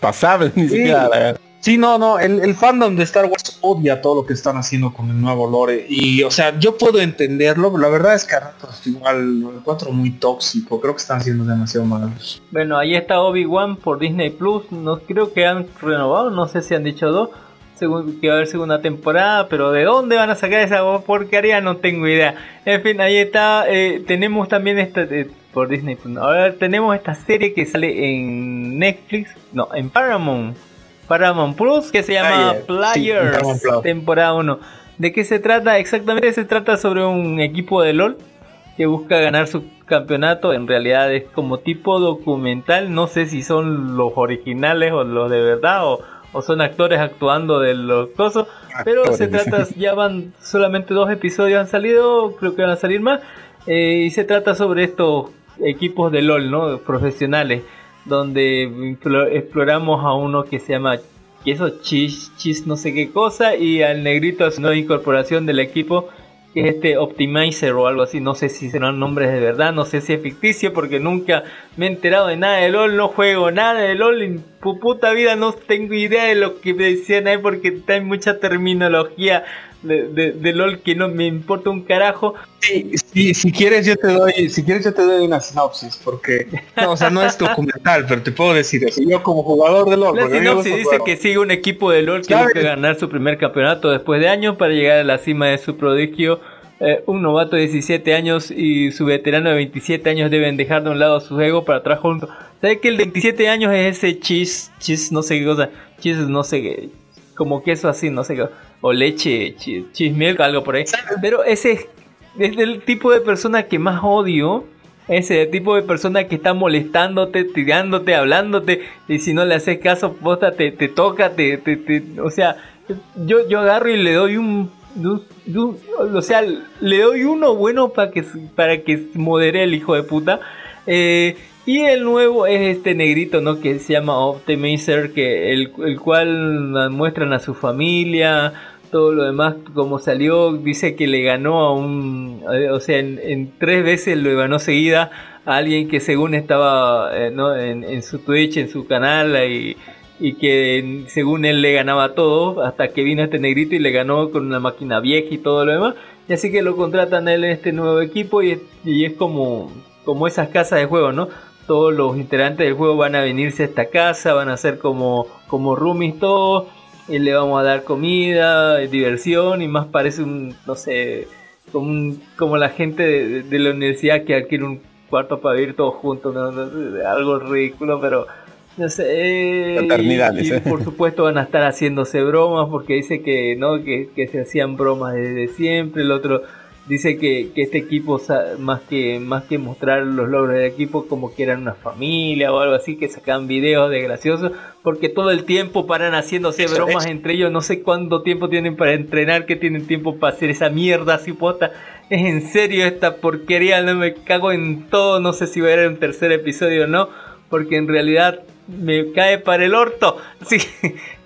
pasable, ni siquiera Sí, no, no, el, fandom de Star Wars odia todo lo que están haciendo con el nuevo lore. Y, o sea, yo puedo entenderlo, pero la verdad es que a ratos igual lo encuentro muy tóxico. Creo que están siendo demasiado malos. Bueno, ahí está Obi-Wan por Disney Plus. No creo que han renovado, no sé si han dicho dos que va a haber segunda temporada, pero de dónde van a sacar esa porquería no tengo idea. En fin, ahí está. Eh, tenemos también esta eh, por Disney. Ahora tenemos esta serie que sale en Netflix, no, en Paramount. Paramount Plus que se llama Players, temporada 1. ¿De qué se trata? Exactamente se trata sobre un equipo de LOL que busca ganar su campeonato. En realidad es como tipo documental. No sé si son los originales o los de verdad o, son actores actuando de los cosas. Pero se trata, ya van solamente dos episodios han salido, creo que van a salir más. Eh, y se trata sobre estos equipos de LOL, ¿no? Profesionales, donde exploramos a uno que se llama eso chis, chis no sé qué cosa y al negrito es una incorporación del equipo que este Optimizer o algo así, no sé si serán nombres de verdad, no sé si es ficticio porque nunca me he enterado de nada de LOL, no juego nada de LOL, en puta vida no tengo idea de lo que me decían ahí porque en mucha terminología de, de, LOL que no me importa un carajo. Sí, si quieres yo te doy, si quieres yo te doy una sinopsis, porque no, o sea, no es documental, pero te puedo decir eso. Yo como jugador de LOL. La sinopsis dice que sigue un equipo de LOL que busca ganar su primer campeonato después de años para llegar a la cima de su prodigio. Eh, un novato de 17 años y su veterano de 27 años deben dejar de un lado su ego para trabajar juntos. ¿Sabes que el de 27 años es ese chis, chis, no sé qué cosa, chis, no sé qué, como queso así, no sé qué o leche, chismel, algo por ahí. Pero ese es el tipo de persona que más odio. Ese tipo de persona que está molestándote, tirándote, hablándote, y si no le haces caso, posta, te, te toca, te, te, o sea, yo, yo agarro y le doy un, o sea, le doy uno bueno para que, para que modere el hijo de puta. Eh, y el nuevo es este negrito, ¿no? Que se llama Optimizer, que el, el cual muestran a su familia, todo lo demás, como salió, dice que le ganó a un, eh, o sea, en, tres veces lo ganó seguida a alguien que según estaba eh, ¿no? en, su Twitch, en su canal, y, y que según él le ganaba todo, hasta que vino este negrito y le ganó con una máquina vieja y todo lo demás. Y así que lo contratan a él en este nuevo equipo y es, y es como, como esas casas de juego, ¿no? Todos los integrantes del juego van a venirse a esta casa, van a ser como, como roomies todos y le vamos a dar comida, diversión y más parece un, no sé, como, como la gente de, la universidad que adquiere un cuarto para vivir todos juntos, algo ridículo, pero no sé. Y, por supuesto van a estar haciéndose bromas porque dice que no, que, que se hacían bromas desde siempre, el otro dice que, que, este equipo más que más que mostrar los logros del equipo como que eran una familia o algo así que sacan videos de graciosos porque todo el tiempo paran haciéndose bromas entre ellos. No sé cuánto tiempo tienen para entrenar que tienen tiempo para hacer esa mierda así pota es en serio esta porquería no me cago en todo. No sé si va a haber un tercer episodio o no porque en realidad me cae para el orto. Así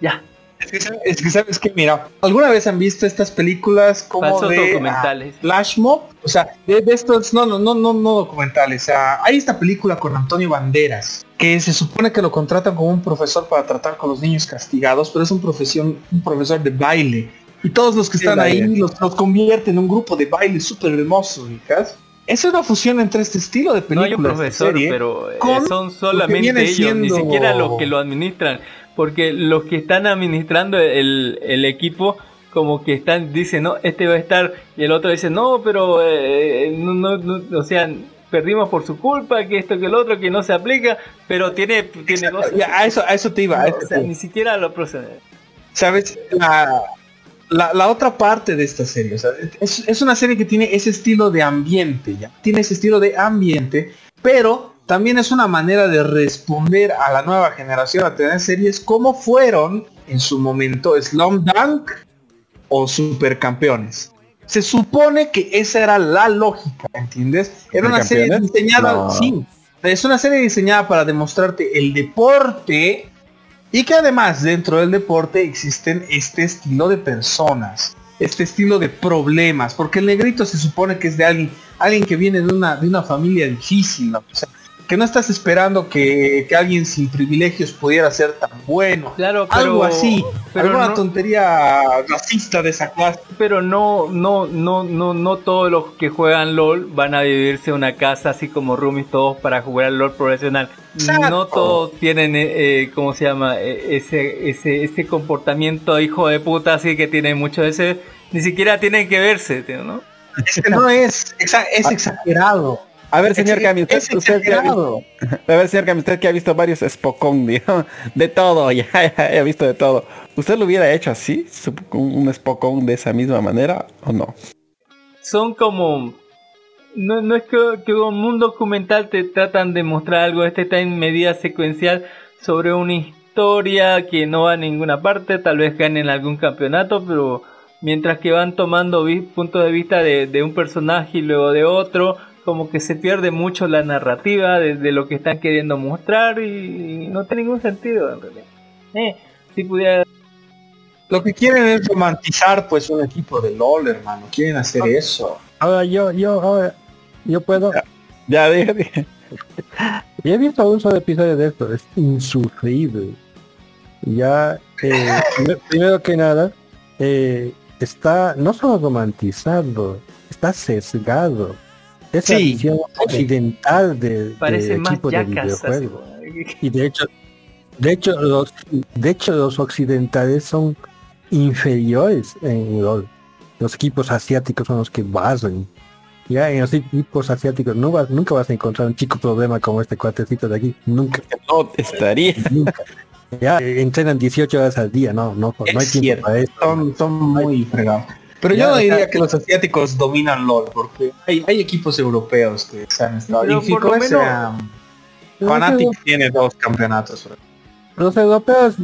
ya es que, sabes que, mira, ¿alguna vez han visto estas películas como de documentales? Ah, Flash Mob, o sea, de, estos, no, no, no, no, no documentales. O sea, hay esta película con Antonio Banderas, que se supone que lo contratan como un profesor para tratar con los niños castigados, pero es un profesión, un profesor de baile. Y todos los que están ahí los, los convierten en un grupo de baile súper hermoso, hijas. Es una fusión entre este estilo de películas. No hay un profesor, pero eh, son solamente ellos, ni siquiera los que lo administran porque los que están administrando el, el equipo como que están dicen no este va a estar y el otro dice no pero eh, no, no, o sea perdimos por su culpa que esto que el otro que no se aplica pero tiene tiene a eso a eso te iba ni siquiera lo procede. Sabes la, la, otra parte de esta serie es, es una serie que tiene ese estilo de ambiente ya. Tiene ese estilo de ambiente pero también es una manera de responder a la nueva generación a tener series como fueron en su momento Slum Dunk o Supercampeones. Se supone que esa era la lógica, ¿entiendes? Era una serie diseñada, sí, es una serie diseñada para demostrarte el deporte y que además dentro del deporte existen este estilo de personas, este estilo de problemas, porque el negrito se supone que es de alguien, alguien que viene de una, de una familia difícil, que no estás esperando que, que, alguien sin privilegios pudiera ser tan bueno. Claro, algo así, pero alguna tontería racista de esa clase. Pero no, no, no, no, no todos los que juegan LOL van a vivirse una casa así como roomies todos para jugar al LOL profesional. No todos tienen, eh, eh, ¿cómo se llama? E, ese, ese, ese comportamiento hijo de puta así que tiene mucho ese, ni siquiera tienen que verse, ¿no? Es que no es, es exagerado. A ver, señor Cami, usted, que ha visto, a ver, señor Cami, usted que ha visto varios Spokon, de todo, ya, ya, ha visto de todo. ¿Usted lo hubiera hecho así, un Spokon de esa misma manera o no? Son como, no, no es que, que un documental te tratan de mostrar algo, este está en medida secuencial sobre una historia que no va a ninguna parte, tal vez ganen algún campeonato, pero mientras que van tomando puntos de vista de, de un personaje y luego de otro, como que se pierde mucho la narrativa de, lo que están queriendo mostrar y, no tiene ningún sentido en realidad. Eh, si pudiera... Lo que quieren es romantizar pues un equipo de LOL, hermano. Quieren hacer ah. eso. Ahora yo, yo, ahora, yo puedo... Ya, dije, he visto un solo episodio de esto, es insufrible. Ya, eh, primero que nada, eh, está no solo romantizando, está sesgado esa visión occidental de, Parece equipo de videojuegos. Y de hecho, de hecho los de hecho los occidentales son inferiores en LOL. Los equipos asiáticos son los que basan. Ya en los equipos asiáticos no vas, nunca vas a encontrar un chico problema como este cuatecito de aquí. Nunca. No estaría. Nunca. Ya entrenan 18 horas al día, no, no, no hay tiempo para eso. Son, son muy fregados. Pero yo no diría que los asiáticos dominan LOL, porque hay, hay equipos europeos que están en Y por lo menos, Fnatic tiene dos campeonatos. Los europeos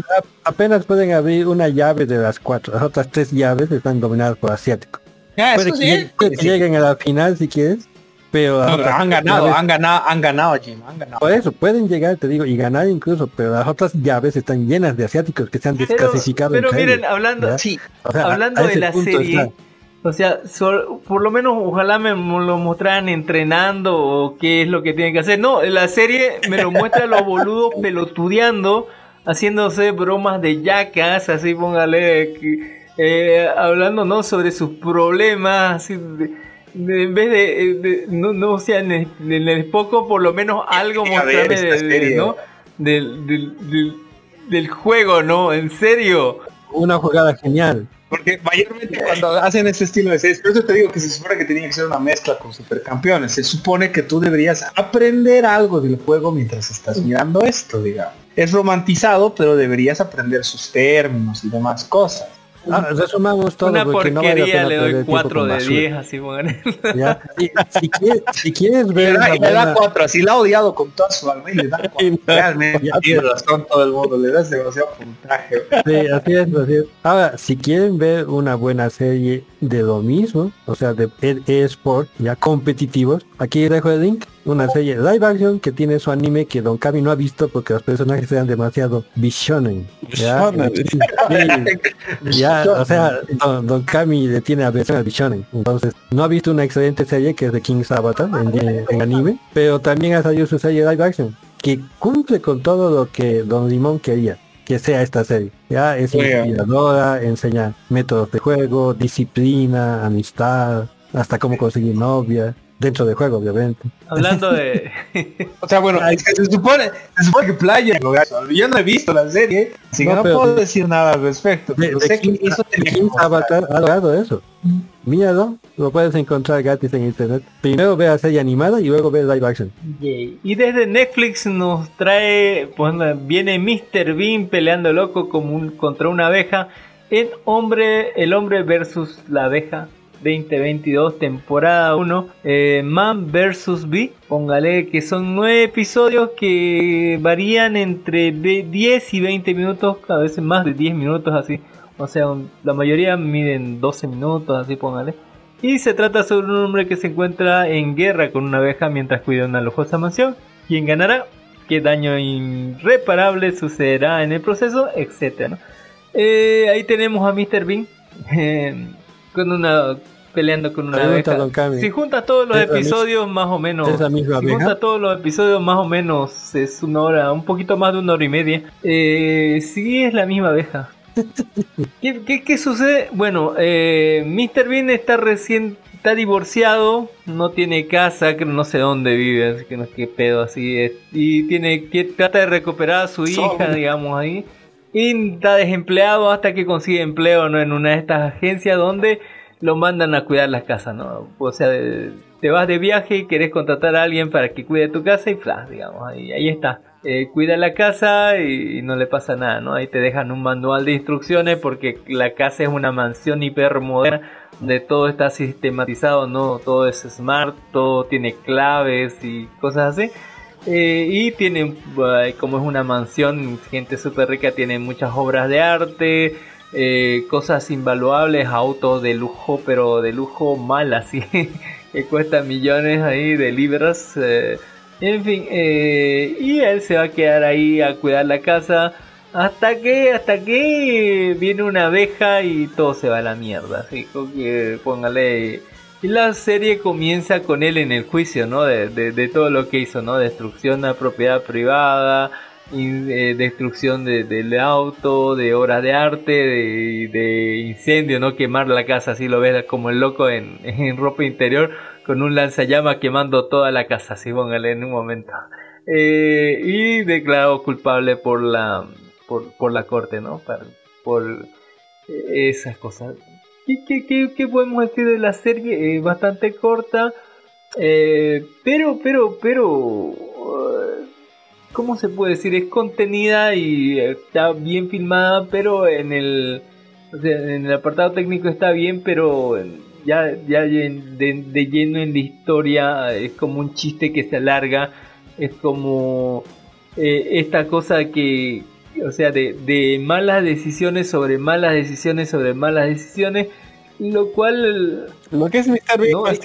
apenas pueden abrir una llave de las cuatro. Las otras tres llaves están dominadas por asiáticos. Ya, Puede que, lleguen a la final si quieres. Pero, han ganado, han ganado, han ganado, Jim, han ganado. Por eso, pueden llegar, te digo, y ganar incluso, pero las otras llaves están llenas de asiáticos que se han desclasificado. Pero, miren, hablando, sí, hablando de la serie, o sea, por lo menos ojalá me lo mostraran entrenando o qué es lo que tienen que hacer. No, la serie me lo muestra los boludos pelotudeando, haciéndose bromas de yacas, así póngale, eh, hablando no sobre sus problemas, así de, en vez de, no, no, o sea, en el, poco por lo menos algo mostrarme de, ¿no? del, del, del, juego, ¿no? En serio. Una jugada genial. Porque mayormente cuando hacen este estilo de series, por eso te digo que se supone que tenía que ser una mezcla con supercampeones. Se supone que tú deberías aprender algo del juego mientras estás mirando esto, digamos. Es romantizado, pero deberías aprender sus términos y demás cosas. Ah, resumamos todo. Una porquería no le doy 4 de 10, así bueno. ¿Ya? Si, si, quieres, si, quieres, ver. Le da, da 4, así la ha odiado con toda su alma y le da 4. Realmente tiene razón todo el mundo, le das demasiado puntaje. Sí, así es, así es. Ahora, si quieren ver una buena serie de lo mismo, o sea, de eSport, ya competitivos, aquí dejo el link una serie live action que tiene su anime que Don Kami no ha visto porque los personajes sean demasiado visionen. ¿ya? ya, o sea, Don, Kami le tiene aversión al visionen. Entonces, no ha visto una excelente serie que es de King's Avatar en, anime, pero también ha salido su serie live action que cumple con todo lo que Don Limón quería que sea esta serie. Ya es inspiradora, enseña métodos de juego, disciplina, amistad, hasta cómo conseguir novia dentro de juego, obviamente. Hablando de... o sea, bueno, se supone, se supone que Playa, yo no he visto la serie, así que no, puedo decir nada al respecto. pero sé que eso Avatar ha logrado eso. Míralo, lo puedes encontrar gratis en internet. Primero ve la serie animada y luego ve live action. Y desde Netflix nos trae, pues viene Mr. Bean peleando loco como un, contra una abeja en hombre, el hombre versus la abeja 2022, temporada 1, eh, Man vs. Bee. Póngale que son 9 episodios que varían entre 10 y 20 minutos, a veces más de 10 minutos así. O sea, la mayoría miden 12 minutos, así póngale. Y se trata sobre un hombre que se encuentra en guerra con una abeja mientras cuida una lujosa mansión. ¿Quién ganará? ¿Qué daño irreparable sucederá en el proceso? Etcétera. Eh, ahí tenemos a Mr. Bean con una peleando con una abeja. Si juntas todos los episodios, más o menos. si juntas todos los episodios, más o menos es una hora, un poquito más de una hora y media. Eh, sí, es la misma abeja. ¿Qué, qué, sucede? Bueno, eh, Mr. Bean está recién está divorciado, no tiene casa, que no sé dónde vive, así que no es que pedo así es. Y tiene que trata de recuperar a su hija, digamos ahí. Y está desempleado hasta que consigue empleo ¿no? en una de estas agencias donde lo mandan a cuidar las casas, ¿no? O sea, te vas de viaje y querés contratar a alguien para que cuide tu casa y flash, digamos, ahí, ahí está. Eh, cuida la casa y, no le pasa nada, ¿no? Ahí te dejan un manual de instrucciones porque la casa es una mansión hiper moderna donde todo está sistematizado, ¿no? Todo es smart, todo tiene claves y cosas así. Eh, y tiene, como es una mansión, gente súper rica, tiene muchas obras de arte, eh, cosas invaluables, autos de lujo, pero de lujo mal así, que cuesta millones ahí de libras. En fin, eh, y él se va a quedar ahí a cuidar la casa hasta que hasta que viene una abeja y todo se va a la mierda. Así que póngale. Y la serie comienza con él en el juicio, ¿no? De, de, todo lo que hizo, ¿no? Destrucción a propiedad privada, eh, destrucción de, del auto, de obras de arte, de, de, incendio, ¿no? Quemar la casa, así lo ves como el loco en, en ropa interior con un lanzallamas quemando toda la casa, si póngale en un momento. Eh, y declarado culpable por la por, la corte, ¿no? Por, esas cosas. ¿Qué, qué, podemos decir de la serie? bastante corta, eh, pero, pero, pero, ¿cómo se puede decir? Es contenida y está bien filmada, pero en el, en el apartado técnico está bien, pero ya, ya de, lleno en la historia, es como un chiste que se alarga, es como eh, esta cosa que, o sea, de, de, malas decisiones sobre malas decisiones sobre malas decisiones, lo cual... Lo que es Mr. Big no, es,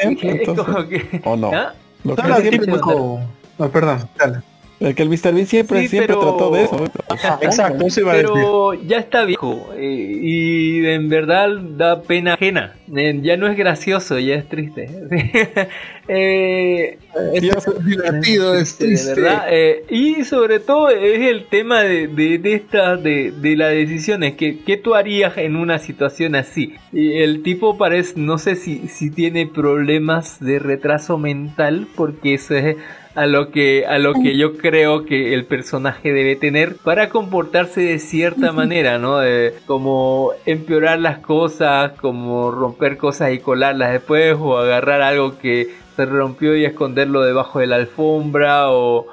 ¿O no? ¿Ah? Lo que es No, perdón, dale. El que el Mr. Bean siempre, siempre trató de eso. exacto, pero ya está viejo eh, y en verdad da pena ajena. Ya no es gracioso, ya es triste. eh, es, divertido, es triste. verdad, eh, y sobre todo es el tema de, de, de estas, de, de las decisiones. Que, ¿Qué tú harías en una situación así? Y el tipo parece, no sé si, si tiene problemas de retraso mental, porque eso es a lo que a lo que yo creo que el personaje debe tener para comportarse de cierta manera, ¿no? como empeorar las cosas, como romper cosas y colarlas después o agarrar algo que se rompió y esconderlo debajo de la alfombra o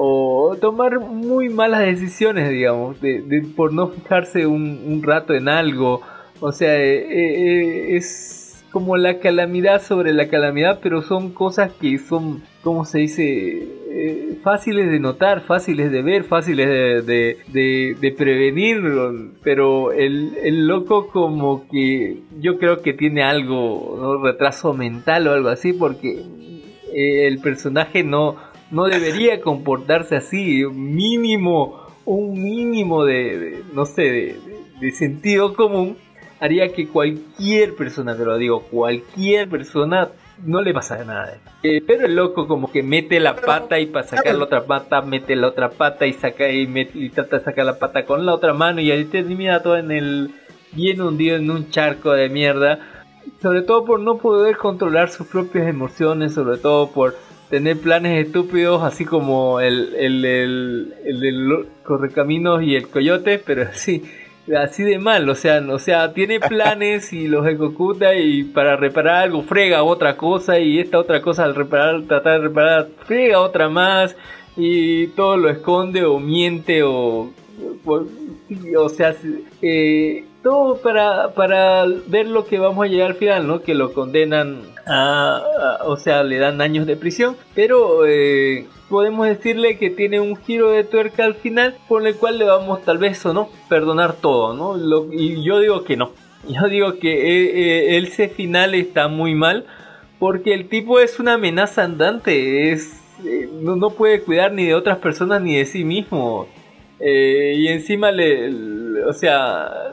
o tomar muy malas decisiones, digamos, de, por no fijarse un, rato en algo. O sea, eh, eh, es como la calamidad sobre la calamidad, pero son cosas que son, como se dice? Eh, fáciles de notar, fáciles de ver, fáciles de, de, prevenir, pero el, el, loco como que yo creo que tiene algo, ¿no? retraso mental o algo así, porque eh, el personaje no, no debería comportarse así, mínimo, un mínimo de, no sé, de sentido común haría que cualquier persona, te lo digo, cualquier persona no le pasa nada. Eh, pero el loco como que mete la pata y para sacar la otra pata mete la otra pata y saca y, y trata de sacar la pata con la otra mano y ahí termina todo en el bien hundido en un charco de mierda. Sobre todo por no poder controlar sus propias emociones, sobre todo por tener planes estúpidos así como el, el, el, el del correcaminos y el coyote, pero sí así de mal, o sea, o sea, tiene planes y los ejecuta y para reparar algo frega otra cosa y esta otra cosa al reparar, tratar de reparar, frega otra más y todo lo esconde o miente o, o, sea, eh, todo para, para ver lo que vamos a llegar al final, ¿no? Que lo condenan a, o sea, le dan años de prisión, pero eh, podemos decirle que tiene un giro de tuerca al final por el cual le vamos tal vez o no perdonar todo, ¿no? y yo digo que no. Yo digo que eh, eh, ese final está muy mal porque el tipo es una amenaza andante, es eh, no, puede cuidar ni de otras personas ni de sí mismo. y encima le, o sea,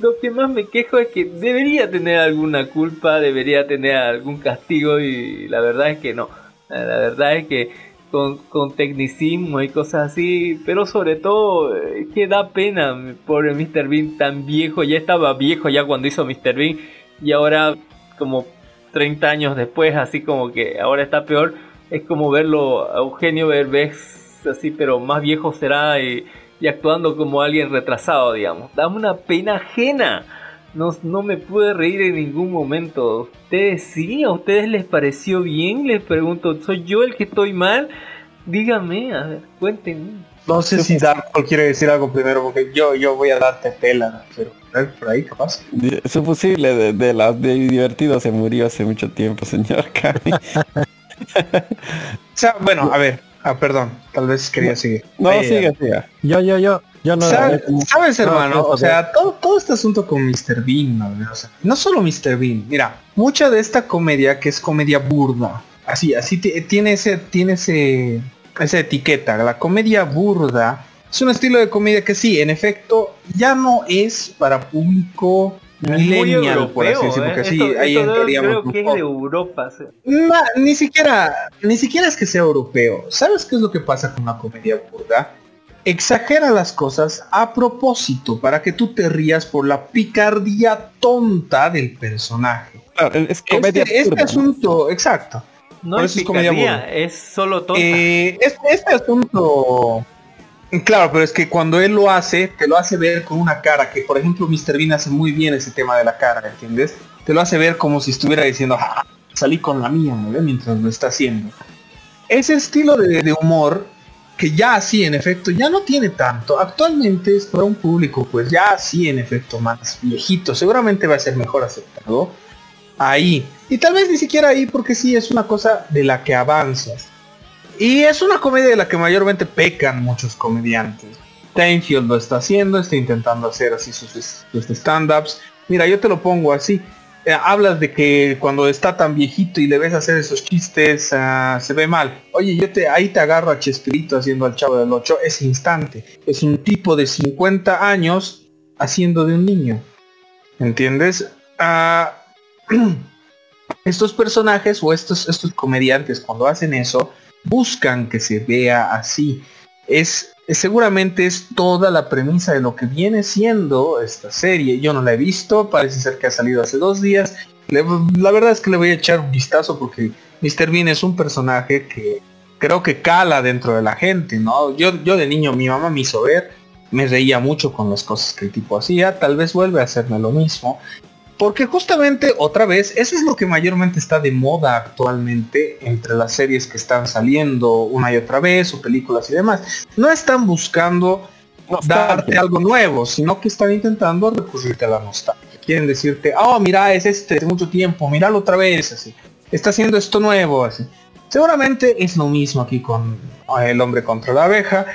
lo que más me quejo es que debería tener alguna culpa, debería tener algún castigo y la verdad es que no. La verdad es que con, con tecnicismo y cosas así, pero sobre todo es que da pena, por el Mr. Bean tan viejo, ya estaba viejo ya cuando hizo Mr. Bean y ahora como 30 años después, así como que ahora está peor, es como verlo a Eugenio Berbés así, pero más viejo será y y actuando como alguien retrasado, digamos. Dame una pena ajena. No, no me pude reír en ningún momento. ¿Ustedes sí? ¿A ustedes les pareció bien? Les pregunto, ¿soy yo el que estoy mal? Dígame, a ver, cuéntenme. No sé si Darko quiere decir algo primero, porque yo, yo voy a darte pela, pero por ahí capaz. Es posible, de, de, la, de divertido se murió hace mucho tiempo, señor Cami. o sea, bueno, a ver, Ah, perdón, tal vez quería seguir. No, sigue, sigue. Yo, yo, yo. Yo no ¿Sabes, hermano? o sea, todo, todo este asunto con Mr. Bean, ¿no? no solo Mr. Bean, mira, mucha de esta comedia que es comedia burda, así, así tiene ese, tiene ese, esa etiqueta, la comedia burda, es un estilo de comedia que sí, en efecto, ya no es para público millennial, por así decirlo, porque sí, ahí entraríamos creo que es de Europa. ni siquiera, ni siquiera es que sea europeo. ¿Sabes qué es lo que pasa con la comedia burda? Exagera las cosas a propósito para que tú te rías por la picardía tonta del personaje. es comedia este, este asunto, exacto. No es, picardía, es solo tonta. Eh, este asunto Claro, pero es que cuando él lo hace, te lo hace ver con una cara, que por ejemplo Mr. Bean hace muy bien ese tema de la cara, ¿entiendes? Te lo hace ver como si estuviera diciendo, ah, salí con la mía, ¿no? Mientras lo está haciendo. Ese estilo de, humor, que ya sí, en efecto, ya no tiene tanto. Actualmente es para un público, pues ya sí, en efecto, más viejito. Seguramente va a ser mejor aceptado ahí. Y tal vez ni siquiera ahí, porque sí, es una cosa de la que avanzas. Y es una comedia de la que mayormente pecan muchos comediantes. Tainfield lo está haciendo, está intentando hacer así sus, sus stand-ups. Mira, yo te lo pongo así. Eh, hablas de que cuando está tan viejito y le ves hacer esos chistes, ah, se ve mal. Oye, yo te ahí te agarro a Chespirito haciendo al chavo del 8 ese instante. Es un tipo de 50 años haciendo de un niño. ¿Entiendes? Ah, estos personajes o estos, estos comediantes cuando hacen eso, buscan que se vea así. Es, seguramente es toda la premisa de lo que viene siendo esta serie. Yo no la he visto, parece ser que ha salido hace dos días. la verdad es que le voy a echar un vistazo porque Mr. Bean es un personaje que creo que cala dentro de la gente, ¿no? Yo, yo de niño mi mamá me hizo ver, me reía mucho con las cosas que el tipo hacía, tal vez vuelve a hacerme lo mismo. Porque justamente, otra vez, eso es lo que mayormente está de moda actualmente entre las series que están saliendo una y otra vez, o películas y demás. No están buscando darte algo nuevo, sino que están intentando recurrirte a la nostalgia. Quieren decirte, oh, mira, es este de mucho tiempo, míralo otra vez, así. Está haciendo esto nuevo, así. Seguramente es lo mismo aquí con El hombre contra la abeja.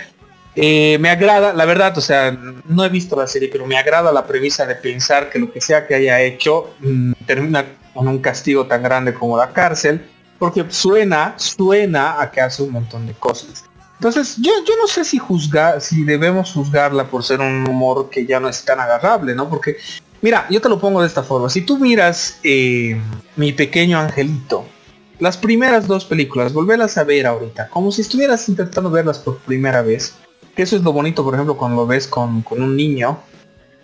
Eh, me agrada, la verdad, o sea, no he visto la serie, pero me agrada la premisa de pensar que lo que sea que haya hecho mm, termina con un castigo tan grande como la cárcel, porque suena, suena a que hace un montón de cosas. Entonces, yo, yo no sé si juzgar, si debemos juzgarla por ser un humor que ya no es tan agarrable, ¿no? Porque, mira, yo te lo pongo de esta forma. Si tú miras eh, Mi Pequeño Angelito, las primeras dos películas, volverlas a ver ahorita, como si estuvieras intentando verlas por primera vez, eso es lo bonito, por ejemplo, cuando lo ves con, un niño.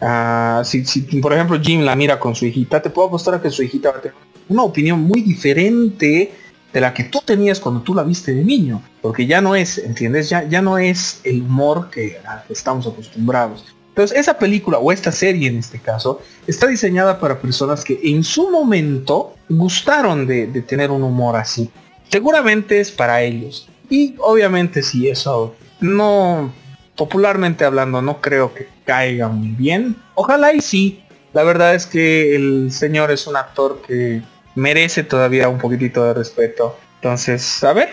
Ah, si, por ejemplo Jim la mira con su hijita, te puedo apostar a que su hijita va a tener una opinión muy diferente de la que tú tenías cuando tú la viste de niño. Porque ya no es, ¿entiendes? Ya, ya no es el humor que, estamos acostumbrados. Entonces esa película o esta serie en este caso está diseñada para personas que en su momento gustaron de, de tener un humor así. Seguramente es para ellos. Y obviamente si eso no popularmente hablando, no creo que caiga muy bien. Ojalá y sí. La verdad es que el señor es un actor que merece todavía un poquitito de respeto. Entonces, a ver,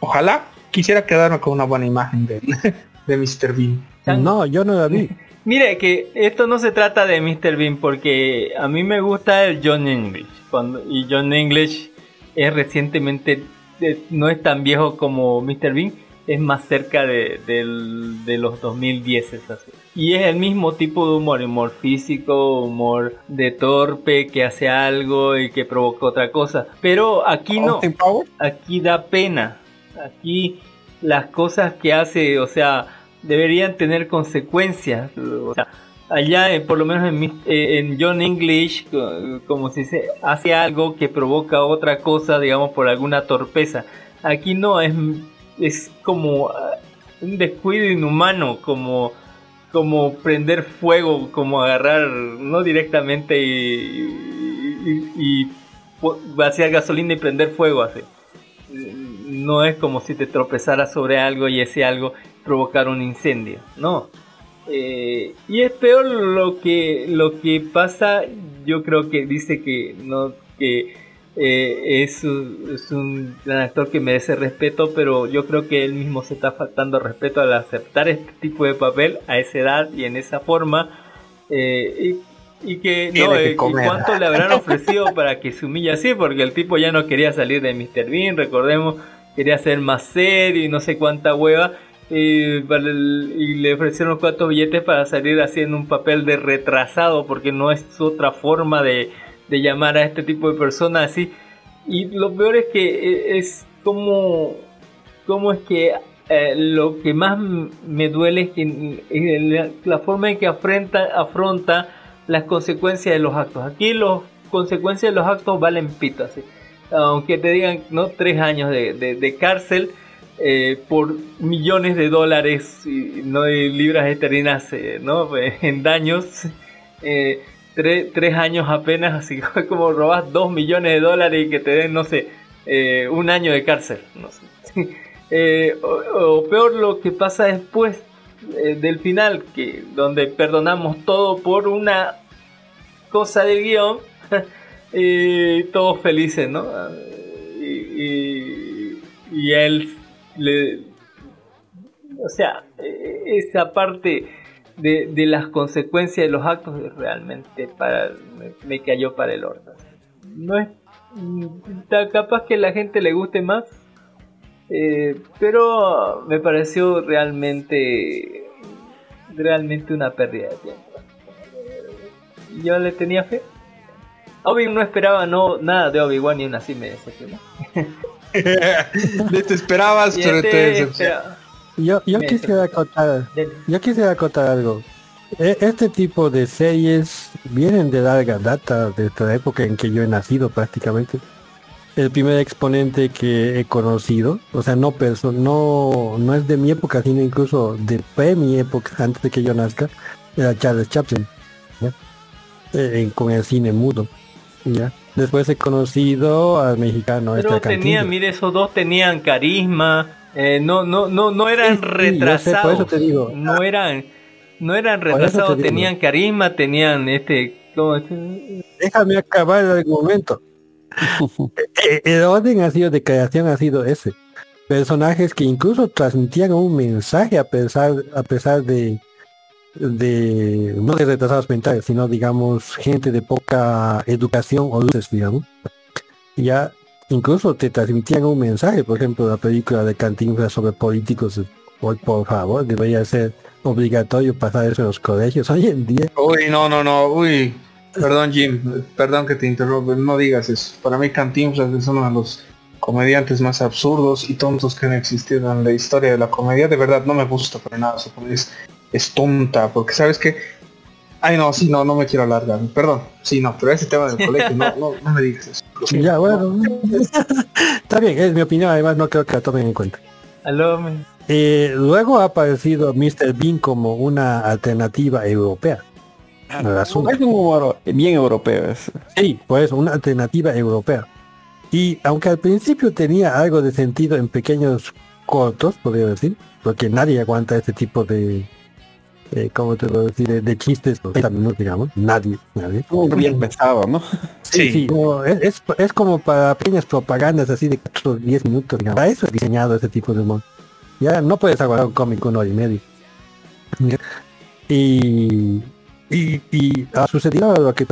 ojalá quisiera quedarme con una buena imagen de, de Mr. Bean. No, yo no la vi. Mire que esto no se trata de Mr. Bean porque a mí me gusta el John English. Cuando, y John English es recientemente, no es tan viejo como Mr. Bean es más cerca de, de los 2010 es así. Y es el mismo tipo de humor, humor físico, humor de torpe que hace algo y que provoca otra cosa. Pero aquí no, aquí da pena. Aquí las cosas que hace, o sea, deberían tener consecuencias. O sea, allá, eh, por lo menos en, eh, en John English, como se dice, hace algo que provoca otra cosa, digamos, por alguna torpeza. Aquí no, es, es como ah, un descuido inhumano, como, como prender fuego, como agarrar, no directamente y, y, vaciar gasolina y prender fuego así. No es como si te tropezaras sobre algo y ese algo provocar un incendio, no eh, y es peor lo que lo que pasa, yo creo que dice que no que eh, es, es, un gran actor que merece respeto, pero yo creo que él mismo se está faltando respeto al aceptar este tipo de papel a esa edad y en esa forma. Eh, y, que no, y cuánto le habrán ofrecido para que se humille así, porque el tipo ya no quería salir de Mr. Bean, recordemos, quería ser más serio y no sé cuánta hueva y, le ofrecieron cuatro billetes para salir haciendo un papel de retrasado porque no es otra forma de, llamar a este tipo de personas así y lo peor es que e, es como como es que eh, lo que más me duele es que la, forma en que afronta, afronta las consecuencias de los actos aquí las consecuencias de los actos valen pito aunque te digan no tres años de, de cárcel eh, por millones de dólares y no de libras esterlinas eh, ¿no? en daños. Eh, tres años apenas, así como robas dos millones de dólares y que te den, no sé, un año de cárcel. No sé. o, peor lo que pasa después del final, que donde perdonamos todo por una cosa de guion, y todos felices, ¿no? Y, y, y él le, o sea, esa parte de, las consecuencias de los actos realmente para, me, cayó para el orden. No es capaz que la gente le guste más, eh, pero me pareció realmente realmente una pérdida de tiempo. Yo le tenía fe. Obi no esperaba no nada de Obi-Wan y aún así me decepcionó. te esperabas, pero te Yo, yo quisiera acotar, yo quisiera acotar algo. E, este tipo de series vienen de larga data, de la época en que yo he nacido prácticamente. El primer exponente que he conocido, o sea, no no, no es de mi época, sino incluso de pre mi época, antes de que yo nazca, era Charles Chaplin, eh, con el cine mudo. ¿ya? Después he conocido al mexicano. Pero este tenía, mire, esos dos tenían carisma, eh, no, no, no, no eran retrasados. te digo. No eran, no eran retrasados, tenían carisma, tenían este, Déjame acabar el argumento. Eh, el orden ha sido de creación ha sido ese. Personajes que incluso transmitían un mensaje a pesar, a pesar de, de no de retrasados mentales, sino digamos gente de poca educación o luces, digamos. Ya incluso te transmitían un mensaje, por ejemplo, la película de Cantinflas sobre políticos, hoy por favor, debería ser obligatorio pasar eso en los colegios hoy en día. Uy, no, no, no, uy. Perdón Jim, perdón que te interrumpa, no digas eso. Para mí Cantinflas es uno de los comediantes más absurdos y tontos que han existido en la historia de la comedia. De verdad no me gusta para nada su es tonta, porque sabes que... Ay, no, sí, no, no me quiero alargar. Perdón, sí, no, pero ese tema del colegio, no, no, no me digas eso. Ya, bueno. Está bien, es mi opinión, además no creo que la tomen en cuenta. Aló, eh, luego ha aparecido Mr. Bean como una alternativa europea. Ah, es un humor bien europeo. Sí, pues una alternativa europea. Y aunque al principio tenía algo de sentido en pequeños cortos, podría decir, porque nadie aguanta este tipo de, eh, ¿cómo te puedo decir? De, chistes, digamos. Nadie, nadie. bien pensado, ¿no? Sí, sí. es, es, como para pequeñas propagandas así de 10 minutos, digamos. Para eso es diseñado ese tipo de humor. Ya no puedes aguardar un cómic una hora y medio. Y, y, y ha sucedido lo que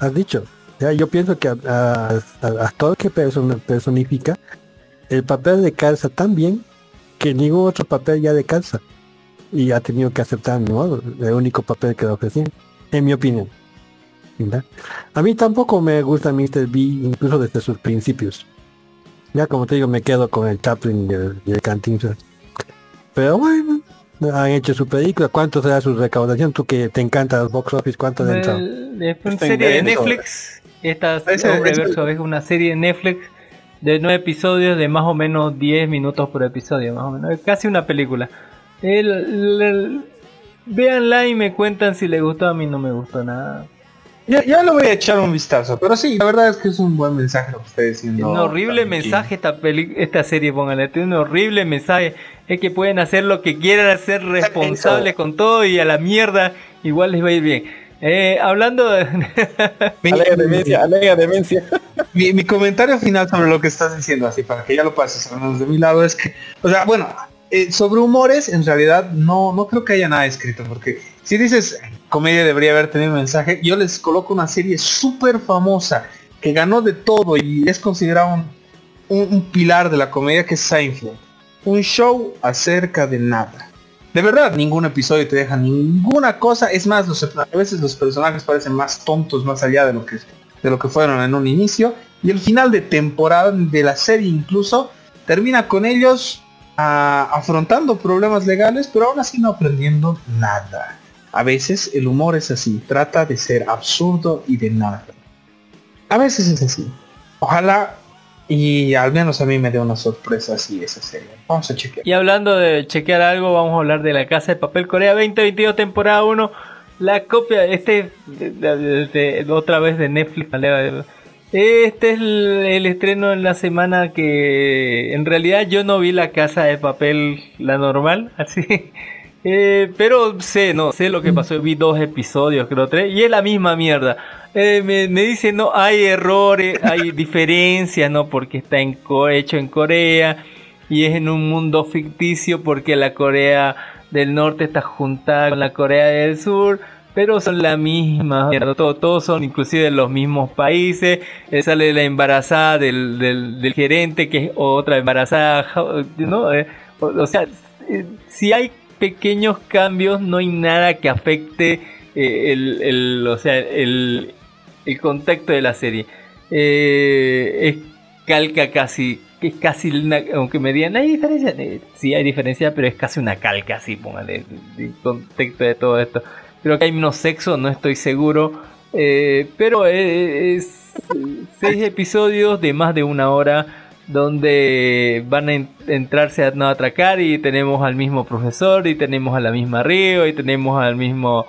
has dicho. Ya, yo pienso que a, a, a, todo que personifica, el papel de calza tan bien porque ningún otro papel ya de calza y ha tenido que aceptar ¿no? el único papel que le ofrecían, en mi opinión. A mí tampoco me gusta Mr. B, incluso desde sus principios. Ya como te digo, me quedo con el Chaplin y el, Cantinflas. Pero bueno, han hecho su película. ¿Cuánto será su recaudación? Tú que te encanta el box office, ¿cuánto de entrado? Es una serie de Netflix. Esta es una serie de Netflix de nueve episodios de más o menos 10 minutos por episodio, más o menos. Es casi una película. El, véanla y me cuentan si les gustó. A mí no me gustó nada. Ya, ya lo voy a echar un vistazo, pero sí, la verdad es que es un buen mensaje lo que estoy diciendo. Un horrible mensaje esta esta serie, póngale, tiene un horrible mensaje. Es que pueden hacer lo que quieran, ser responsables con todo y a la mierda igual les va a ir bien. Eh, hablando de... alega demencia, alega demencia. mi, mi comentario final sobre lo que estás diciendo, así para que ya lo pases de mi lado, es que, o sea, bueno, eh, sobre humores, en realidad no, no creo que haya nada escrito, porque si dices comedia debería haber tenido un mensaje, yo les coloco una serie súper famosa que ganó de todo y es considerado un, pilar de la comedia que es Seinfeld. Un show acerca de nada. De verdad, ningún episodio te deja ninguna cosa. Es más, a veces los personajes parecen más tontos más allá de lo que de lo que fueron en un inicio. Y el final de temporada de la serie incluso termina con ellos afrontando problemas legales, pero aún así no aprendiendo nada. A veces el humor es así, trata de ser absurdo y de nada. A veces es así. Ojalá y al menos a mí me dé una sorpresa así esa serie. Vamos a chequear. Y hablando de chequear algo, vamos a hablar de la Casa de Papel Corea 2022 temporada 1. La copia, este, de, otra vez de Netflix. Este es el, estreno en la semana que en realidad yo no vi la casa de papel, la normal, así. Eh, pero sé, no, sé lo que pasó. Vi dos episodios, creo tres, y es la misma mierda. Eh, me, me dicen, no, hay errores, hay diferencias, ¿no? Porque está en, hecho en Corea y es en un mundo ficticio porque la Corea del Norte está juntada con la Corea del Sur pero son la misma, todos, todos son inclusive los mismos países, eh, sale la embarazada del, del, gerente que es otra embarazada, ¿no? Eh, o, sea, eh, si hay pequeños cambios, no hay nada que afecte el, el, o sea, el, el contexto de la serie. es calca casi, es casi aunque me digan, hay diferencia, sí hay diferencia, pero es casi una calca así, póngale, el contexto de todo esto. Creo que hay menos sexo, no estoy seguro. Eh, pero es, seis episodios de más de una hora donde van a entrarse a no atracar y tenemos al mismo profesor y tenemos a la misma Río y tenemos al mismo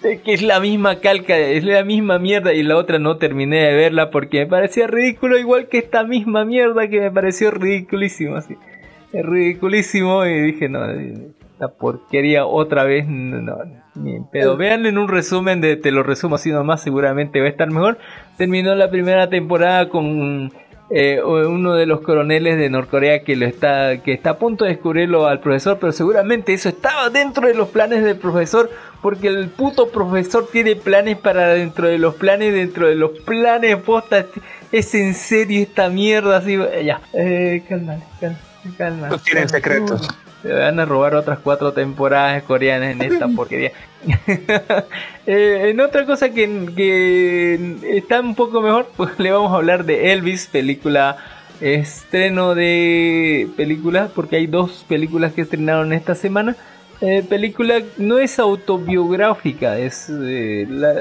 que es la misma calca, es la misma mierda y la otra no terminé de verla porque me parecía ridículo igual que esta misma mierda que me pareció ridiculísimo así. Es ridiculísimo y dije no, esta porquería otra vez no, pero vean en un resumen de te lo resumo así nomás, seguramente va a estar mejor. Terminó la primera temporada con eh, uno de los coroneles de Norcorea que lo está que está a punto de descubrirlo al profesor, pero seguramente eso estaba dentro de los planes del profesor, porque el puto profesor tiene planes para dentro de los planes, dentro de los planes posta. Es en serio esta mierda así, ya. Eh, calma, calma, calma. No tienen secretos. Se van a robar otras cuatro temporadas coreanas en esta porquería. Eh, en otra cosa que, está un poco mejor, pues le vamos a hablar de Elvis, película estreno de películas, porque hay dos películas que estrenaron esta semana. Eh, película no es autobiográfica, es eh, la,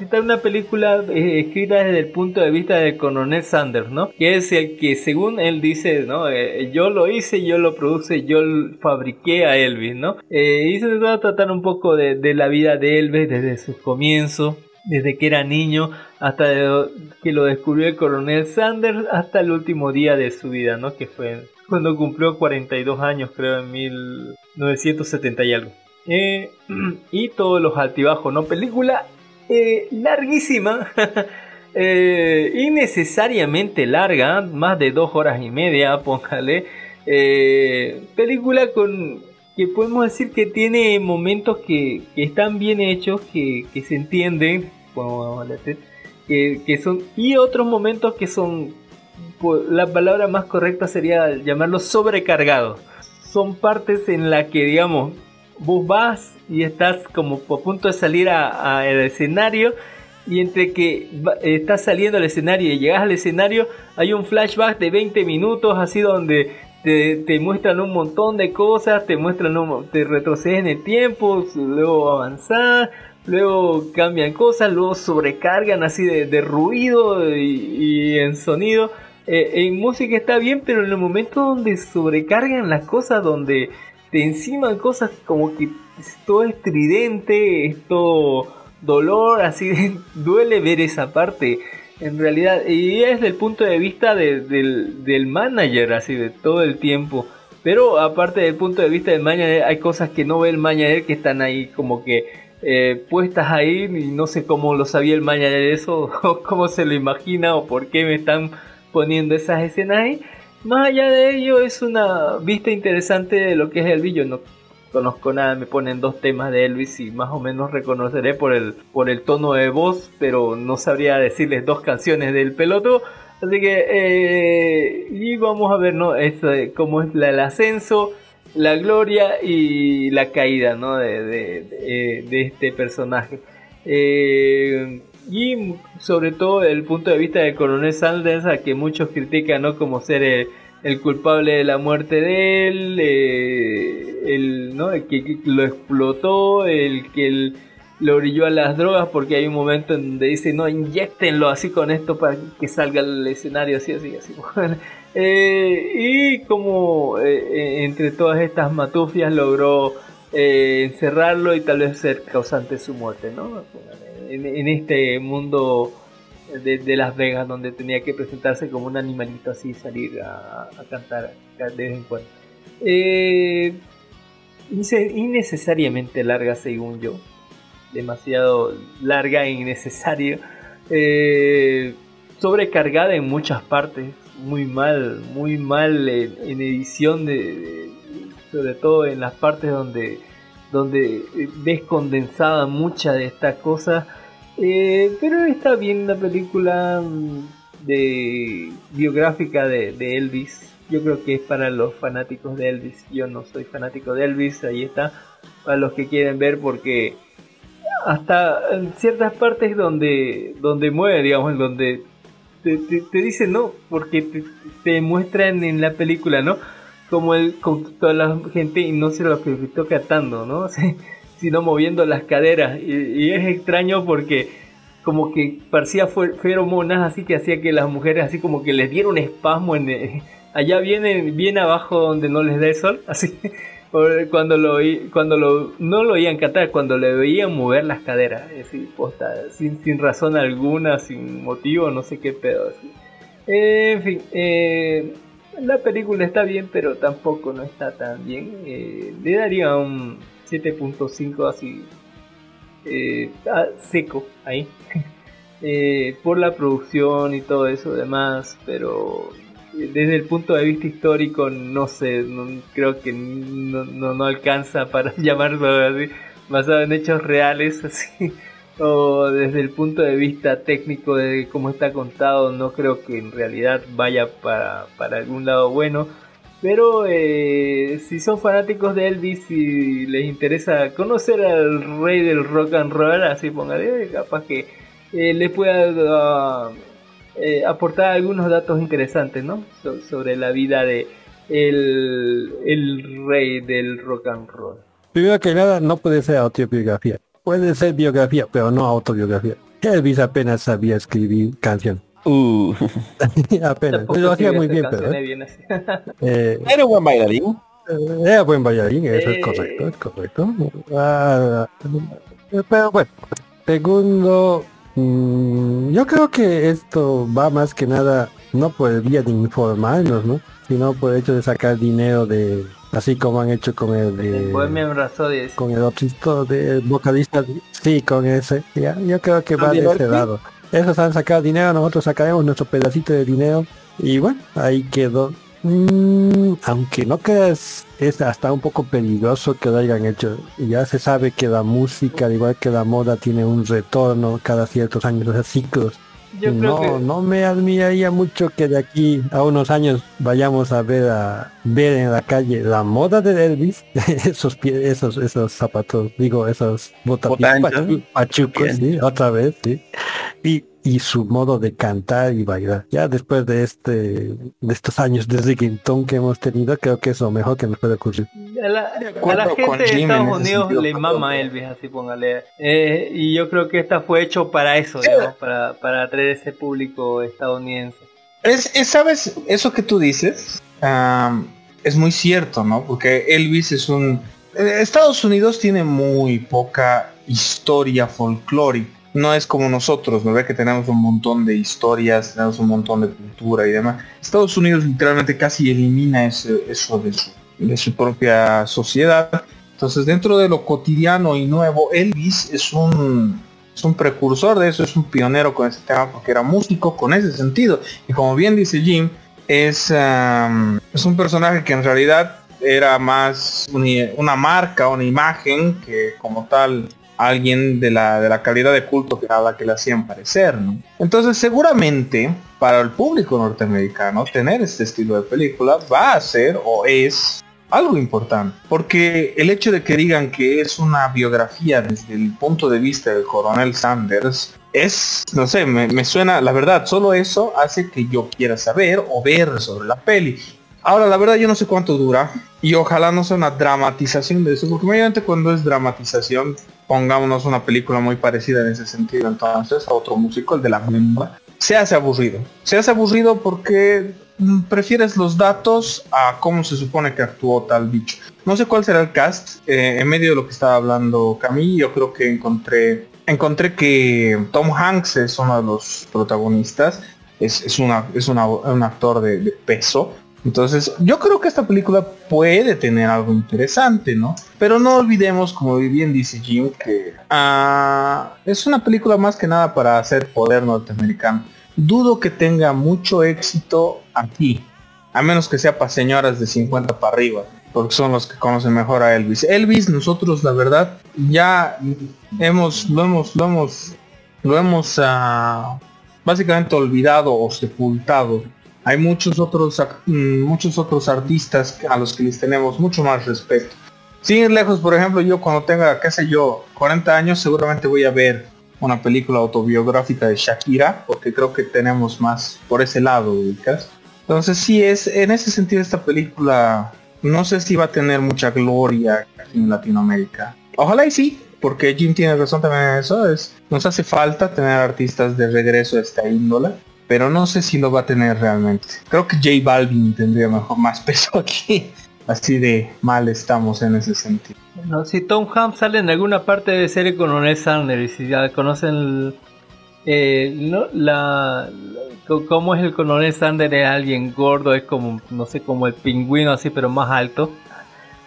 citar una película eh, escrita desde el punto de vista del coronel Sanders, ¿no? Que es el que, según él dice, ¿no? Eh, yo lo hice, yo lo produce, yo fabriqué a Elvis, ¿no? Eh, y se va a tratar un poco de, la vida de Elvis desde su comienzo, desde que era niño hasta que lo descubrió el coronel Sanders hasta el último día de su vida, ¿no? Que fue cuando cumplió 42 años, creo, en 1970 y algo. y todos los altibajos, ¿no? Película eh, larguísima. eh, innecesariamente larga, más de dos horas y media, póngale. Eh, película con que podemos decir que tiene momentos que, están bien hechos, que, se entienden, que, que, son y otros momentos que son, la palabra más correcta sería llamarlos sobrecargados son partes en las que, digamos, vos vas y estás como a punto de salir al escenario y entre que estás saliendo al escenario y llegas al escenario hay un flashback de 20 minutos así donde te, muestran un montón de cosas, te muestran, un, te retrocedes en el tiempo, luego avanzar, luego cambian cosas, luego sobrecargan así de, ruido y, en sonido. Eh, en música está bien, pero en el momento donde sobrecargan las cosas, donde te enciman cosas como que todo estridente, es todo dolor, así duele ver esa parte en realidad, y es del punto de vista del, del manager, así de todo el tiempo. Pero aparte del punto de vista del manager, hay cosas que no ve el manager que están ahí como que eh, puestas ahí y no sé cómo lo sabía el manager eso, o cómo se lo imagina o por qué me están poniendo esas escenas ahí. Más allá de ello, es una vista interesante de lo que es el billo. No conozco nada, me ponen dos temas de Elvis y más o menos reconoceré por el, por el tono de voz, pero no sabría decirles dos canciones del peloto. Así que, eh, y vamos a ver, ¿no? Este, cómo es el ascenso, la gloria y la caída, ¿no? De, de, de, este personaje. Eh, y sobre todo el punto de vista del coronel Sanders, a que muchos critican, ¿no? Como ser el el culpable de la muerte de él, eh, el, ¿no? el que lo explotó, el que lo brilló a las drogas, porque hay un momento en donde dice, no, inyectenlo así con esto para que salga al escenario así, así, así. Eh, y como eh, entre todas estas matufias logró encerrarlo y tal vez ser causante de su muerte, ¿no? En este mundo de, Las Vegas, donde tenía que presentarse como un animalito así, salir a, cantar de vez en cuando. Eh, innecesariamente larga, según yo. Demasiado larga e innecesario. Eh, sobrecargada en muchas partes. Muy mal, muy mal en, edición, de, sobre todo en las partes donde, donde ves condensada mucha de estas cosas eh, pero está bien la película mm, de biográfica de, Elvis. Yo creo que es para los fanáticos de Elvis. Yo no soy fanático de Elvis, ahí está. Para los que quieren ver porque hasta en ciertas partes donde donde mueve, digamos, donde te, te, dicen no, porque te, muestran en la película, ¿no? Como él con toda la gente y no se lo que está cantando, ¿no? sino moviendo las caderas. Y, es extraño porque como que parecía feromonas así que hacía que las mujeres así como que les diera un espasmo en eh, allá viene bien abajo donde no les da el sol así. Cuando lo cuando lo no lo oían cantar cuando le veían mover las caderas sin, sin razón alguna sin motivo no sé qué pedo en fin eh, la película está bien pero tampoco no está tan bien. Eh, le daría un 7.5 así eh, ah, seco ahí. Eh, por la producción y todo eso demás pero desde el punto de vista histórico no sé creo que no, no, alcanza para llamarlo así basado en hechos reales así. O desde el punto de vista técnico de cómo está contado no creo que en realidad vaya para, para algún lado bueno pero eh, si son fanáticos de Elvis y les interesa conocer al rey del rock and roll, así póngale, capaz que eh, les pueda eh, aportar algunos datos interesantes, ¿no? sobre la vida de el, el rey del rock and roll. Primero que nada, no puede ser autobiografía. Puede ser biografía, pero no autobiografía. Elvis apenas sabía escribir canción. Uh. Apenas. Lo hacía muy bien, pero. ¿eh? Eh, era un buen bailarín. Eh, era buen bailarín, eso es correcto, es correcto. Ah, pero bueno, segundo, mm, yo creo que esto va más que nada, no por el día de informarnos, ¿no? Sino por el hecho de sacar dinero de, así como han hecho con el de con el otro de vocalista sí con ese ya yo creo que va de ese lado esos han sacado dinero, nosotros sacaremos nuestro pedacito de dinero. Y bueno, ahí quedó. Mm, aunque no creas, es hasta un poco peligroso que lo hayan hecho. Ya se sabe que la música, al igual que la moda, tiene un retorno cada ciertos años, o ciclos. No, no me admiraría mucho que de aquí a unos años vayamos a ver a ver en la calle la moda de Elvis, esos pies, esos, esos zapatos, digo, esos botas pachucos, ¿sí? otra vez, sí. Y y su modo de cantar y bailar. Ya después de este de estos años de reggaeton que hemos tenido, creo que es lo mejor que nos puede ocurrir. A la, gente de Estados Unidos le mama Elvis, así póngale. Eh, y yo creo que esta fue hecho para eso, digamos, para, para atraer ese público estadounidense. Es, ¿Sabes? Eso que tú dices es muy cierto, ¿no? Porque Elvis es un... Eh, Estados Unidos tiene muy poca historia folclórica no es como nosotros, ¿no ve que tenemos un montón de historias, tenemos un montón de cultura y demás. Estados Unidos literalmente casi elimina eso de su, propia sociedad. Entonces dentro de lo cotidiano y nuevo, Elvis es un, es un precursor de eso, es un pionero con ese tema porque era músico con ese sentido. Y como bien dice Jim, es, es un personaje que en realidad era más una marca, una imagen que como tal alguien de la, de la calidad de culto que la que le hacían parecer, ¿no? Entonces seguramente para el público norteamericano tener este estilo de película va a ser o es algo importante. Porque el hecho de que digan que es una biografía desde el punto de vista del coronel Sanders es, no sé, me, me, suena, la verdad, solo eso hace que yo quiera saber o ver sobre la peli. Ahora, la verdad yo no sé cuánto dura y ojalá no sea una dramatización de eso, porque mayormente cuando es dramatización, pongámonos una película muy parecida en ese sentido, entonces a otro músico, el de la bomba, se hace aburrido. Se hace aburrido porque mm, prefieres los datos a cómo se supone que actuó tal bicho. No sé cuál será el cast, eh, en medio de lo que estaba hablando Camille, yo creo que encontré encontré que Tom Hanks es uno de los protagonistas, es, una, es un actor de peso. Entonces, yo creo que esta película puede tener algo interesante, ¿no? Pero no olvidemos, como bien dice Jim, que ah, es una película más que nada para hacer poder norteamericano. Dudo que tenga mucho éxito aquí, a menos que sea para señoras de 50 para arriba, porque son los que conocen mejor a Elvis. Elvis, nosotros la verdad, ya hemos, lo hemos, lo hemos, lo hemos uh, básicamente olvidado o sepultado hay muchos otros mm, muchos otros artistas a los que les tenemos mucho más respeto. Sin ir lejos, por ejemplo, yo cuando tenga, qué sé yo, 40 años, seguramente voy a ver una película autobiográfica de Shakira, porque creo que tenemos más por ese lado, Entonces sí es, en ese sentido esta película, no sé si va a tener mucha gloria aquí en Latinoamérica. Ojalá y sí, porque Jim tiene razón también en eso, es, nos hace falta tener artistas de regreso a esta índole pero no sé si lo va a tener realmente. Creo que J Balvin tendría mejor más peso aquí. Así de mal estamos en ese sentido. No, si Tom Hanks sale en alguna parte de serie con Coronel Sanders, si ya conocen eh, la, cómo es el coronel Sanders es alguien gordo, es como, no sé, como el pingüino así, pero más alto.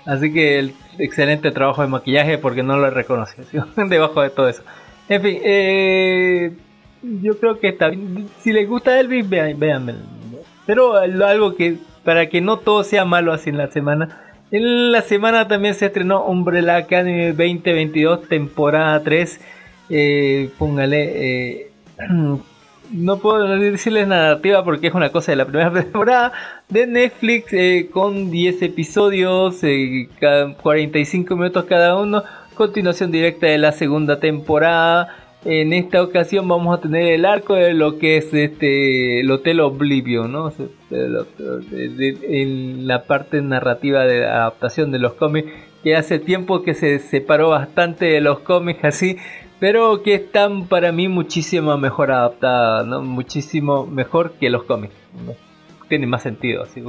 Así que el excelente trabajo de maquillaje porque no lo reconoció debajo de todo eso. En fin, eh, yo creo que está Si les gusta Elvis, vean, vean. Pero algo que, para que no todo sea malo así en la semana. En la semana también se estrenó Umbrella Academy 2022, temporada 3. Eh, póngale. Eh, no puedo decirles narrativa porque es una cosa de la primera temporada de Netflix eh, con 10 episodios, 45 minutos cada uno. Continuación directa de la segunda temporada. En esta ocasión vamos a tener el arco de lo que es este el Hotel Oblivion, ¿no? En la parte narrativa de adaptación de los cómics, que hace tiempo que se separó bastante de los cómics así, pero que están para mí muchísimo mejor adaptada, ¿no? Muchísimo mejor que los cómics. Tiene más sentido, así.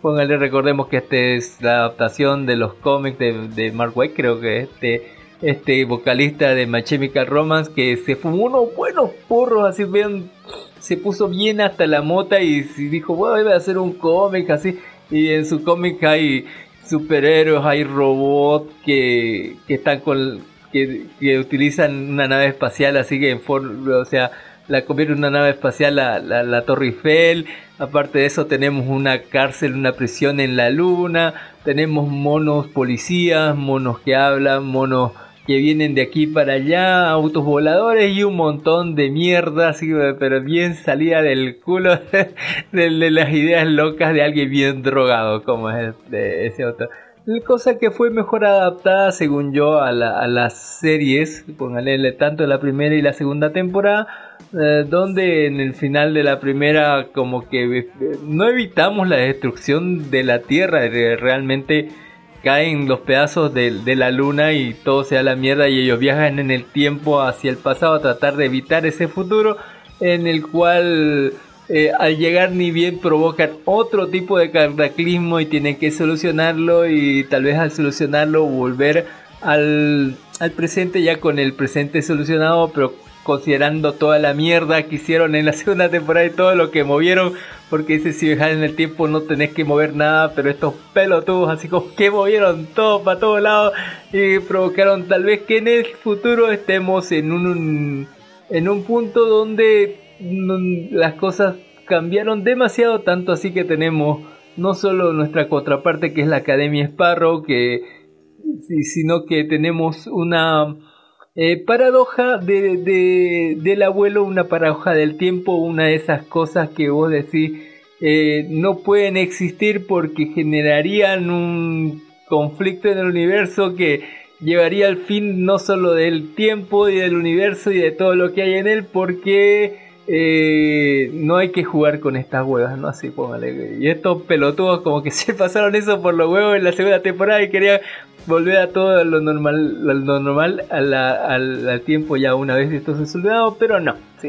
Póngale, recordemos que este es la adaptación de los cómics de, de Mark Waid, creo que este este vocalista de My Chemical Romance que se fumó unos buenos porros así bien se puso bien hasta la mota y, dijo bueno voy a hacer un cómic así. Y en su cómic hay superhéroes hay robots que, que están con que, utilizan una nave espacial así que en forma o sea la convierte en una nave espacial la, la, la Torre Eiffel. Aparte de eso tenemos una cárcel una prisión en la luna. Tenemos monos policías monos que hablan monos que vienen de aquí para allá, autos voladores y un montón de mierda, así, pero bien salida del culo de, las ideas locas de alguien bien drogado, como es ese auto. Cosa que fue mejor adaptada, según yo, a, las series, póngale tanto la primera y la segunda temporada, eh, donde en el final de la primera como que eh, no evitamos la destrucción de la Tierra, realmente caen los pedazos de, la luna y todo se da la mierda y ellos viajan en el tiempo hacia el pasado a tratar de evitar ese futuro en el cual eh, al llegar ni bien provocan otro tipo de cataclismo y tienen que solucionarlo y tal vez al solucionarlo volver al, al presente ya con el presente solucionado pero considerando toda la mierda que hicieron en la segunda temporada y todo lo que movieron, porque dice si viajar en el tiempo no tenés que mover nada, pero estos pelotudos así como que movieron todo para todos lados y provocaron tal vez que en el futuro estemos en un, en un punto donde las cosas cambiaron demasiado tanto así que tenemos no solo nuestra contraparte que es la Academia Sparrow que sino que tenemos una eh, paradoja de, del abuelo, una paradoja del tiempo, una de esas cosas que vos decís eh, no pueden existir porque generarían un conflicto en el universo que llevaría al fin no solo del tiempo y del universo y de todo lo que hay en él porque eh, no hay que jugar con estas huevas, ¿no? Así, póngale. Y estos pelotudos como que se pasaron eso por los huevos en la segunda temporada y querían volver a todo lo normal, lo normal al, tiempo ya una vez esto se solucionado, pero no.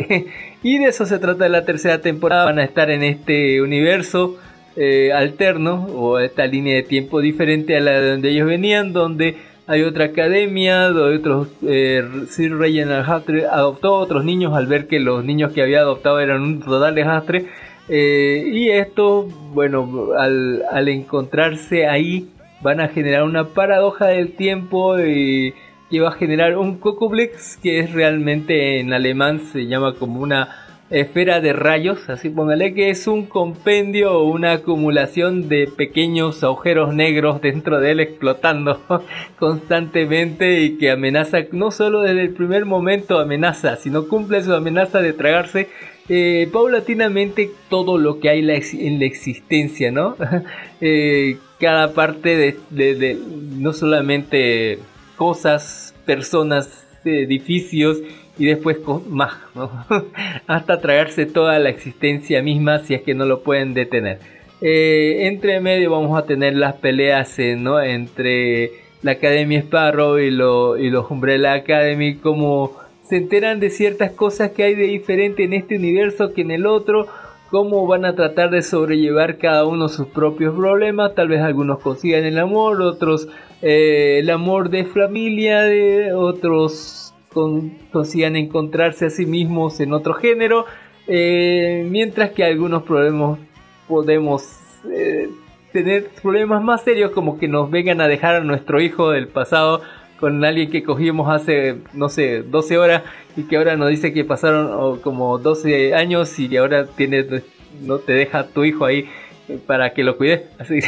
Y de eso se trata de la tercera temporada. Van a estar en este universo eh, alterno o esta línea de tiempo diferente a la de donde ellos venían, donde hay otra academia, donde otros eh, Sir Reginald Hatre adoptó a otros niños al ver que los niños que había adoptado eran un total desastre. Eh, y esto, bueno, al, al encontrarse ahí van a generar una paradoja del tiempo y que va a generar un Kokoblex que es realmente en alemán se llama como una esfera de rayos, así póngale que es un compendio o una acumulación de pequeños agujeros negros dentro de él explotando constantemente y que amenaza no solo desde el primer momento amenaza, sino cumple su amenaza de tragarse eh, paulatinamente todo lo que hay en la existencia, ¿no? eh, cada parte de, no solamente cosas, personas, edificios y después más, hasta tragarse toda la existencia misma si es que no lo pueden detener. Eh, entre medio vamos a tener las peleas ¿no? entre la Academia Sparrow y, lo, y los Umbrella Academy, como se enteran de ciertas cosas que hay de diferente en este universo que en el otro cómo van a tratar de sobrellevar cada uno sus propios problemas. Tal vez algunos consigan el amor, otros eh, el amor de familia, de otros consigan encontrarse a sí mismos en otro género, eh, mientras que algunos problemas podemos eh, tener problemas más serios como que nos vengan a dejar a nuestro hijo del pasado con alguien que cogimos hace, no sé, 12 horas y que ahora nos dice que pasaron como 12 años y ahora tiene, no te deja tu hijo ahí para que lo cuides. Así.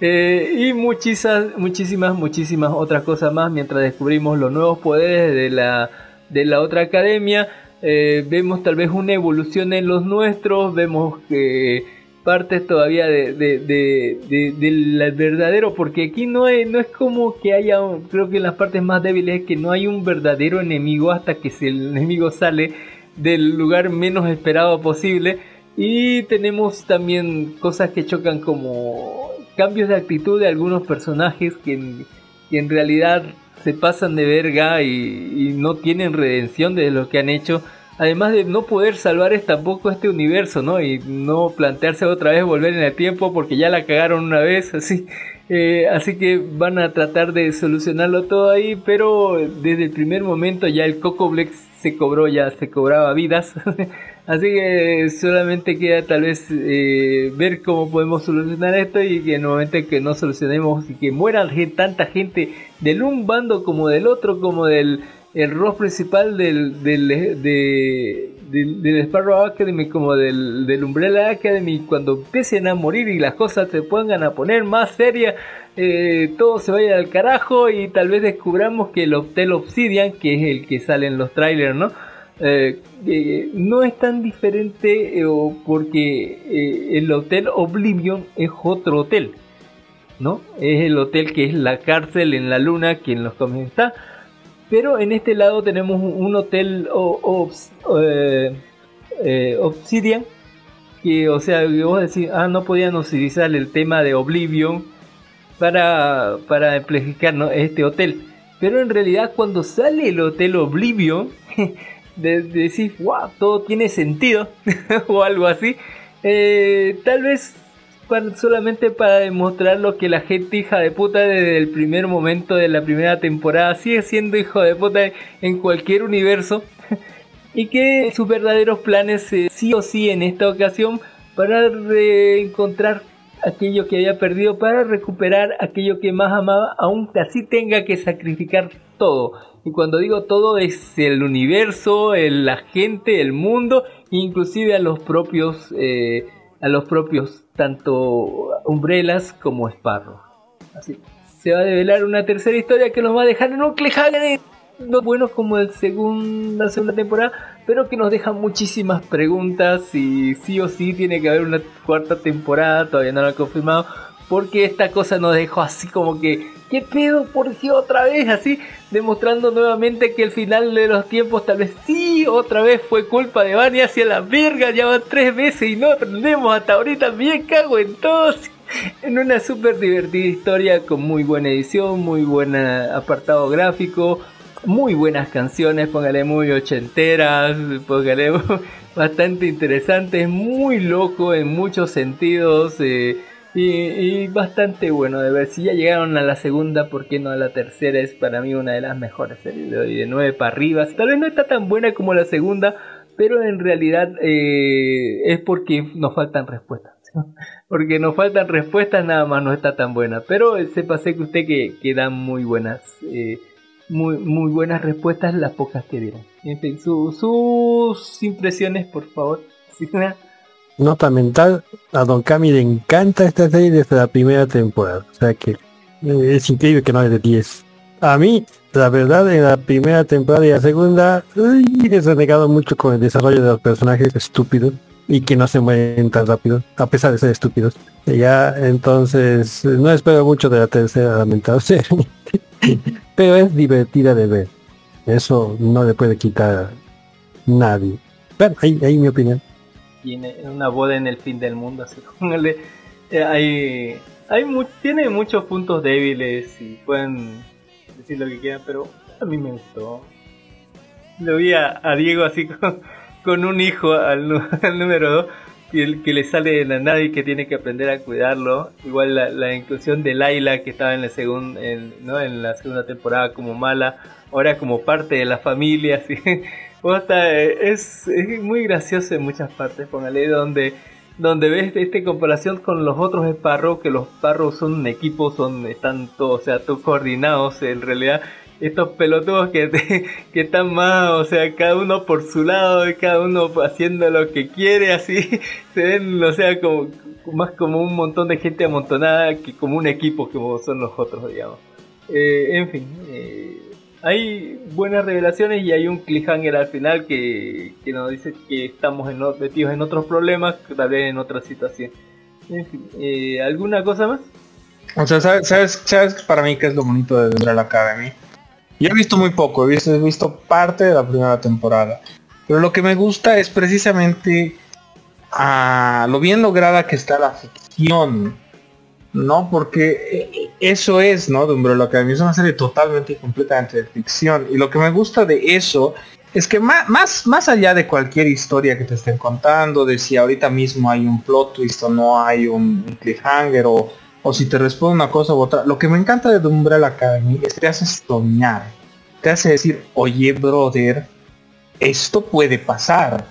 Eh, y muchísimas, muchísimas, muchísimas otras cosas más mientras descubrimos los nuevos poderes de la, de la otra academia. Eh, vemos tal vez una evolución en los nuestros, vemos que partes todavía de, del verdadero, porque aquí no es, no es como que haya, creo que en las partes más débiles es que no hay un verdadero enemigo hasta que el enemigo sale del lugar menos esperado posible. Y tenemos también cosas que chocan como cambios de actitud de algunos personajes que en, realidad se pasan de verga y, y no tienen redención de lo que han hecho además de no poder salvar tampoco este universo, ¿no? Y no plantearse otra vez volver en el tiempo porque ya la cagaron una vez, así. Eh, así que van a tratar de solucionarlo todo ahí, pero desde el primer momento ya el Coco se cobró, ya se cobraba vidas. así que solamente queda tal vez eh, ver cómo podemos solucionar esto y que en el momento que no solucionemos y que muera tanta gente del un bando como del otro, como del el rol principal del, del, de, del, Sparrow Academy como del, del, Umbrella Academy, cuando empiecen a morir y las cosas se pongan a poner más serias, eh, todo se vaya al carajo y tal vez descubramos que el Hotel Obsidian, que es el que sale en los trailers, ¿no? Eh, eh, no es tan diferente porque el Hotel Oblivion es otro hotel, ¿no? Es el hotel que es la cárcel en la luna que en los pero en este lado tenemos un hotel eh, eh, Obsidian. Que, o sea, vos decís, ah, no podían utilizar el tema de Oblivion para, para amplificar este hotel. Pero en realidad, cuando sale el hotel Oblivion, de, decís, wow, todo tiene sentido, o algo así. Eh, tal vez solamente para demostrar lo que la gente hija de puta desde el primer momento de la primera temporada sigue siendo hijo de puta en cualquier universo. Y que sus verdaderos planes sí o sí en esta ocasión para reencontrar aquello que había perdido para recuperar aquello que más amaba aun así tenga que sacrificar todo. Y cuando digo todo es el universo, la gente, el mundo, inclusive a los propios eh, a los propios tanto Umbrellas como Sparrow. Así se va a develar una tercera historia que nos va a dejar en un cliffhanger no bueno como el segundo, la segunda temporada, pero que nos deja muchísimas preguntas y sí o sí tiene que haber una cuarta temporada, todavía no lo ha confirmado, porque esta cosa nos dejó así como que, ¿qué pedo? ¿Por qué otra vez? Así, demostrando nuevamente que el final de los tiempos tal vez sí, otra vez fue culpa de Bani hacia la verga, ya van tres veces y no aprendemos hasta ahorita, bien cago en todos. En una súper divertida historia con muy buena edición, muy buen apartado gráfico, muy buenas canciones, póngale muy ochenteras, póngale bastante interesantes, muy loco en muchos sentidos. Eh, y, bastante bueno de ver. Si ya llegaron a la segunda, ¿por qué no a la tercera? Es para mí una de las mejores series de hoy, de 9 para arriba. Tal vez no está tan buena como la segunda, pero en realidad eh, es porque nos faltan respuestas. porque nos faltan respuestas, nada más no está tan buena. Pero sépase que usted que, que dan muy buenas. Eh, muy, muy buenas respuestas las pocas que dieron. En fin, sus impresiones, por favor. Nota mental, a Don Cami le encanta esta serie desde la primera temporada. O sea que eh, es increíble que no es de 10. A mí, la verdad, en la primera temporada y la segunda, uy, he renegado mucho con el desarrollo de los personajes estúpidos y que no se mueven tan rápido, a pesar de ser estúpidos. Ya, entonces, no espero mucho de la tercera, lamentablemente. Pero es divertida de ver. Eso no le puede quitar nadie. Pero ahí, ahí mi opinión tiene una boda en el fin del mundo, así como le, eh, hay, hay tiene muchos puntos débiles y pueden decir lo que quieran, pero a mí me gustó. Lo vi a, Diego así con, un hijo al, número 2 y el que le sale de la nada y que tiene que aprender a cuidarlo. Igual la, inclusión de Laila que estaba en la, segunda ¿no? en la segunda temporada como mala, ahora como parte de la familia, así es, es, muy gracioso en muchas partes, póngale, donde, donde ves esta comparación con los otros Sparrow, que los Sparrow son un equipo, son, están todos, o sea, todos coordinados en realidad. Estos pelotudos que, que están más, o sea, cada uno por su lado, cada uno haciendo lo que quiere, así, se ven, o sea, como, más como un montón de gente amontonada que como un equipo como son los otros, digamos. Eh, en fin, eh, hay buenas revelaciones y hay un cliffhanger al final que, nos dice que estamos en, metidos en otros problemas, tal vez en otra situación. En fin, eh, ¿alguna cosa más? O sea, ¿sabes, sabes, para mí qué es lo bonito de Umbrella Academy? Yo he visto muy poco, he visto, he visto parte de la primera temporada. Pero lo que me gusta es precisamente a lo bien lograda que está la ficción ¿no? Porque eso es, ¿no? De Umbrella Academy, es una serie totalmente y completamente de ficción. Y lo que me gusta de eso es que más, más, más allá de cualquier historia que te estén contando, de si ahorita mismo hay un plot twist o no hay un cliffhanger o, o si te responde una cosa u otra, lo que me encanta de Umbrella Academy es que te hace soñar, te hace decir, oye brother, esto puede pasar.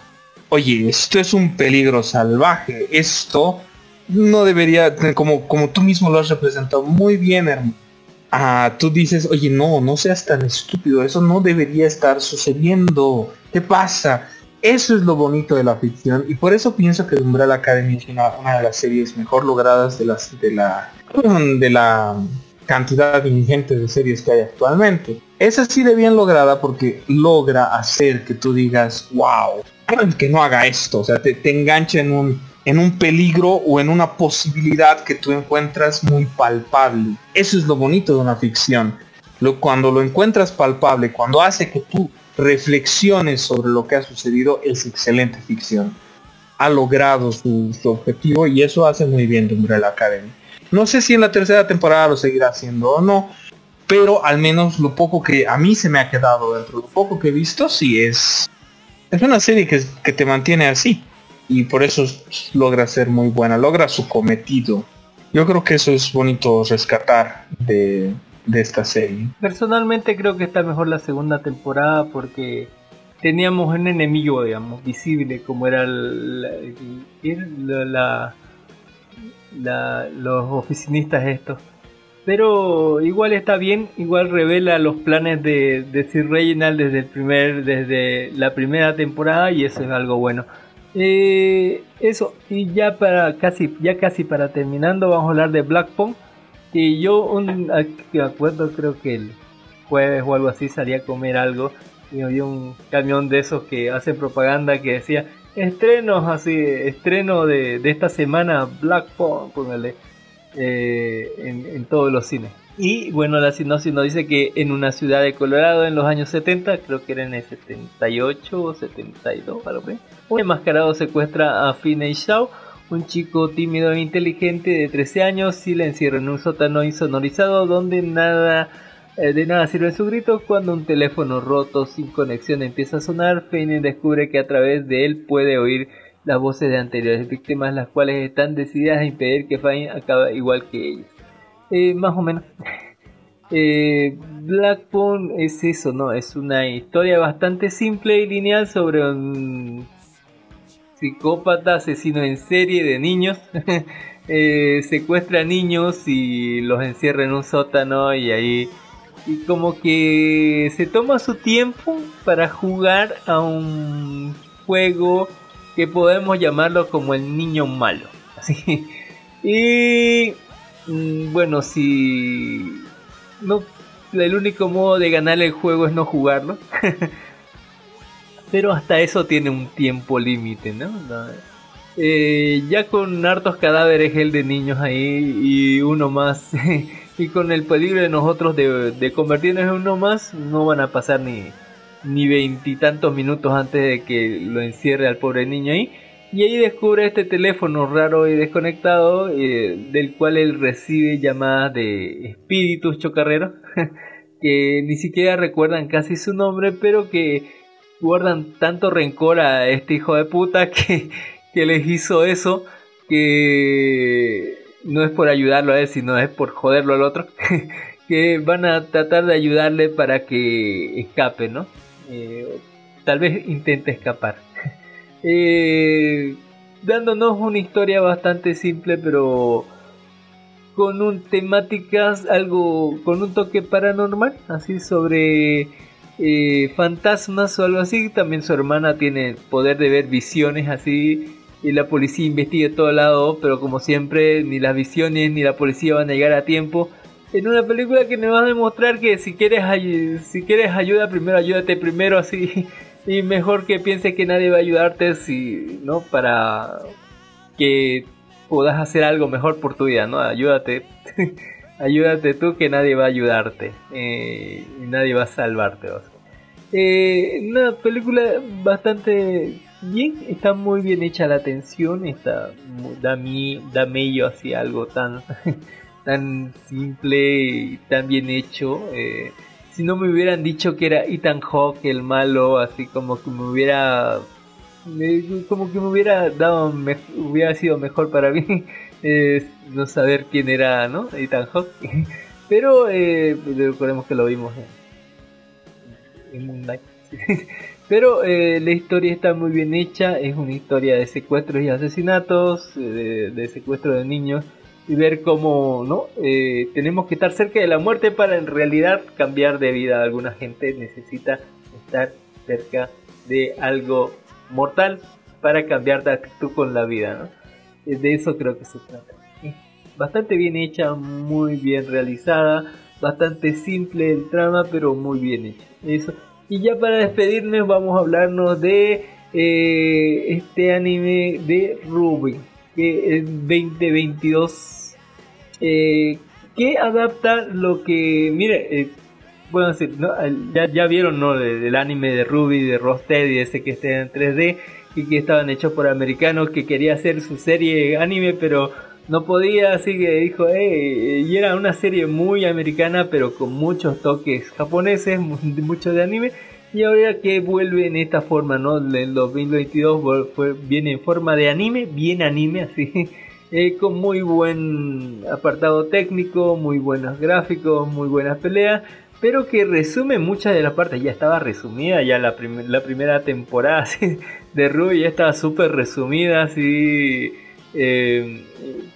Oye, esto es un peligro salvaje. Esto no debería, como, como tú mismo lo has representado muy bien, hermano. Ah, tú dices, oye, no, no seas tan estúpido, eso no debería estar sucediendo. ¿Qué pasa? Eso es lo bonito de la ficción y por eso pienso que Umbrella Academy es una, de las series mejor logradas de, las, de, la, de la cantidad ingente de series que hay actualmente. Es así de bien lograda porque logra hacer que tú digas, wow, que no haga esto, o sea, te, te engancha en un, en un peligro o en una posibilidad que tú encuentras muy palpable. Eso es lo bonito de una ficción. Lo, cuando lo encuentras palpable, cuando hace que tú reflexiones sobre lo que ha sucedido, es excelente ficción. Ha logrado su, objetivo y eso hace muy bien de Umbrella Academy. No sé si en la tercera temporada lo seguirá haciendo o no, pero al menos lo poco que a mí se me ha quedado dentro de lo poco que he visto, sí es... Es una serie que, que te mantiene así y por eso logra ser muy buena, logra su cometido. Yo creo que eso es bonito rescatar de, de esta serie. Personalmente creo que está mejor la segunda temporada porque teníamos un enemigo, digamos, visible como era la, los oficinistas estos. Pero igual está bien, igual revela los planes de, de Sir Reginald desde el primer, desde la primera temporada y eso es algo bueno. Eh, eso, y ya para casi, ya casi para terminando, vamos a hablar de Black y yo, un, acuerdo, creo que el jueves o algo así salí a comer algo y había un camión de esos que hacen propaganda que decía estrenos así, estreno de, de esta semana Black póngale, eh, en, en, todos los cines. Y bueno, la sinopsis nos dice que en una ciudad de Colorado en los años 70, creo que era en el 78 o 72, algo así, un enmascarado secuestra a Finney Shaw, un chico tímido e inteligente de 13 años y le encierra en un sótano insonorizado donde nada eh, de nada sirve su grito cuando un teléfono roto sin conexión empieza a sonar. Fane descubre que a través de él puede oír las voces de anteriores víctimas, las cuales están decididas a impedir que Fane acabe igual que ellos. Eh, más o menos. eh, es eso, ¿no? Es una historia bastante simple y lineal sobre un psicópata, asesino en serie de niños. eh, secuestra niños y los encierra en un sótano y ahí y como que se toma su tiempo para jugar a un juego que podemos llamarlo como el niño malo. Así. Y mm, bueno, si no el único modo de ganar el juego es no jugarlo. pero hasta eso tiene un tiempo límite, ¿no? Eh, ya con hartos cadáveres el de niños ahí y uno más. Y con el peligro de nosotros de, convertirnos en uno más no van a pasar ni ni veintitantos minutos antes de que lo encierre al pobre niño ahí. Y ahí descubre este teléfono raro y desconectado eh, del cual él recibe llamadas de espíritus chocarreros que ni siquiera recuerdan casi su nombre pero que guardan tanto rencor a este hijo de puta que, que les hizo eso que no es por ayudarlo a él, sino es por joderlo al otro, que van a tratar de ayudarle para que escape, ¿no? Eh, tal vez intente escapar. Eh, dándonos una historia bastante simple, pero con un temáticas algo, con un toque paranormal, así sobre eh, fantasmas o algo así. También su hermana tiene poder de ver visiones así. Y la policía investiga todo lado, pero como siempre, ni las visiones ni la policía van a llegar a tiempo. En una película que nos va a demostrar que si quieres, si quieres ayuda, primero ayúdate primero así. Y mejor que pienses que nadie va a ayudarte si, ¿no? Para que puedas hacer algo mejor por tu vida, ¿no? Ayúdate. ayúdate tú que nadie va a ayudarte eh, y nadie va a salvarte. Eh, una película bastante bien, está muy bien hecha la atención, está da mí da medio hacia algo tan tan simple y tan bien hecho. Eh, si no me hubieran dicho que era Ethan Hawke el malo, así como que me hubiera como que me hubiera dado hubiera sido mejor para mí no saber quién era, ¿no? Ethan Hawke. Pero eh, recordemos que lo vimos en, Knight. Pero eh, la historia está muy bien hecha, es una historia de secuestros y asesinatos, de, de secuestro de niños y ver cómo no eh, tenemos que estar cerca de la muerte para en realidad cambiar de vida. Alguna gente necesita estar cerca de algo mortal para cambiar de actitud con la vida, ¿no? De eso creo que se trata. Bastante bien hecha, muy bien realizada, bastante simple el trama, pero muy bien hecha. Eso. Y ya para despedirnos vamos a hablarnos de eh, este anime de Ruby, que es 2022, eh, que adapta lo que, mire, eh, bueno, ya, ya vieron ¿no? del anime de Ruby, de y ese que está en 3D y que estaban hechos por americanos, que quería hacer su serie anime, pero no podía, así que dijo, eh, y era una serie muy americana, pero con muchos toques japoneses, mucho de anime, y ahora que vuelve en esta forma, ¿no? En 2022 viene en forma de anime, bien anime, así, eh, con muy buen apartado técnico, muy buenos gráficos, muy buenas peleas, pero que resume muchas de las partes, ya estaba resumida, ya la, primera temporada de Ruby ya estaba súper resumida, así eh,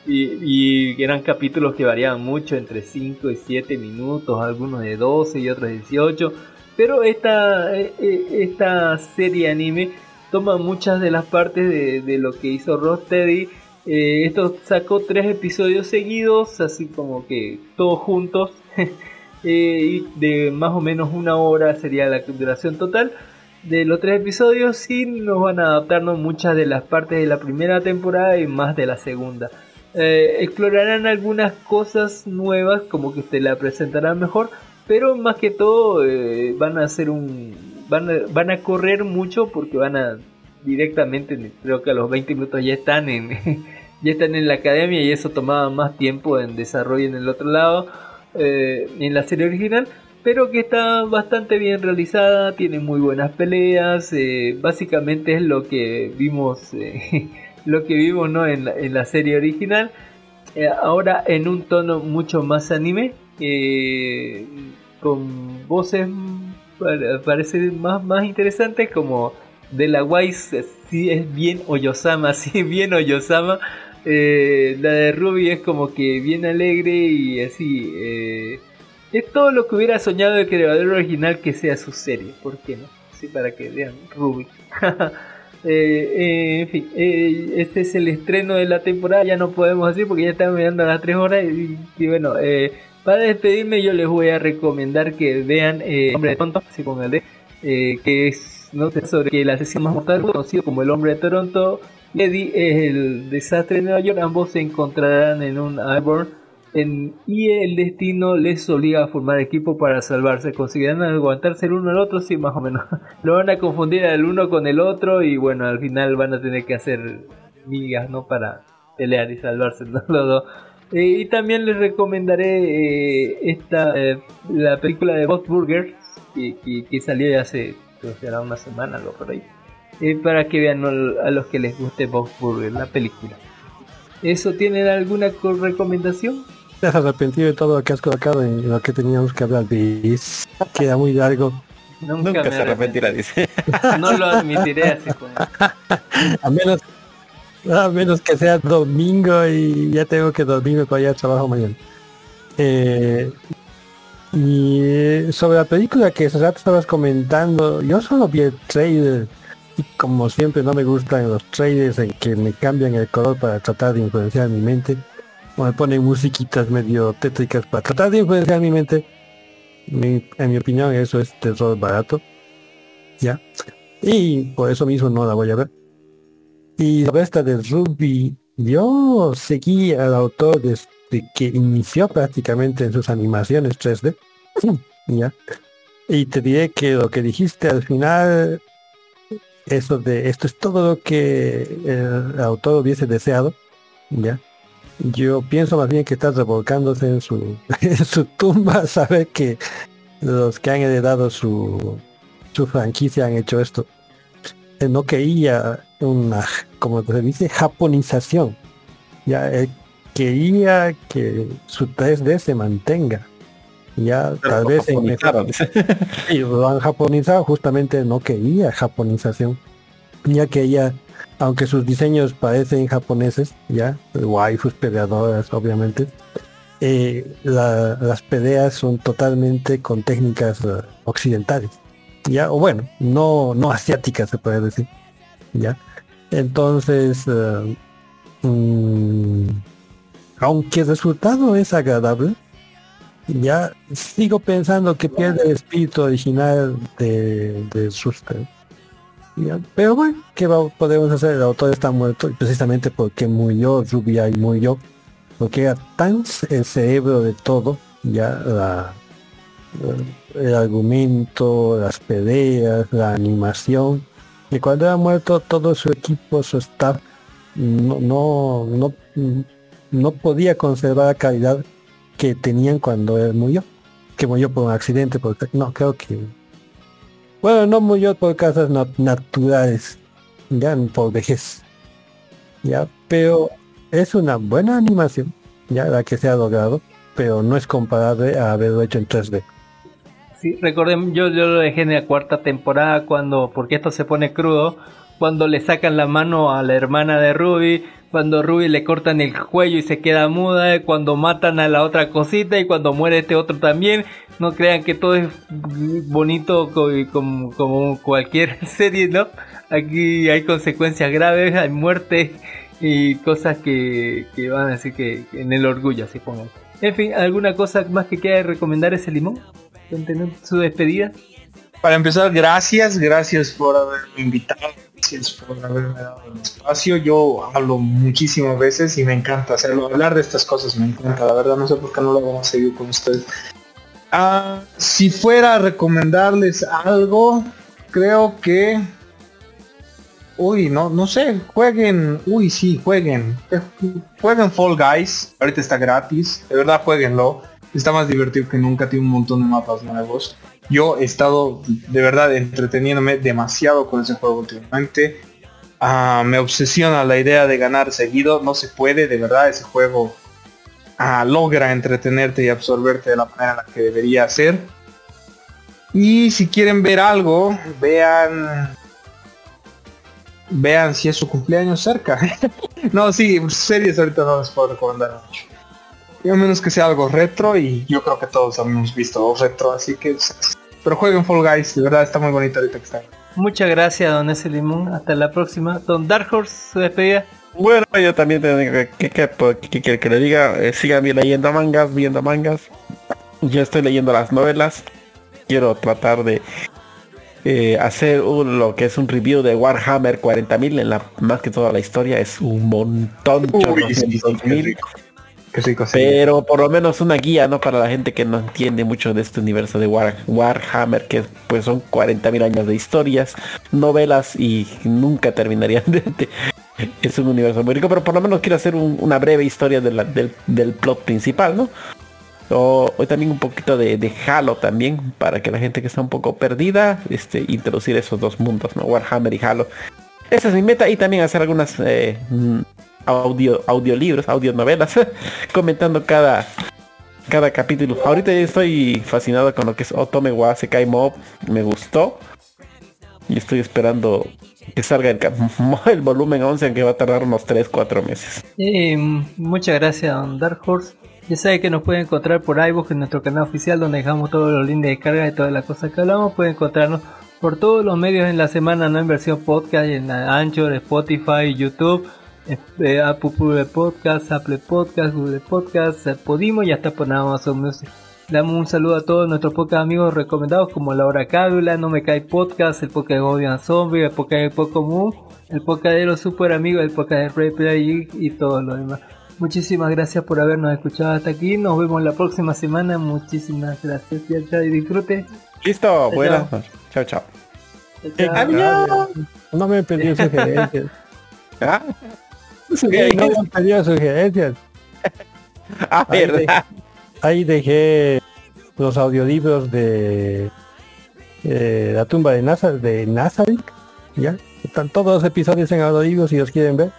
y, eran capítulos que variaban mucho, entre 5 y 7 minutos, algunos de 12 y otros de 18. Pero esta, eh, eh, esta serie anime toma muchas de las partes de, lo que hizo Rocksteady. esto sacó tres episodios seguidos, así como que todos juntos. de más o menos una hora sería la duración total de los tres episodios sí nos van a adaptarnos muchas de las partes de la primera temporada y más de la segunda. Eh, explorarán algunas cosas nuevas como que te la presentarán mejor, pero más que todo eh, van a hacer un van a, van a correr mucho porque van a directamente creo que a los 20 minutos ya están en ya están en la academia y eso tomaba más tiempo en desarrollo en el otro lado eh, en la serie original pero que está bastante bien realizada, tiene muy buenas peleas, eh, básicamente es lo que vimos, eh, lo que vimos ¿no? en, la, serie original, ahora en un tono mucho más anime, con voces parece más, más interesantes como de la Wise, sí es bien Oyosama, sí bien Oyosama, la de Ruby es como que bien alegre y así es todo lo que hubiera soñado el creador original que sea su serie, ¿por qué no? Sí, para que vean Ruby. Eh, eh, en fin, eh, este es el estreno de la temporada, ya no podemos decir porque ya estamos mirando a las 3 horas y, bueno, para despedirme yo les voy a recomendar que vean Hombre de Toronto, así con el de, que es no sobre que el asesino más mortal conocido como el Hombre de Toronto, Eddie el desastre de Nueva York, ambos se encontrarán en un Iborn y el destino les obliga a formar equipo para salvarse. Conseguirán aguantarse el uno al otro, sí, más o menos. Lo van a confundir el uno con el otro y bueno, al final van a tener que hacer migas, ¿no? Para pelear y salvarse los dos. Eh, y también les recomendaré eh, esta eh, la película de Bob Burger que, que, salió ya hace creo que era una semana algo por ahí para que vean a los que les guste Bob Burger la película eso tienen alguna recomendación te has arrepentido de todo lo que has colocado en lo que teníamos que hablar. Queda muy largo. Nunca, se arrepentirá, dice. No lo admitiré así como. a menos, a menos que sea domingo y ya tengo que dormirme para ir al trabajo mañana. Eh, y sobre la película que hace rato estabas comentando, yo solo vi el trailer y como siempre no me gustan los trailers en que me cambian el color para tratar de influenciar mi mente me ponen musiquitas medio tétricas para tratar de influenciar mi mente. en mi opinión eso es terror barato. Ya. Y por eso mismo no la voy a ver. Y la esta de Ruby, yo seguí al autor desde que inició prácticamente en sus animaciones 3D. ya. Y te diré que lo que dijiste al final, eso de esto es todo lo que el autor hubiese deseado. Ya yo pienso más bien que está revolcándose en su, en su tumba saber que los que han heredado su, su franquicia han hecho esto. Eh, no quería una, como se dice, japonización. Ya quería que su 3D se mantenga. Ya tal vez en y lo han japonizado, justamente no quería japonización. Ya que ella aunque sus diseños parecen japoneses, ya, waifus peleadoras, obviamente, eh, las peleas son totalmente con técnicas eh, occidentales, ya, o bueno, no, no asiáticas se puede decir, ¿ya? Entonces, eh, mm, aunque el resultado es agradable, ya sigo pensando que pierde el espíritu original de, de. Pero bueno, ¿qué podemos hacer? El autor está muerto precisamente porque murió Rubia y murió porque era tan el cerebro de todo, ya el argumento, las peleas, la animación, que cuando ha muerto todo su equipo, su staff, no, no, no, no podía conservar la calidad que tenían cuando él murió, que murió por un accidente, porque no creo que bueno, no murió por causas naturales, ya por vejez. Ya, pero es una buena animación, ya la que se ha logrado, pero no es comparable a haberlo hecho en 3D. Sí, recuerden, yo, yo lo dejé en la cuarta temporada cuando, porque esto se pone crudo, cuando le sacan la mano a la hermana de Ruby, cuando Ruby le cortan el cuello y se queda muda, cuando matan a la otra cosita y cuando muere este otro también. No crean que todo es bonito como, como cualquier serie, ¿no? Aquí hay consecuencias graves, hay muertes y cosas que, que van a decir que, en el orgullo, así pongan. En fin, ¿alguna cosa más que quiera recomendar ese limón? su despedida. Para empezar, gracias, gracias por haberme invitado gracias por haberme dado el espacio. Yo hablo muchísimas veces y me encanta hacerlo. Hablar de estas cosas me encanta, la verdad no sé por qué no lo vamos a seguir con ustedes. Ah, si fuera a recomendarles algo, creo que... Uy, no, no sé, jueguen, uy sí, jueguen, jueguen Fall Guys, ahorita está gratis, de verdad jueguenlo, está más divertido que nunca, tiene un montón de mapas nuevos. Yo he estado de verdad entreteniéndome demasiado con ese juego últimamente. Ah, me obsesiona la idea de ganar seguido. No se puede, de verdad, ese juego ah, logra entretenerte y absorberte de la manera en la que debería ser. Y si quieren ver algo, vean vean si es su cumpleaños cerca. no, sí, series ahorita no les puedo recomendar mucho. Y a menos que sea algo retro y yo creo que todos hemos visto retro, así que pero jueguen Fall Guys, de verdad está muy bonito ahorita que está. Muchas gracias, don ese limón. Hasta la próxima. Don Dark Horse, su despedida. Bueno, yo también tengo que, que, que, le diga, eh, sigan leyendo mangas, viendo mangas. Yo estoy leyendo las novelas. Quiero tratar de eh, hacer lo que es un review de Warhammer 40.000 en la más que toda la historia. Es un montón. Uy, pero por lo menos una guía, ¿no? Para la gente que no entiende mucho de este universo de Warhammer, que pues son 40.000 años de historias, novelas y nunca terminarían de, es un universo muy rico, pero por lo menos quiero hacer una breve historia del, del, plot principal, ¿no? O, también un poquito de, Halo también, para que la gente que está un poco perdida, este, introducir esos dos mundos, ¿no? Warhammer y Halo. Esa es mi meta y también hacer algunas eh, audio, audiolibros, audionovelas, comentando cada, cada capítulo. Ahorita estoy fascinado con lo que es Otome wa Sekai me gustó. Y estoy esperando que salga el, volumen 11, aunque va a tardar unos 3-4 meses. muchas gracias, Dark Horse. Ya sabe que nos puede encontrar por iVoox en nuestro canal oficial donde dejamos todos los links de descarga de todas las cosas que hablamos. Puede encontrarnos por todos los medios en la semana, no en versión podcast, en Anchor, Spotify, YouTube eh, Apple Podcast, Apple Podcast, Google Podcast, Podimo y hasta por Amazon Music. Damos un saludo a todos nuestros podcast amigos recomendados como Laura Cádula, No Me Cae Podcast, el podcast de Godian Zombie, el podcast de Pokémon, el podcast de los super amigos, el podcast de Replay y, y todo lo demás. Muchísimas gracias por habernos escuchado hasta aquí. Nos vemos la próxima semana. Muchísimas gracias. Ya, y disfrute. Listo, buenas. Chao, chao. Adiós. No me pedí sugerencias. ¿Ah? No pedía sugerencias. ahí, dejé, los audiolibros de eh, La tumba de Nazar, de Nazarick. Ya. Están todos los episodios en audiolibros si los quieren ver.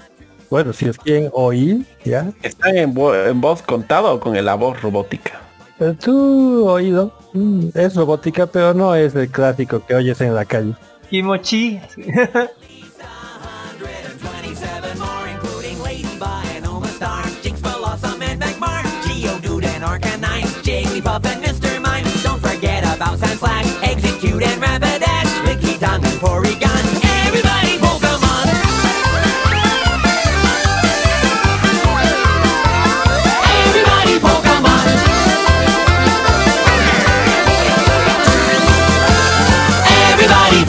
Bueno, si los quieren oír, ya. ¿Están en, voz contada o con la voz robótica? Pero tú oído. Mm, es robótica, pero no es el clásico que oyes en la calle. Kimochi. Puff and Everybody Pokemon! Everybody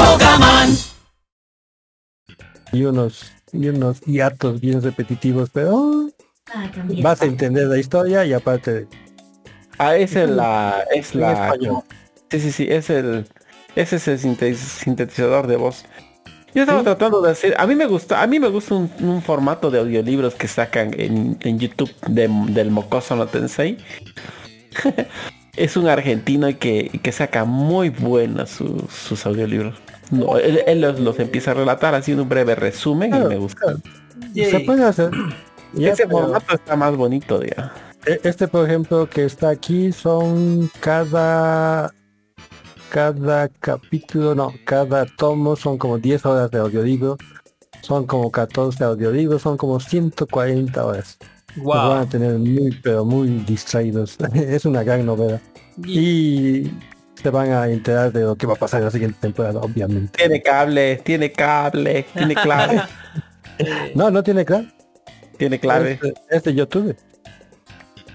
Y unos, y unos hiatos bien repetitivos, pero... Ah, vas a entender la historia y aparte Ah, es la es la Sí, sí, sí, es el ese es el sintetizador de voz. Yo estaba tratando de hacer, a mí me gusta, a mí me gusta un, formato de audiolibros que sacan en, YouTube del Mocoso no Tensei. es un argentino que, que saca muy buenos sus audiolibros. No, él, los, empieza a relatar haciendo un breve resumen y me gusta. Se puede hacer. Ese formato está más bonito ya. E, este por ejemplo que está aquí son cada cada capítulo, no, cada tomo son como 10 horas de audiolibro, son como 14 audiolibros, son como 140 horas. Wow. van a tener muy, pero muy distraídos. es una gran novela. Y se van a enterar de lo que va a pasar en la siguiente temporada, obviamente. Tiene cable, tiene cable, tiene clave. no, no tiene clave. Tiene clave. Es de, YouTube.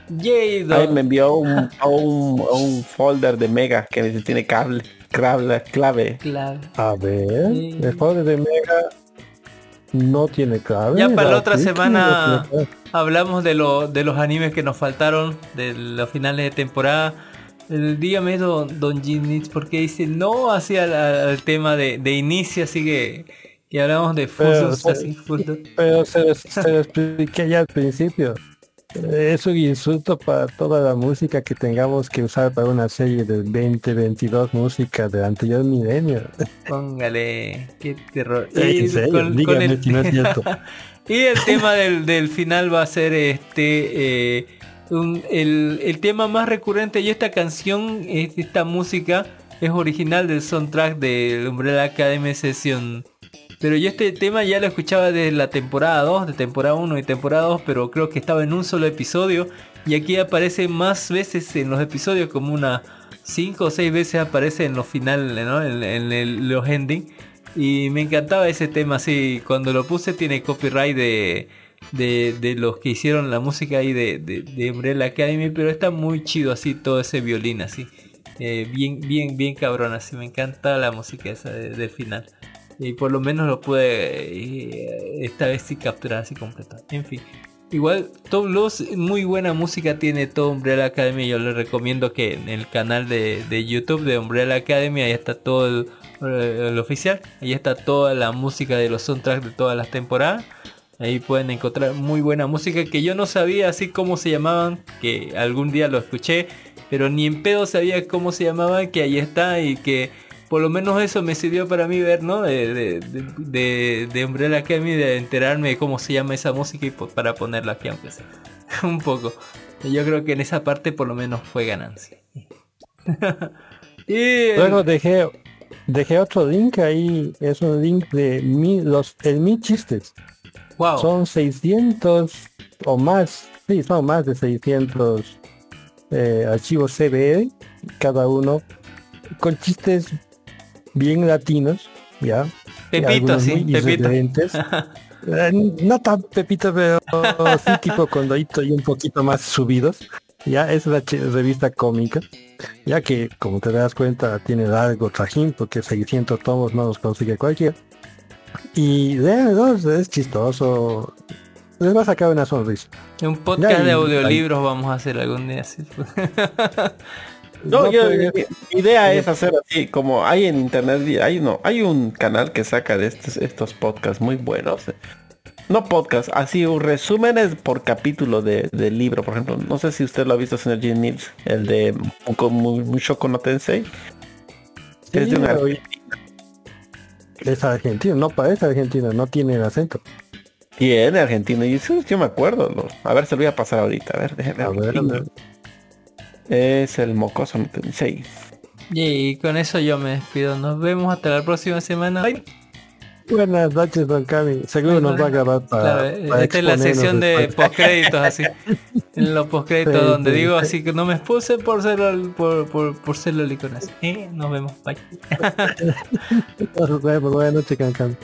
Ahí me envió un, un, folder de Mega que tiene cable, clave, clave. A ver, el folder de Mega no tiene clave. Ya para la otra semana hablamos de, lo, de los animes que nos faltaron de los finales de temporada. Dígame don, don Ginitz porque dice no hacia el, tema de, inicio, así que, que hablamos de fusos así, Pero se, se lo expliqué ya al principio. Es un insulto para toda la música que tengamos que usar para una serie de 20, 22 músicas del anterior milenio. Póngale, qué terror. Y, y el tema del, del, final va a ser este eh, el, el, tema más recurrente y esta canción, esta música es original del soundtrack de Umbrella Academy Session pero yo este tema ya lo escuchaba desde la temporada 2, de temporada 1 y temporada 2, pero creo que estaba en un solo episodio. Y aquí aparece más veces en los episodios, como una 5 o 6 veces aparece en los finales, ¿no? En, los ending. Y me encantaba ese tema, así. Cuando lo puse tiene copyright de, de, los que hicieron la música ahí de, de, Umbrella Academy, pero está muy chido así todo ese violín así. Eh, bien, bien, bien cabrón así. Me encanta la música esa del final. Y por lo menos lo pude eh, esta vez sí capturar así completo. En fin. Igual Top Blues, muy buena música tiene todo Umbrella Academy. Yo les recomiendo que en el canal de, YouTube de Umbrella Academy, ahí está todo el, el, oficial. Ahí está toda la música de los soundtracks de todas las temporadas. Ahí pueden encontrar muy buena música que yo no sabía así cómo se llamaban, que algún día lo escuché, pero ni en pedo sabía cómo se llamaban, que ahí está y que por lo menos eso me sirvió para mí ver, ¿no? De, de, de, de Umbrella Academy, de enterarme de cómo se llama esa música y para ponerla aquí, aunque sea. un poco. Yo creo que en esa parte por lo menos fue ganancia. y Luego dejé, dejé otro link ahí, es un link de mi, los, el mi chistes. Wow. Son 600 o más, sí, son más de 600 eh, archivos CBR, cada uno con chistes bien latinos, ¿ya? Pepito, sí, Pepito. Eh, no tan Pepito, pero sí tipo condorito y un poquito más subidos. Ya es la revista cómica, ya que como te das cuenta tiene largo trajín porque 600 tomos no los consigue cualquiera. Y de dos es chistoso. Les va a sacar una sonrisa. Un podcast de audiolibros vamos a hacer algún día. así. No, yo, mi idea es hacer así, como hay en internet, hay no, hay un canal que saca de estos, estos podcasts muy buenos. No podcast, así un resúmenes por capítulo de, libro, por ejemplo. No sé si usted lo ha visto, señor Jim Nils, el de Mucho no Tensei. es de una Es argentino, no parece argentino, no tiene el acento. Tiene argentino, y eso yo me acuerdo. A ver, se lo voy a pasar ahorita. A ver. A ver, es el mocoso 6. Y con eso yo me despido. Nos vemos hasta la próxima semana. Buenas noches, don Cami. Seguro nos va a acabar para. esta es la sección de postcréditos, así. En los postcréditos, donde digo así que no me expuse por ser por, por, por ser Eh, nos vemos. Bye. nos vemos. Buenas noches, Cami.